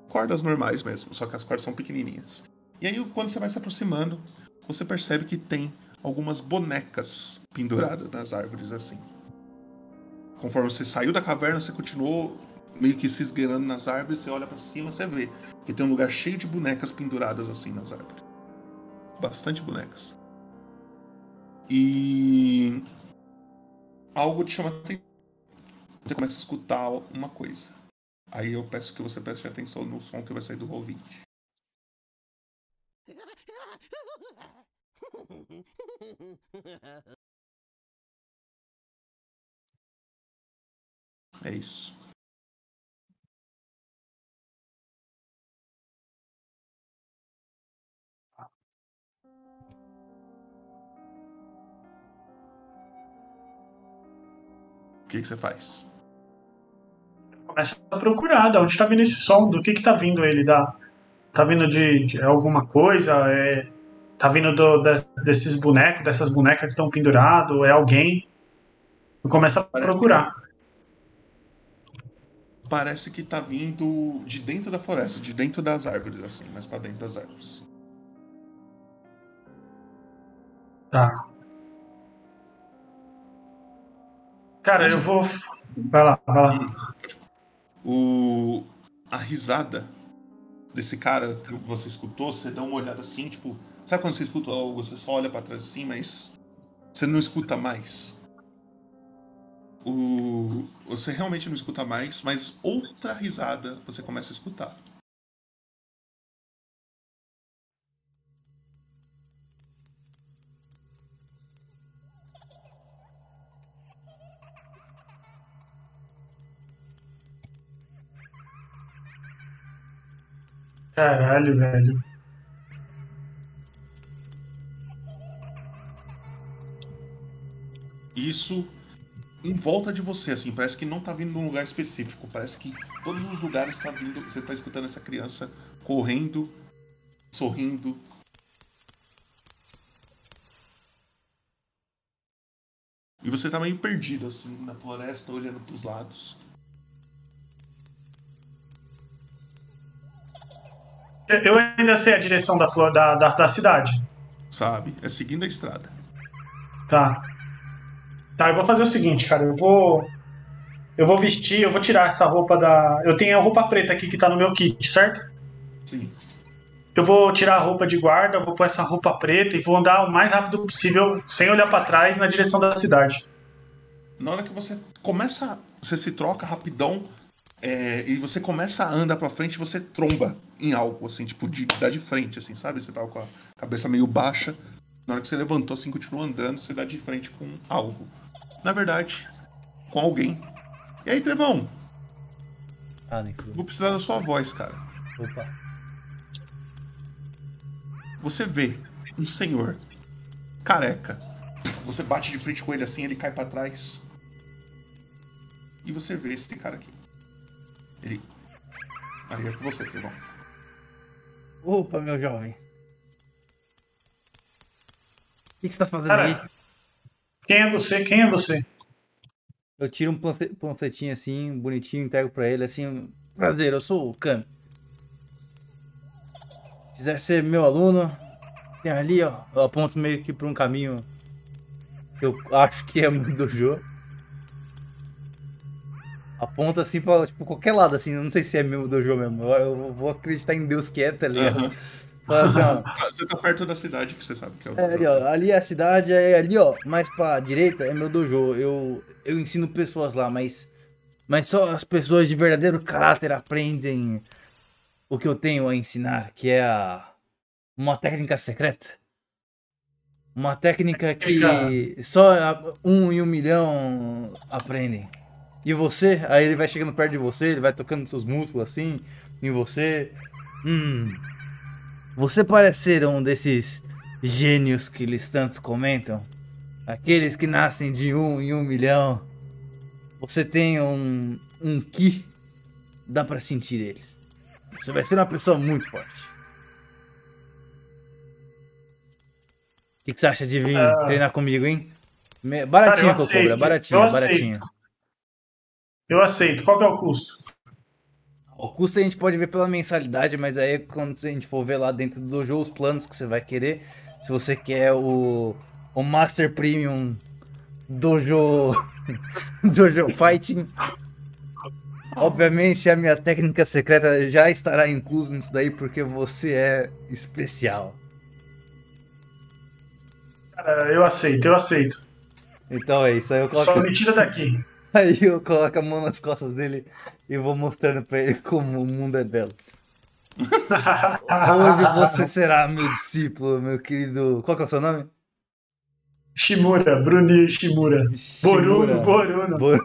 cordas normais mesmo, só que as cordas são pequenininhas. E aí quando você vai se aproximando, você percebe que tem algumas bonecas penduradas nas árvores assim. Conforme você saiu da caverna, você continuou meio que se esgueirando nas árvores, você olha pra cima, você vê que tem um lugar cheio de bonecas penduradas assim nas árvores. Bastante bonecas. E algo te chama atenção. Você começa a escutar uma coisa. Aí eu peço que você preste atenção no som que vai sair do 20. É isso. Que, que você faz? Começa a procurar de onde tá vindo esse som, do que que tá vindo ele da. Tá vindo de, de alguma coisa? É, tá vindo do- des- desses bonecos, dessas bonecas que estão pendurados? É alguém? Eu começo a procurar. Parece que tá vindo de dentro da floresta, de dentro das árvores, assim, mais pra dentro das árvores. Tá. Cara, eu vou. Vai lá, vai lá. O... A risada desse cara que você escutou, você dá uma olhada assim, tipo. Sabe quando você escuta algo, você só olha pra trás assim, mas você não escuta mais. O... Você realmente não escuta mais, mas outra risada você começa a escutar. Caralho, velho. Isso em volta de você, assim, parece que não tá vindo de um lugar específico. Parece que todos os lugares tá vindo. Você tá escutando essa criança correndo, sorrindo. E você tá meio perdido, assim, na floresta, olhando pros lados. Eu ainda sei a direção da, da, da, da cidade. Sabe? É seguindo a estrada. Tá. Tá, eu vou fazer o seguinte, cara. Eu vou. Eu vou vestir, eu vou tirar essa roupa da. Eu tenho a roupa preta aqui que tá no meu kit, certo? Sim. Eu vou tirar a roupa de guarda, vou pôr essa roupa preta e vou andar o mais rápido possível, sem olhar pra trás, na direção da cidade. Na hora que você começa, você se troca rapidão é, e você começa a andar pra frente, você tromba em algo, assim, tipo, de dar de frente, assim, sabe? Você tava com a cabeça meio baixa. Na hora que você levantou, assim, continuou andando, você dá de frente com algo. Na verdade, com alguém. E aí, Trevão? Ah, nem fui. Vou precisar da sua voz, cara. Opa. Você vê um senhor careca. Você bate de frente com ele assim, ele cai pra trás. E você vê esse cara aqui. Ele. Aí é com você, Trevão. Opa, meu jovem. O que, que você tá fazendo Cara, aí? Quem é você? Quem é você? Eu tiro um panfletinho assim, bonitinho, entrego pra ele assim. Prazer, eu sou o Kami. Se quiser ser meu aluno, tem ali, ó. Eu aponto meio que pra um caminho que eu acho que é muito dojo. Aponta assim pra tipo, qualquer lado, assim. Não sei se é meu dojo mesmo. Eu, eu vou acreditar em Deus que é, tá ligado? Assim, ó. Ah, Você tá perto da cidade que você sabe que é o. É ali, ó. Ali é a cidade, é ali, ó. Mais pra direita é meu dojo. Eu, eu ensino pessoas lá, mas. Mas só as pessoas de verdadeiro caráter aprendem o que eu tenho a ensinar, que é a. Uma técnica secreta. Uma técnica que só um em um milhão aprendem. E você? Aí ele vai chegando perto de você, ele vai tocando seus músculos assim, em você. Hum. Você parece ser um desses gênios que eles tanto comentam. Aqueles que nascem de um em um milhão. Você tem um, um ki. Dá pra sentir ele. Você vai ser uma pessoa muito forte. O que, que você acha de vir Ah. treinar comigo, hein? Baratinho, Cara, eu Cocobra, aceito, baratinho, baratinho. Eu aceito. Qual que é o custo? O custo a gente pode ver pela mensalidade, mas aí quando a gente for ver lá dentro do dojo os planos que você vai querer, se você quer o, o Master Premium Dojo Dojo Fighting, obviamente a minha técnica secreta já estará incluso nisso daí porque você é especial. Cara, eu aceito, eu aceito. Então é isso aí eu Só coloco me tira daqui. Aí eu coloco a mão nas costas dele e vou mostrando pra ele como o mundo é belo. Hoje você será meu discípulo, meu querido. Qual que é o seu nome? Shimura, Brunir Shimura. Boruno, Boruno. Bor.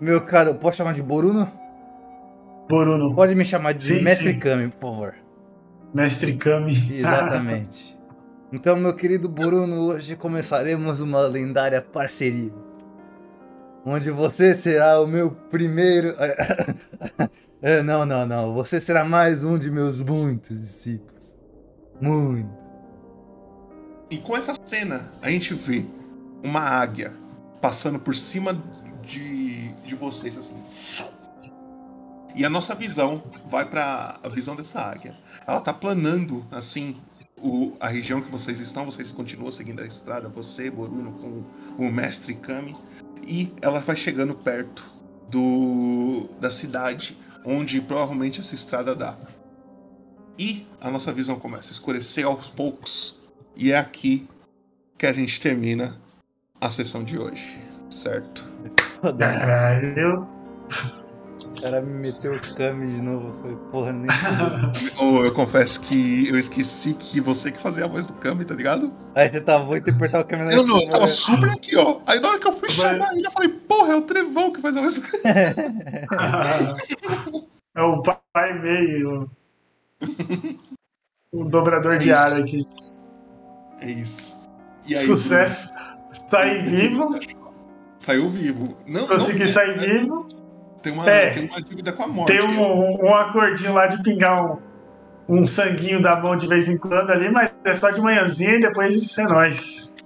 Meu caro, posso chamar de Boruno? Boruno. Pode me chamar de Sim, Mestre sim. Kami, por favor. Mestre Kami. Exatamente. Então, meu querido Boruno, hoje começaremos uma lendária parceria. Onde você será o meu primeiro. É, não, não, não. Você será mais um de meus muitos discípulos. Muito. E com essa cena, a gente vê uma águia passando por cima de, de vocês, assim. E a nossa visão vai para a visão dessa águia. Ela tá planando, assim, o, a região que vocês estão. Vocês continuam seguindo a estrada, você, Boruno, com o mestre Kami. E ela vai chegando perto do da cidade onde provavelmente essa estrada dá. E a nossa visão começa a escurecer aos poucos. E é aqui que a gente termina a sessão de hoje, certo? Caralho. O cara me meteu o Kami de novo. Foi porra nem. Ou eu confesso que eu esqueci que você que fazia a voz do Kami, tá ligado? Aí você tava muito interpretar o Kami na Eu não, eu tava né? super aqui, ó. Aí na hora que eu fui chamar ele, eu falei, porra, é o Trevão que faz a voz do Kami. É o pai meio. O dobrador de ar aqui. É isso. E aí, Sucesso. Sai vivo. Saiu vivo. Não, Consegui não, sair vivo. Tem uma, É. tem uma dívida com a morte. Tem um, um acordinho lá de pingar um, um sanguinho da mão de vez em quando ali, mas é só de manhãzinha e depois isso é nóis.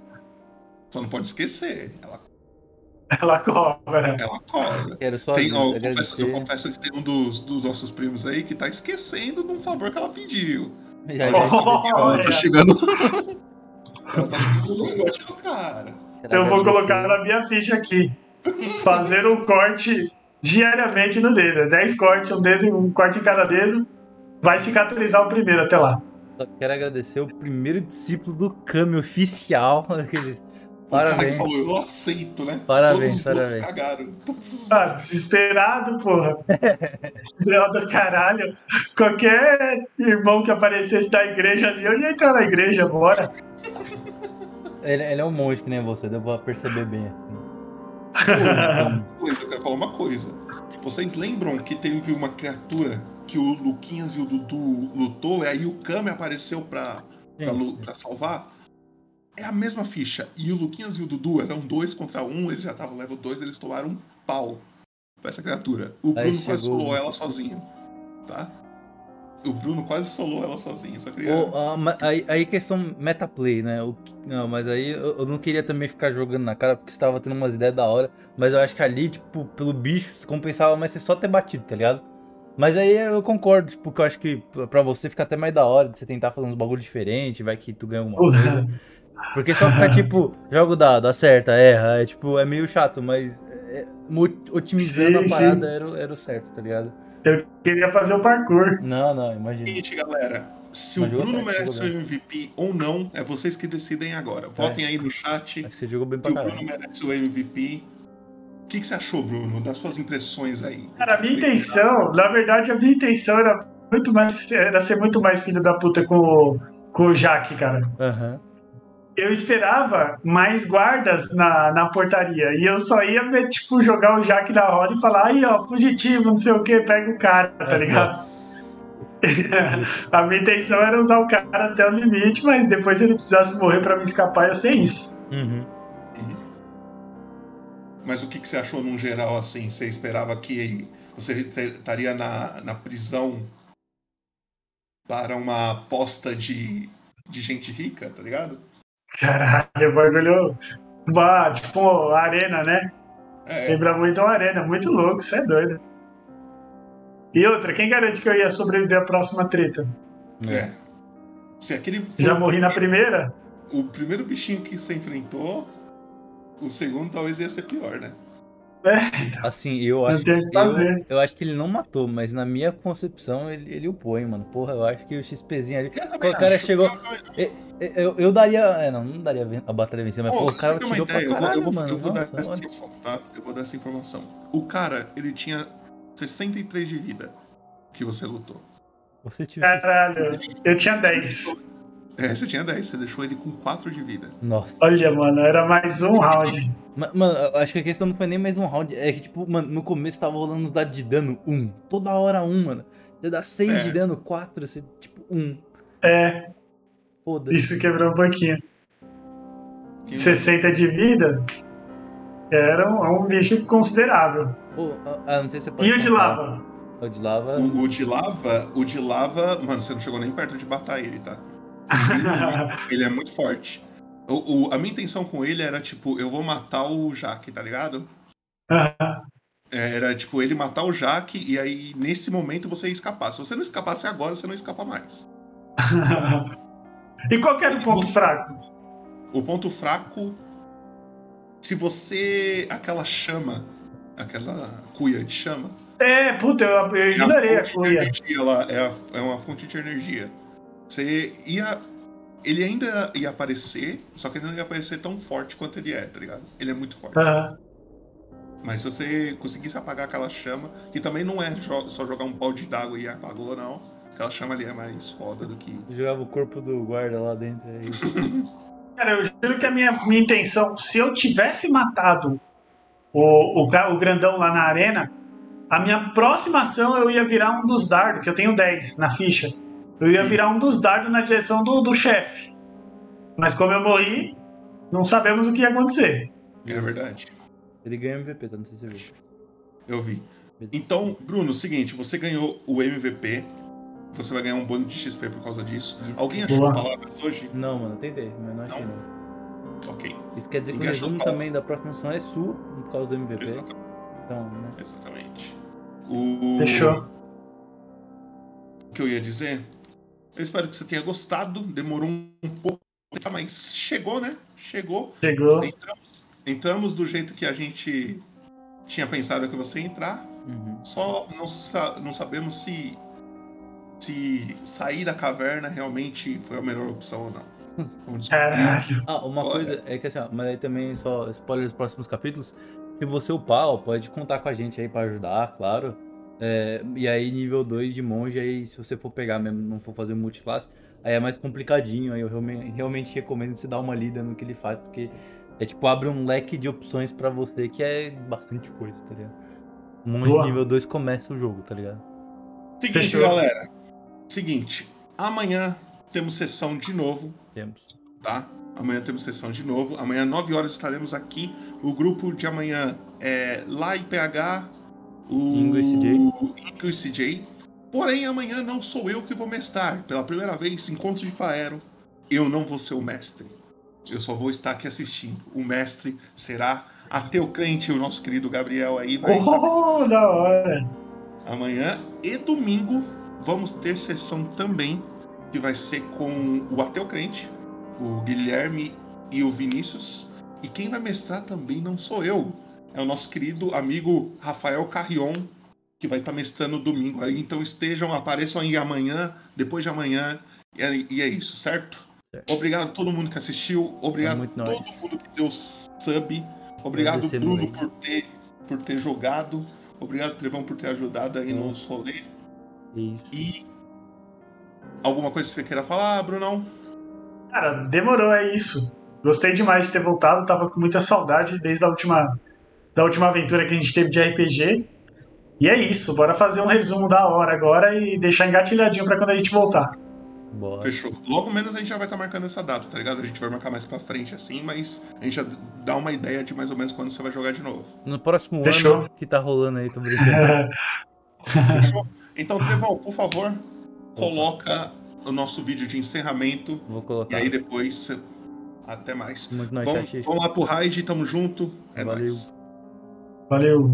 Só não pode esquecer. Ela, Ela cobra. ela cobra. Quero só Tem, ó, eu, confesso, eu confesso que tem um dos, dos nossos primos aí que tá esquecendo de um favor que ela pediu. Já, Ela tá chegando. ela tá chegando no do cara. Eu vou colocar na minha ficha aqui. Fazer um corte diariamente no dedo. 10 cortes, um dedo, um corte em cada dedo. Vai cicatrizar o primeiro até lá. Só quero agradecer o primeiro discípulo do Kami oficial. Aquele- O cara que Parabéns. falou, eu aceito, né? Parabéns, Todos parabéns. cagaram. Ah, desesperado, porra. Leal do caralho. Qualquer irmão que aparecesse da igreja ali, eu ia entrar na igreja, bora. Ele, ele é um monge que nem você, deu pra perceber bem. assim. Coisa, eu quero falar uma coisa. Vocês lembram que teve uma criatura que o Luquinhas e o Dudu lutou, e aí o Kami apareceu pra, pra, pra salvar? É a mesma ficha. E o Luquinhas e o Dudu eram dois contra um, eles já estavam level 2, eles tomaram um pau pra essa criatura. O Bruno quase ela sozinho. Tá? O Bruno quase solou ela sozinho, só queria. O- a- ma- aí, aí questão metaplay, né? O que- não, mas aí eu, eu não queria também ficar jogando na cara, porque você tava tendo umas ideias da hora. Mas eu acho que ali, tipo, pelo bicho, se compensava mais você só ter batido, tá ligado? Mas aí eu concordo, tipo, que eu acho que pra você fica até mais da hora de você tentar fazer uns bagulho diferente, vai que tu ganha alguma coisa. Porque só ficar, tipo, joga o dado, acerta, erra, é tipo, é meio chato, mas é, otimizando Sim, a sim. parada era, o- era o certo, tá ligado? Eu queria fazer o parkour. Não, não, imagina. Seguinte, galera. Se Mas o Bruno certo, merece o MVP ou não, é vocês que decidem agora. Votem aí no chat. Acho que você jogou bem Se pra o caralho. Bruno merece o MVP. O que, que você achou, Bruno? Das suas impressões aí. Cara, a minha intenção, na verdade, a minha intenção era muito mais. Era ser muito mais filho da puta com o, com o Jaque, cara. Aham. Eu esperava mais guardas na, na portaria. E eu só ia, tipo, jogar o Jaque na roda e falar, aí, ó, fugitivo, não sei o que, pega o cara, tá ligado? a minha intenção era usar o cara até o limite, mas depois se ele precisasse morrer pra me escapar, ia ser isso. Uhum. Mas o que, que você achou num geral assim? Você esperava que você estaria na, na prisão para uma aposta de, de gente rica, tá ligado? Caralho, o bagulho. Bah, tipo, arena, né? É. Lembra muito uma arena, muito louco, isso é doido. E outra, quem garante que eu ia sobreviver à próxima treta? É. Se aquele Já morri na primeira? O primeiro bichinho que você enfrentou, o segundo talvez ia ser pior, né? Assim, eu acho o que fazer. Eu, eu acho que ele não matou, mas na minha concepção ele, ele upou, hein, mano. Porra, eu acho que o XPzinho ali. Pô, o cara acho. chegou. Eu, eu, eu daria. É, não, não daria a batalha vencer, mas Pô, o cara pra tirou pra ideia, eu vou, caralho, eu vou, mano. eu vou dar Nossa, essa tá? Eu vou dar essa informação. O cara, ele tinha 63 de vida que você lutou. Você tive. Caralho, eu tinha 10. É, você tinha 10, você deixou ele com 4 de vida. Nossa. Olha, mano, era mais um round. Ma- Mano, acho que a questão não foi nem mais um round. É que, tipo, mano, no começo tava rolando os dados de dano, um. Toda hora um, mano. Você dá 6 É. de dano, 4, você, tipo, um. É, Foda-se. isso quebrou um pouquinho. 60 de vida era um, um bicho considerável. Pô, ah, não sei se você pode E o de lava? O de lava. O, o de lava, o de lava, mano, você não chegou nem perto de matar ele, tá? ele é muito forte. O, o- a minha intenção com ele era, tipo, eu vou matar o Jaque, tá ligado? É, Era, tipo, ele matar o Jaque e aí, nesse momento, você ia escapar. Se você não escapasse agora, você não escapa mais. e qual que era o ponto fraco? O ponto fraco, se você. aquela chama, aquela cuia de chama. É, puta, eu, eu ignorei a de cuia. energia, ela é, a- é uma fonte de energia. Você ia. Ele ainda ia aparecer, só que ele não ia aparecer tão forte quanto ele é, tá ligado? Ele é muito forte. Aham. Mas se você conseguisse apagar aquela chama, que também não é jo- só jogar um balde d'água e apagou, não. Aquela chama ali é mais foda do que. Jogava o corpo do guarda lá dentro. é Aí... Cara, eu juro que a minha, minha intenção, se eu tivesse matado o, o, o grandão lá na arena, a minha próxima ação eu ia virar um dos dardos, que eu tenho 10 na ficha. Eu ia virar um dos dardos na direção do, do chefe. Mas como eu morri, não sabemos o que ia acontecer. É verdade. Ele ganhou MVP, tá? Não sei se você viu. Eu vi. Então, Bruno, seguinte, você ganhou o MVP. Você vai ganhar um bônus de XP por causa disso. Alguém achou Boa. palavras hoje? Não, mano, tentei, mas não achei não. Ok. Isso quer dizer que o Ninguém resumo também da próxima ação é sua, por causa do MVP. Então, né? Exatamente. O... Fechou. O que eu ia dizer? Eu espero que você tenha gostado. Demorou um pouco, mas chegou, né? Chegou. Chegou. Entramos, entramos do jeito que a gente tinha pensado que você ia entrar. Uhum. Só não, sa- não sabemos se se sair da caverna realmente foi a melhor opção ou não. Vamos descobrir. Ah, uma Olha. coisa é que assim, ó, mas aí também só spoiler dos próximos capítulos. Se você upar, ó, pode contar com a gente aí pra ajudar, claro. É, e aí, nível 2 de monge, aí se você for pegar mesmo, não for fazer multiclasse, aí é mais complicadinho. Aí eu realmente, realmente recomendo você dar uma lida no que ele faz, porque é tipo, abre um leque de opções pra você que é bastante coisa, tá ligado? Monge Boa. nível 2 começa o jogo, tá ligado? Seguinte, Fechou. galera. Seguinte, amanhã temos sessão de novo. Temos. Tá? Amanhã temos sessão de novo. Amanhã, 9 horas, estaremos aqui. O grupo de amanhã é lá em PH, o Ingo e CJ. Ingo e CJ. Porém, amanhã não sou eu que vou mestrar. Pela primeira vez, encontro de Faero, eu não vou ser o mestre. Eu só vou estar aqui assistindo. O mestre será Ateu Crente, o nosso querido Gabriel aí. Vai Oh, da hora. Amanhã e domingo vamos ter sessão também, que vai ser com o Ateu Crente, o Guilherme e o Vinícius. E quem vai mestrar também não sou eu, é o nosso querido amigo Rafael Carrion, que vai estar mestrando domingo aí. Então estejam, apareçam aí amanhã, depois de amanhã, e é, e é isso, certo? Obrigado a todo mundo que assistiu, obrigado a todo mundo que deu sub, obrigado Bruno muito. por ter, por ter jogado, obrigado Trevão por ter ajudado aí nos rolês. Isso. E alguma coisa que você queira falar, Brunão? Cara, demorou, é isso. Gostei demais de ter voltado, tava com muita saudade desde a última, da última aventura que a gente teve de RPG. E é isso, bora fazer um resumo da hora agora e deixar engatilhadinho pra quando a gente voltar. Bora. Fechou. Logo menos a gente já vai estar marcando essa data, tá ligado? A gente vai marcar mais pra frente assim, mas a gente já dá uma ideia de mais ou menos quando você vai jogar de novo. No próximo Fechou. ano que tá rolando aí, tô brincando. Fechou? Então, Trevão, por favor, coloca o nosso vídeo de encerramento. Vou E colocar. aí depois. Até mais. Muito nóis, Vamos, vamos lá pro raid, tamo junto. É Valeu. nóis. Valeu!